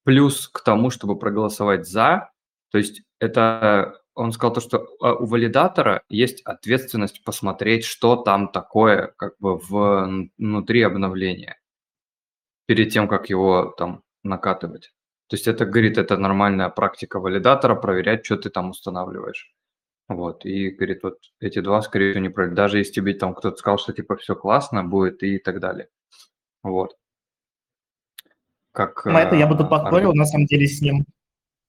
плюс к тому, чтобы проголосовать за, то есть это он сказал то, что а, у валидатора есть ответственность посмотреть, что там такое как бы в, внутри обновления перед тем, как его там накатывать. То есть это, говорит, это нормальная практика валидатора проверять, что ты там устанавливаешь. Вот, и, говорит, вот эти два, скорее всего, не пройдут. Даже если тебе там кто-то сказал, что, типа, все классно будет и так далее. Вот. Как, На это я бы тут поспорил, на самом деле, с ним.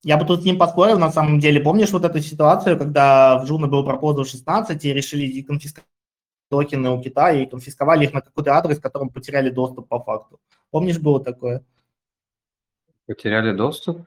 Я бы тут с ним поспорил, на самом деле. Помнишь вот эту ситуацию, когда в Джуна был proposal 16 и решили конфисковать токены у Китая и конфисковали их на какой-то адрес, к которому потеряли доступ по факту. Помнишь, было такое? Потеряли доступ?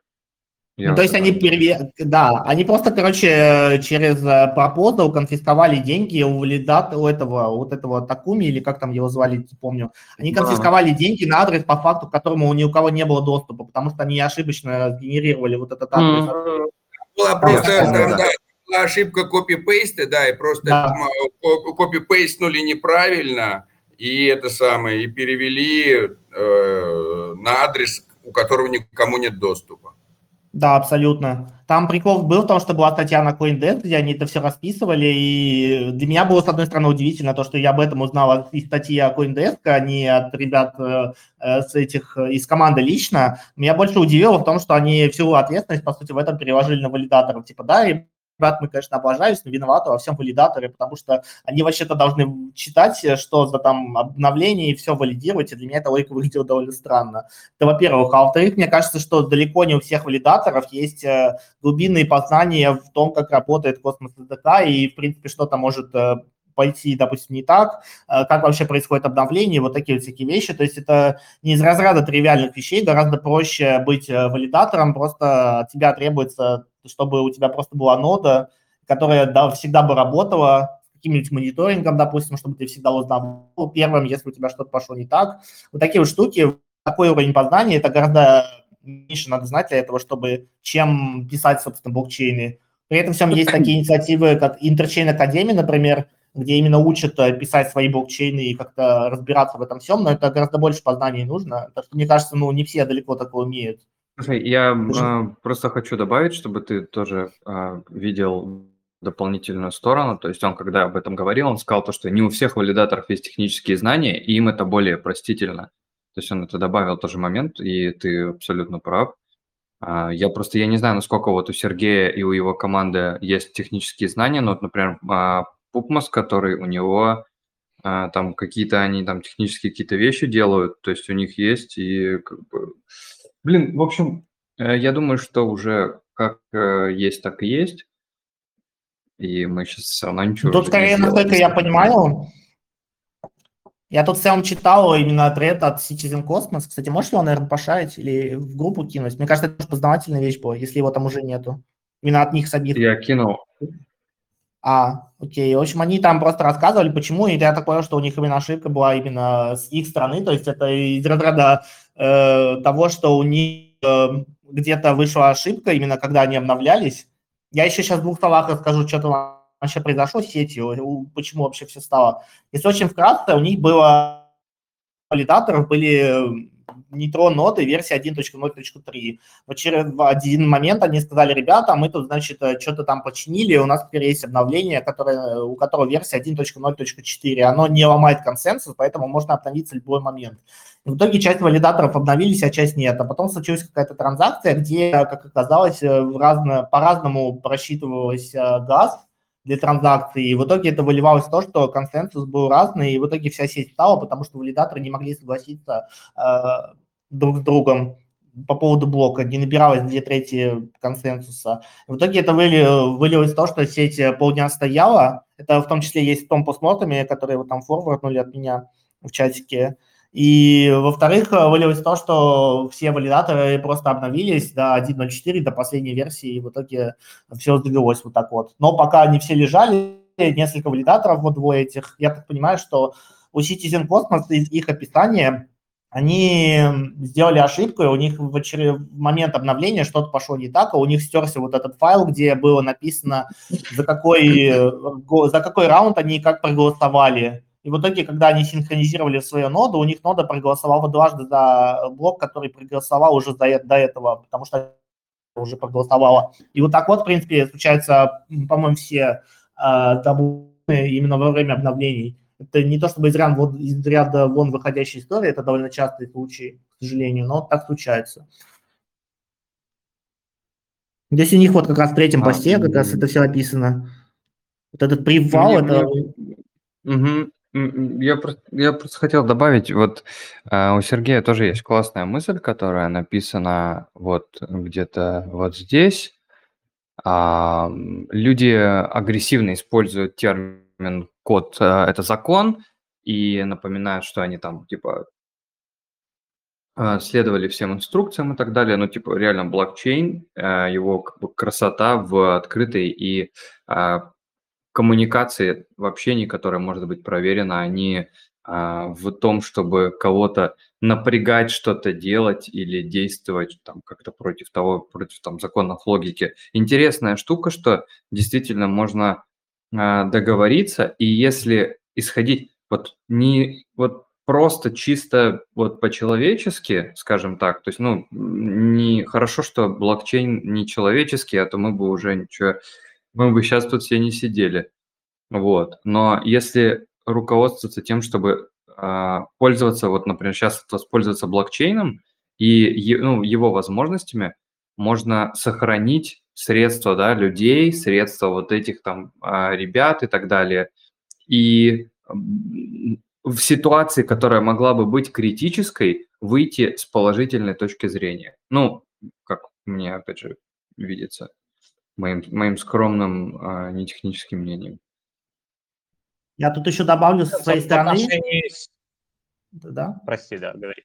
Я Ну, то есть они, переве- да, они просто, короче, через э, proposal конфисковали деньги у валидата, у этого, вот этого Такуми, или как там его звали, не помню. Они Да. конфисковали деньги на адрес, по факту, к которому ни у кого не было доступа, потому что они ошибочно сгенерировали вот этот адрес. Мгм. Была просто да. да, была ошибка копи-пейста, да, и просто Да. ко- копи-пейстнули неправильно, и это самое, и перевели э, на адрес, у которого никому нет доступа. Да, абсолютно. Там прикол был в том, что была статья на CoinDesk, где они это все расписывали, и для меня было, с одной стороны, удивительно то, что я об этом узнал из статьи о CoinDesk, а не от ребят э, э, с этих, э, из команды лично. Меня больше удивило в том, что они всю ответственность, по сути, в этом переложили на валидаторов. Типа, да, ребят, мы, конечно, облажались, но виноваты во всем валидаторы, потому что они вообще-то должны читать, э, что за там обновление и все валидировать, и для меня эта логика выглядела довольно странно. Это во-первых. А во-вторых, мне кажется, что далеко не у всех валидаторов есть э, глубинные познания в том, как работает космос SDK и, в принципе, что-то может э, пойти, допустим, не так, как вообще происходит обновление, вот такие вот всякие вещи. То есть это не из разряда тривиальных вещей, гораздо проще быть валидатором, просто от тебя требуется, чтобы у тебя просто была нода, которая да, всегда бы работала, с каким-нибудь мониторингом, допустим, чтобы ты всегда узнал первым, если у тебя что-то пошло не так. Вот такие вот штуки, такой уровень познания, это гораздо меньше надо знать для этого, чтобы чем писать, собственно, блокчейны. При этом всем есть такие инициативы, как Interchain Academy, например, где именно учат э, писать свои блокчейны и как-то разбираться в этом всем, но это гораздо больше познаний нужно. Так что, мне кажется, ну, не все далеко такое умеют. Слушай, я а, просто хочу добавить, чтобы ты тоже а, видел дополнительную сторону. То есть он, когда об этом говорил, он сказал то, что не у всех валидаторов есть технические знания, и им это более простительно. То есть он это добавил тоже момент, и ты абсолютно прав. А, Я просто, я не знаю, насколько вот у Сергея и у его команды есть технические знания, но вот, например, Пупмос, который у него там какие-то они там технические какие-то вещи делают, то есть у них есть и как бы... Блин, в общем, э, я думаю, что уже как э, есть, так и есть. И мы сейчас все равно ничего Тут уже не скорее, сделаем. насколько я понимаю, я тут в целом читал именно тред от Citizen Cosmos. Кстати, можешь его, наверное, пошарить или в группу кинуть? Мне кажется, это тоже познавательная вещь была, если его там уже нету. Именно от них самих. Я кинул. А, окей. В общем, они там просто рассказывали, почему, и я так понял, что у них именно ошибка была именно с их стороны, то есть это из разряда того, что у них э, где-то вышла ошибка, именно когда они обновлялись. Я еще сейчас в двух словах расскажу, что там вообще произошло с сетью, почему вообще все стало. Если очень вкратце, у них было валидаторов были нейтрон ноды версии 1.0.3. Вот через в один момент они сказали, ребята, мы тут, значит, э, что-то там починили, у нас теперь есть обновление, которое, у которого версия 1.0.4. Оно не ломает консенсус, поэтому можно обновиться в любой момент. И в итоге часть валидаторов обновились, а часть нет. А потом случилась какая-то транзакция, где, как оказалось, э, разно, по-разному просчитывалась э, газ для транзакции. И в итоге это выливалось в то, что консенсус был разный, и в итоге вся сеть стала, потому что валидаторы не могли согласиться э, друг с другом по поводу блока, не набиралось две трети консенсуса. В итоге это выли, вылилось в то, что сеть полдня стояла. Это в том числе есть в том постмортами, которые вот там форварднули от меня в чатике. И, во-вторых, э, вылилось то, что все валидаторы просто обновились до 1.04, до последней версии, и в итоге все сдвигалось вот так вот. Но пока они все лежали, несколько валидаторов, вот двое этих, я так понимаю, что у Citizen Cosmos из их описания они сделали ошибку, и у них в, момент обновления что-то пошло не так, а у них стерся вот этот файл, где было написано, за какой, э, за какой раунд они как проголосовали. И в итоге, когда они синхронизировали свою ноду, у них нода проголосовала дважды за блок, который проголосовал уже до, до этого, потому что уже проголосовала. И вот так вот, в принципе, случаются, по-моему, все э, табуны именно во время обновлений. Это не то чтобы из ряда, вон, из ряда вон выходящая история, это довольно частый случай, к сожалению, но так случается. Здесь у них вот как раз в третьем А, посте как раз это все описано. Вот этот привал, Мне- это... Мгм. Я просто, я просто хотел добавить, вот э, у Сергея тоже есть классная мысль, которая написана вот где-то вот здесь. А, люди агрессивно используют термин код э, это закон и напоминают, что они там типа э, следовали всем инструкциям и так далее. Ну, типа, реально блокчейн, его как бы красота в открытой и а, коммуникации в общении, которая может быть проверена, они а, в том, чтобы кого-то напрягать что-то делать или действовать там как-то против того, против там законов логики. Интересная штука, что действительно можно а, договориться, и если исходить вот не вот просто чисто вот по-человечески, скажем так, то есть, ну, не хорошо, что блокчейн не человеческий, а то мы бы уже ничего мы бы сейчас тут все не сидели. Вот. Но если руководствоваться тем, чтобы а, пользоваться, вот, например, сейчас воспользоваться блокчейном и ну, его возможностями, можно сохранить средства да, людей, средства вот этих там а, ребят и так далее. И в ситуации, которая могла бы быть критической, выйти с положительной точки зрения. Ну, как мне, опять же, видится моим, моим скромным а, нетехническим мнением. Я тут еще добавлю со своей стороны. Да? Прости, да, говори.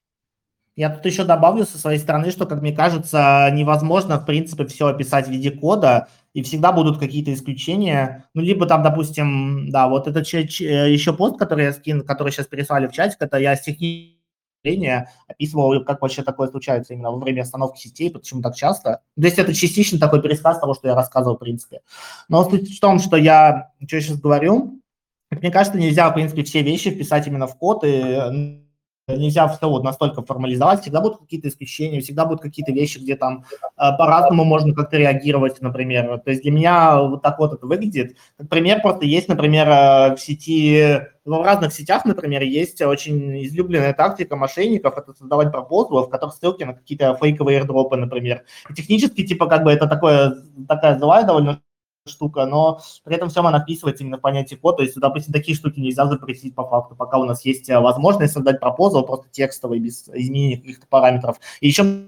Я тут еще добавлю со своей стороны, что, как мне кажется, невозможно, в принципе, все описать в виде кода, и всегда будут какие-то исключения. Ну, либо там, допустим, да, вот этот еще пост, который я скину, который сейчас переслали в чатик, это я с технической описывал, как вообще такое случается именно во время остановки сетей, почему так часто. То есть это частично такой пересказ того, что я рассказывал, в принципе. Но суть в том, что я, что я сейчас говорю, мне кажется, нельзя, в принципе, все вещи вписать именно в код, и нельзя все вот настолько формализовать, всегда будут какие-то исключения, всегда будут какие-то вещи, где там э, по-разному можно как-то реагировать, например. То есть для меня вот так вот это выглядит. Например, просто есть, например, э, в сети, в разных сетях, например, есть очень излюбленная тактика мошенников, это создавать пропозлы, в которых ссылки на какие-то фейковые airdropы, например. И технически, типа, как бы это такое, такая злая довольно штука, но при этом всем она вписывается именно в понятие код, то есть, допустим, такие штуки нельзя запретить по факту, пока у нас есть э, возможность создать пропозал просто текстовый, без изменения каких-то параметров. И еще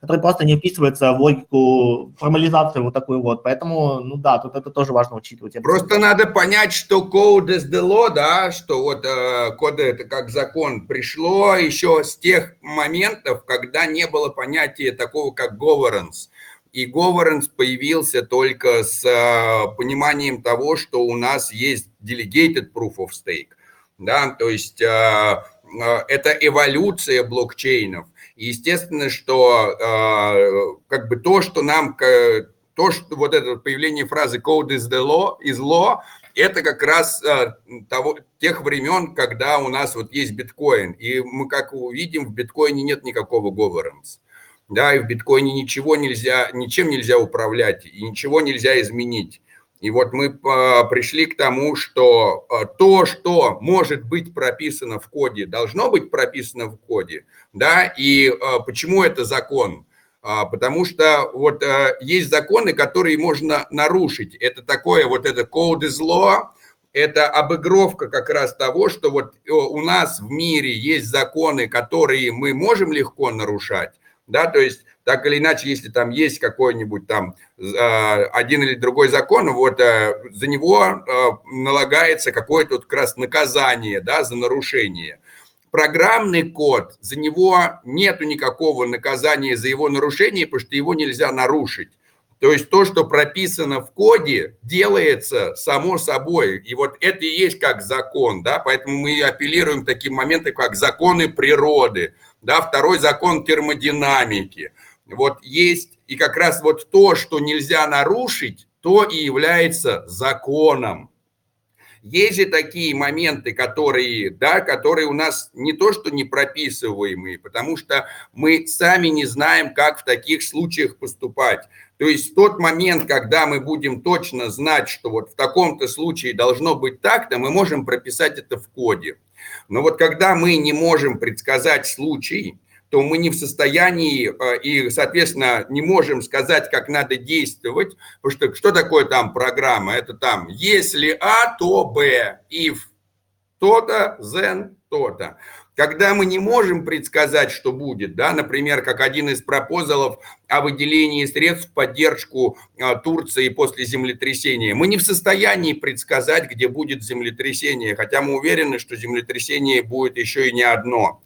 который просто не вписывается в логику формализации вот такую вот. Поэтому, ну да, тут это тоже важно учитывать. Просто надо понять, что code is the law, да, что вот э, код это как закон пришло еще с тех моментов, когда не было понятия такого, как governance и governance появился только с а, пониманием того, что у нас есть delegated proof of stake. Да, то есть а, а, это эволюция блокчейнов. Естественно, что как бы то, что нам, то, что вот это появление фразы code is the law, is law, это как раз того, тех времен, когда у нас вот есть биткоин. И мы, как увидим, в биткоине нет никакого governance да, и в биткоине ничего нельзя, ничем нельзя управлять и ничего нельзя изменить. И вот мы а, пришли к тому, что а, то, что может быть прописано в коде, должно быть прописано в коде, да, и а, почему это закон? Потому что вот есть законы, которые можно нарушить. Это такое вот это code is law, это обыгровка как раз того, что вот у нас в мире есть законы, которые мы можем легко нарушать, да, то есть так или иначе, если там есть какой-нибудь там а, один или другой закон, вот э, за него а, налагается какое-то вот как раз наказание, да, за нарушение. Программный код, за него нету никакого наказания за его нарушение, потому что его нельзя нарушить. То есть то, что прописано в коде, делается само собой. И вот это и есть как закон, да, поэтому мы апеллируем к таким моментам, как законы природы, да, второй закон термодинамики. Вот есть, и как раз вот то, что нельзя нарушить, то и является законом. Есть же такие моменты, которые, да, которые у нас не то что не прописываемые, потому что мы сами не знаем, как в таких случаях поступать. То есть тот момент, когда мы будем точно знать, что вот в таком-то случае должно быть так-то, мы можем прописать это в коде. Но вот когда мы не можем предсказать случай, то мы не в состоянии э, и, соответственно, не можем сказать, как надо действовать, потому что что такое там программа? Это там, если А, то Б, if то-то, then то-то. Когда мы не можем предсказать, что будет, да, например, как один из пропозалов о выделении средств в поддержку а, Турции после землетрясения, мы не в состоянии предсказать, где будет землетрясение, хотя мы уверены, что землетрясение будет еще и не одно.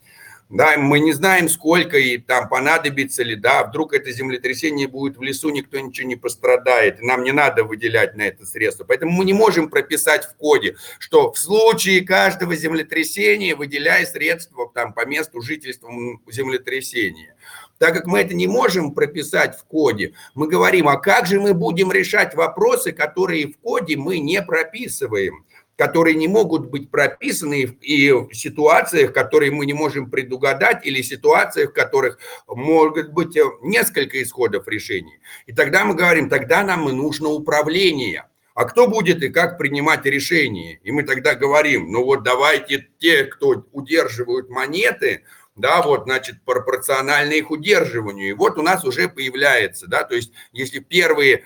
Да, мы не знаем, сколько и там понадобится ли, да, вдруг это землетрясение будет в лесу, никто ничего не пострадает, нам не надо выделять на это средства. Поэтому мы не можем прописать в коде, что в случае каждого землетрясения выделяй средства там, по месту жительства землетрясения. Так как мы это не можем прописать в коде, мы говорим, а как же мы будем решать вопросы, которые в коде мы не прописываем которые не могут быть прописаны и в ситуациях, которые мы не можем предугадать, или ситуациях, в которых может быть э, несколько исходов решений. И тогда мы говорим, тогда нам нужно управление. А кто будет и как принимать решения? И мы тогда говорим, ну вот давайте те, кто удерживают монеты, да, вот, значит, пропорционально их удерживанию. И вот у нас уже появляется, да, то есть если первые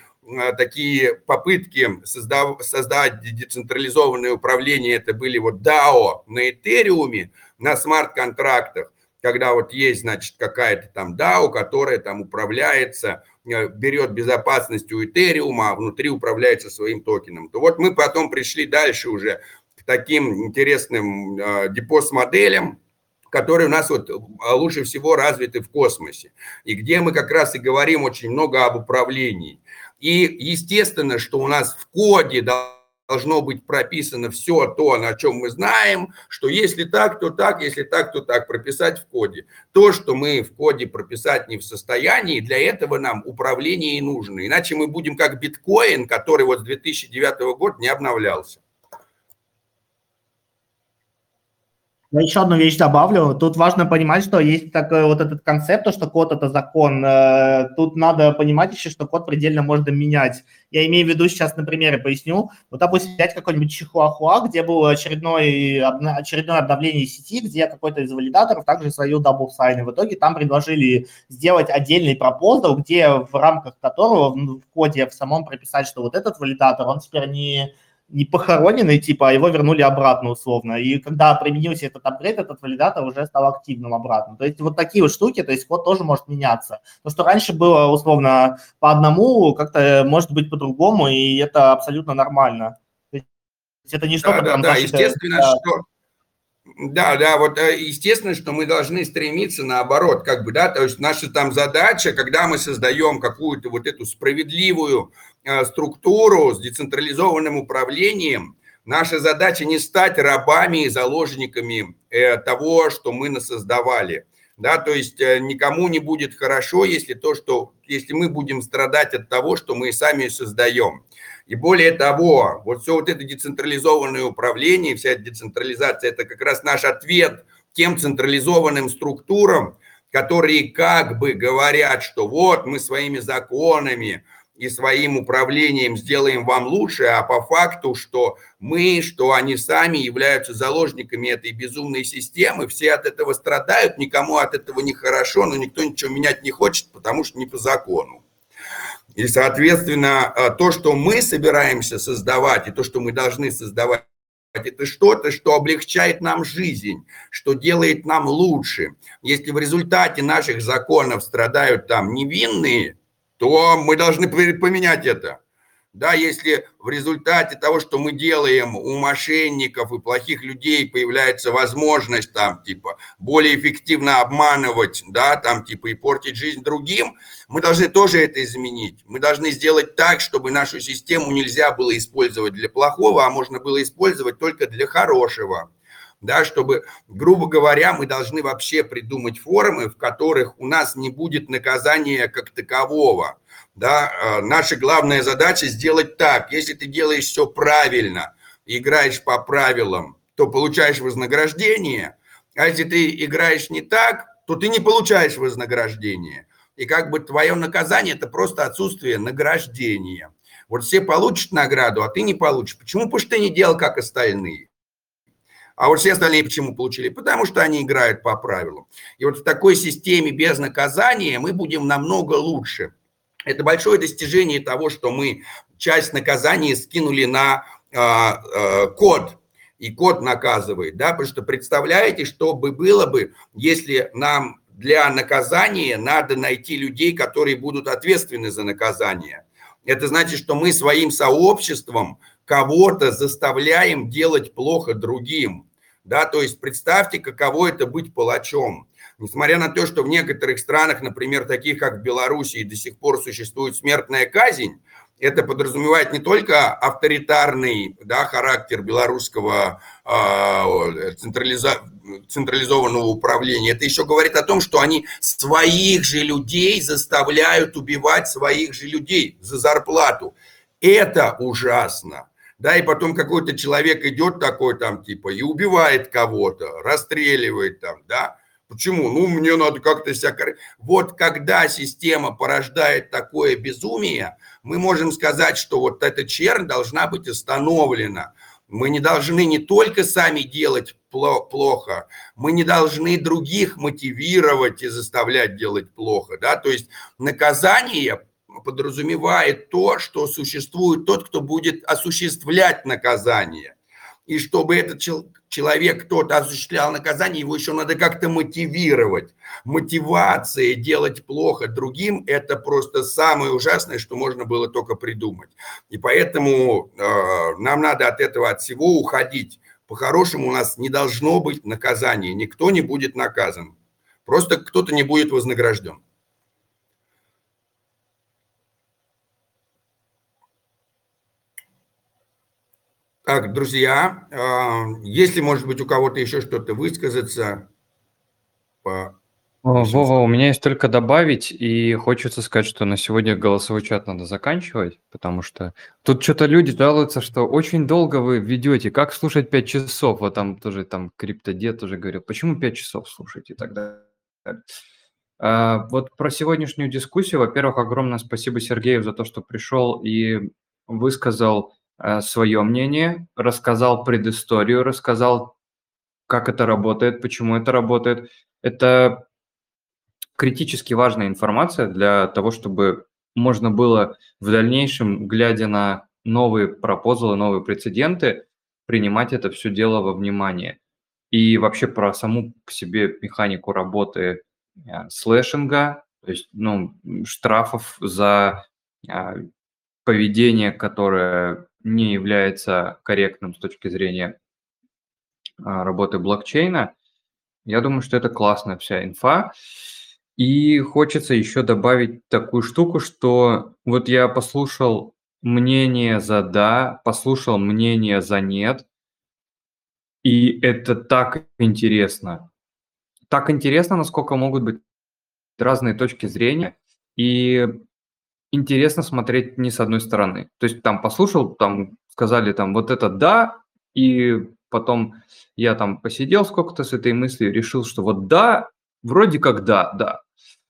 такие попытки создав, создать децентрализованное управление, это были вот DAO на Этериуме, на смарт-контрактах, когда вот есть, значит, какая-то там DAO, которая там управляется, э, берет безопасность у Этериума, а внутри управляется своим токеном. То вот мы потом пришли дальше уже к таким интересным э, депос-моделям, которые у нас вот лучше всего развиты в космосе, и где мы как раз и говорим очень много об управлении. И естественно, что у нас в коде должно быть прописано все то, о чем мы знаем, что если так, то так, если так, то так, прописать в коде. То, что мы в коде прописать не в состоянии, для этого нам управление и нужно. Иначе мы будем как биткоин, который вот с 2009 года не обновлялся. Я еще одну вещь добавлю. Тут важно понимать, что есть такой вот этот концепт, то, что код – это закон. Э, тут надо понимать еще, что код предельно можно менять. Я имею в виду сейчас на примере поясню. Вот, допустим, взять какой-нибудь Чихуахуа, где было очередное, очередное обновление сети, где какой-то из валидаторов также словил double sign. В итоге там предложили сделать отдельный proposal, где в рамках которого в коде в самом прописать, что вот этот валидатор, он теперь не не похороненный, типа, а его вернули обратно условно. И когда применился этот апгрейд, этот валидатор уже стал активным обратно. То есть вот такие вот штуки, то есть код тоже может меняться. То, что раньше было условно по одному, как-то может быть по-другому, и это абсолютно нормально. То есть это не что-то... Да, да, да, естественно, да. что да, да, вот э, естественно, что мы должны стремиться наоборот, как бы, да, то есть наша там задача, когда мы создаем какую-то вот эту справедливую э, структуру с децентрализованным управлением, наша задача не стать рабами и заложниками э, того, что мы насоздавали, да, то есть никому не будет хорошо, если то, что, если мы будем страдать от того, что мы сами создаем. И более того, вот все вот это децентрализованное управление, вся децентрализация, это как раз наш ответ тем централизованным структурам, которые как бы говорят, что вот мы своими законами и своим управлением сделаем вам лучше, а по факту, что мы, что они сами являются заложниками этой безумной системы, все от этого страдают, никому от этого не хорошо, но никто ничего менять не хочет, потому что не по закону. И, соответственно, э, то, что мы собираемся создавать, и то, что мы должны создавать, это что-то, что облегчает нам жизнь, что делает нам лучше. Если в результате наших законов страдают там невинные, то мы должны поменять это. Да, если в результате того, что мы делаем, у мошенников и плохих людей появляется возможность там типа более эффективно обманывать, да, там типа и портить жизнь другим, мы должны тоже это изменить. Мы должны сделать так, чтобы нашу систему нельзя было использовать для плохого, а можно было использовать только для хорошего. Да, чтобы, грубо говоря, мы должны вообще придумать формы, в которых у нас не будет наказания как такового – да, э, наша главная задача сделать так. Если ты делаешь все правильно, играешь по правилам, то получаешь вознаграждение. А если ты играешь не так, то ты не получаешь вознаграждение. И как бы твое наказание – это просто отсутствие награждения. Вот все получат награду, а ты не получишь. Почему? Потому что ты не делал, как остальные. А вот все остальные почему получили? Потому что они играют по правилам. И вот в такой системе без наказания мы будем намного лучше. Это большое достижение того, что мы часть наказания скинули на э, э, код. и код наказывает, да, потому что представляете, что бы было бы, если нам для наказания надо найти людей, которые будут ответственны за наказание. Это значит, что мы своим сообществом кого-то заставляем делать плохо другим. Да, то есть представьте, каково это быть палачом. Несмотря на то, что в некоторых странах, например, таких как в Беларуси, до сих пор существует смертная казнь, это подразумевает не только авторитарный да, характер белорусского э, централиза... централизованного управления, это еще говорит о том, что они своих же людей заставляют убивать своих же людей за зарплату. Это ужасно. Да, и потом какой-то человек идет такой там типа и убивает кого-то, расстреливает там, да. Почему? Ну, мне надо как-то себя... Вот когда система порождает такое безумие, мы можем сказать, что вот эта чернь должна быть остановлена. Мы не должны не только сами делать плохо, мы не должны других мотивировать и заставлять делать плохо. Да? То есть наказание подразумевает то, что существует тот, кто будет осуществлять наказание. И чтобы этот человек, кто-то осуществлял наказание, его еще надо как-то мотивировать. Мотивация делать плохо другим – это просто самое ужасное, что можно было только придумать. И поэтому э, нам надо от этого, от всего уходить. По-хорошему у нас не должно быть наказания, никто не будет наказан. Просто кто-то не будет вознагражден. Так, друзья, а, если, может быть, у кого-то еще что-то высказаться по... Вова, у меня есть только добавить, и хочется сказать, что на сегодня голосовой чат надо заканчивать, потому что тут что-то люди жалуются, что очень долго вы ведете, как слушать 5 часов, вот там тоже там криптодед тоже говорил, почему 5 часов слушаете и так далее. А, вот про сегодняшнюю дискуссию, во-первых, огромное спасибо Сергею за то, что пришел и высказал свое мнение, рассказал предысторию, рассказал, как это работает, почему это работает. Это критически важная информация для того, чтобы можно было в дальнейшем, глядя на новые пропозалы, новые прецеденты, принимать это все дело во внимание. И вообще про саму по себе механику работы э, слэшинга, то есть ну, штрафов за э, поведение, которое не является корректным с точки зрения а, работы блокчейна. Я думаю, что это классная вся инфа. И хочется еще добавить такую штуку, что вот я послушал мнение за да, послушал мнение за нет, и это так интересно. Так интересно, насколько могут быть разные точки зрения. И интересно смотреть не с одной стороны. То есть там послушал, там сказали там вот это да, и потом я там посидел сколько-то с этой мыслью, решил, что вот да, вроде как да, да.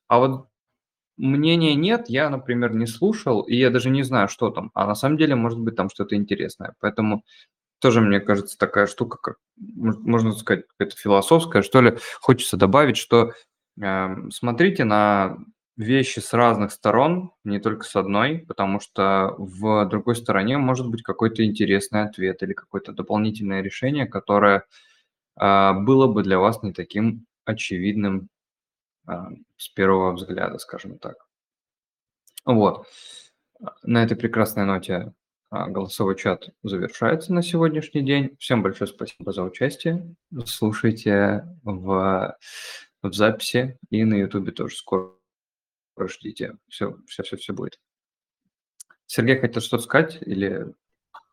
А вот мнения нет, я, например, не слушал, и я даже не знаю, что там. А на самом деле, может быть, там что-то интересное. Поэтому тоже, мне кажется, такая штука, как, можно сказать, это философская, что ли, хочется добавить, что э, смотрите на вещи с разных сторон, не только с одной, потому что в другой стороне может быть какой-то интересный ответ или какое-то дополнительное решение, которое а, было бы для вас не таким очевидным а, с первого взгляда, скажем так. Вот. На этой прекрасной ноте а, голосовой чат завершается на сегодняшний день. Всем большое спасибо за участие. Слушайте в, в записи и на YouTube тоже скоро ждите, все, все, все, все будет. Сергей хотел что-то сказать или...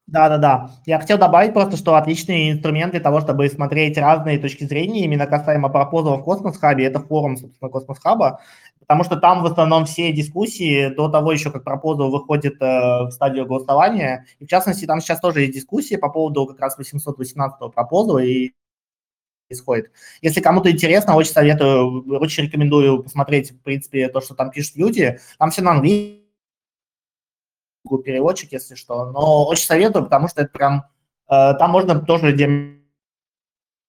Да, да, да. Я хотел добавить просто, что отличный инструмент для того, чтобы смотреть разные точки зрения именно касаемо proposal ов в Космос Хабе, это форум, собственно, Космос Хаба, потому что там в основном все дискуссии до того еще, как пропозал выходит э, в стадию голосования, и в частности там сейчас тоже есть дискуссии по поводу как раз 818 пропозала и происходит. Если кому-то интересно, очень советую, очень рекомендую посмотреть, в принципе, то, что там пишут люди. Там все на английском, переводчик, если что. Но очень советую, потому что это прям... Э, там можно тоже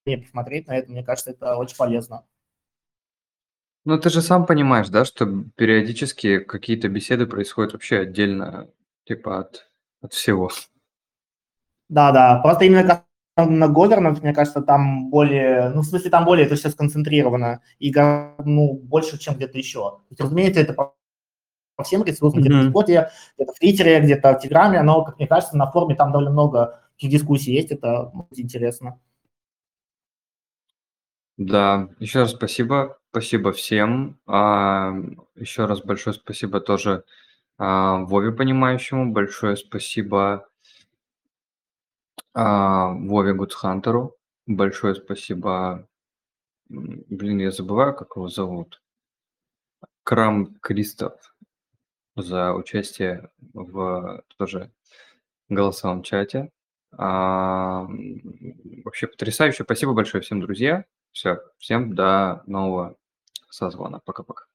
посмотреть на это. Мне кажется, это очень полезно. Ну, ты же сам понимаешь, да, что периодически какие-то беседы происходят вообще отдельно, типа от, от всего. Да, да. Просто именно на governance, мне кажется, там более, ну, в смысле, там более это все сконцентрировано и, ну, больше, чем где-то еще. То есть, разумеется, это по по всем ресурсам, где-то в. Дискорде, где-то в Твиттере, где-то в Телеграме, но, как мне кажется, на форуме там довольно много таких дискуссий есть, это интересно. Да, еще раз спасибо, спасибо всем. А, еще раз большое спасибо тоже а, Вове Понимающему, большое спасибо а, Вове Гудхантеру, большое спасибо, блин, я забываю, как его зовут, Крам Кристоф за участие в тоже голосовом чате. А, вообще потрясающе. Спасибо большое всем, друзья. Все, всем до нового созвона. Пока-пока.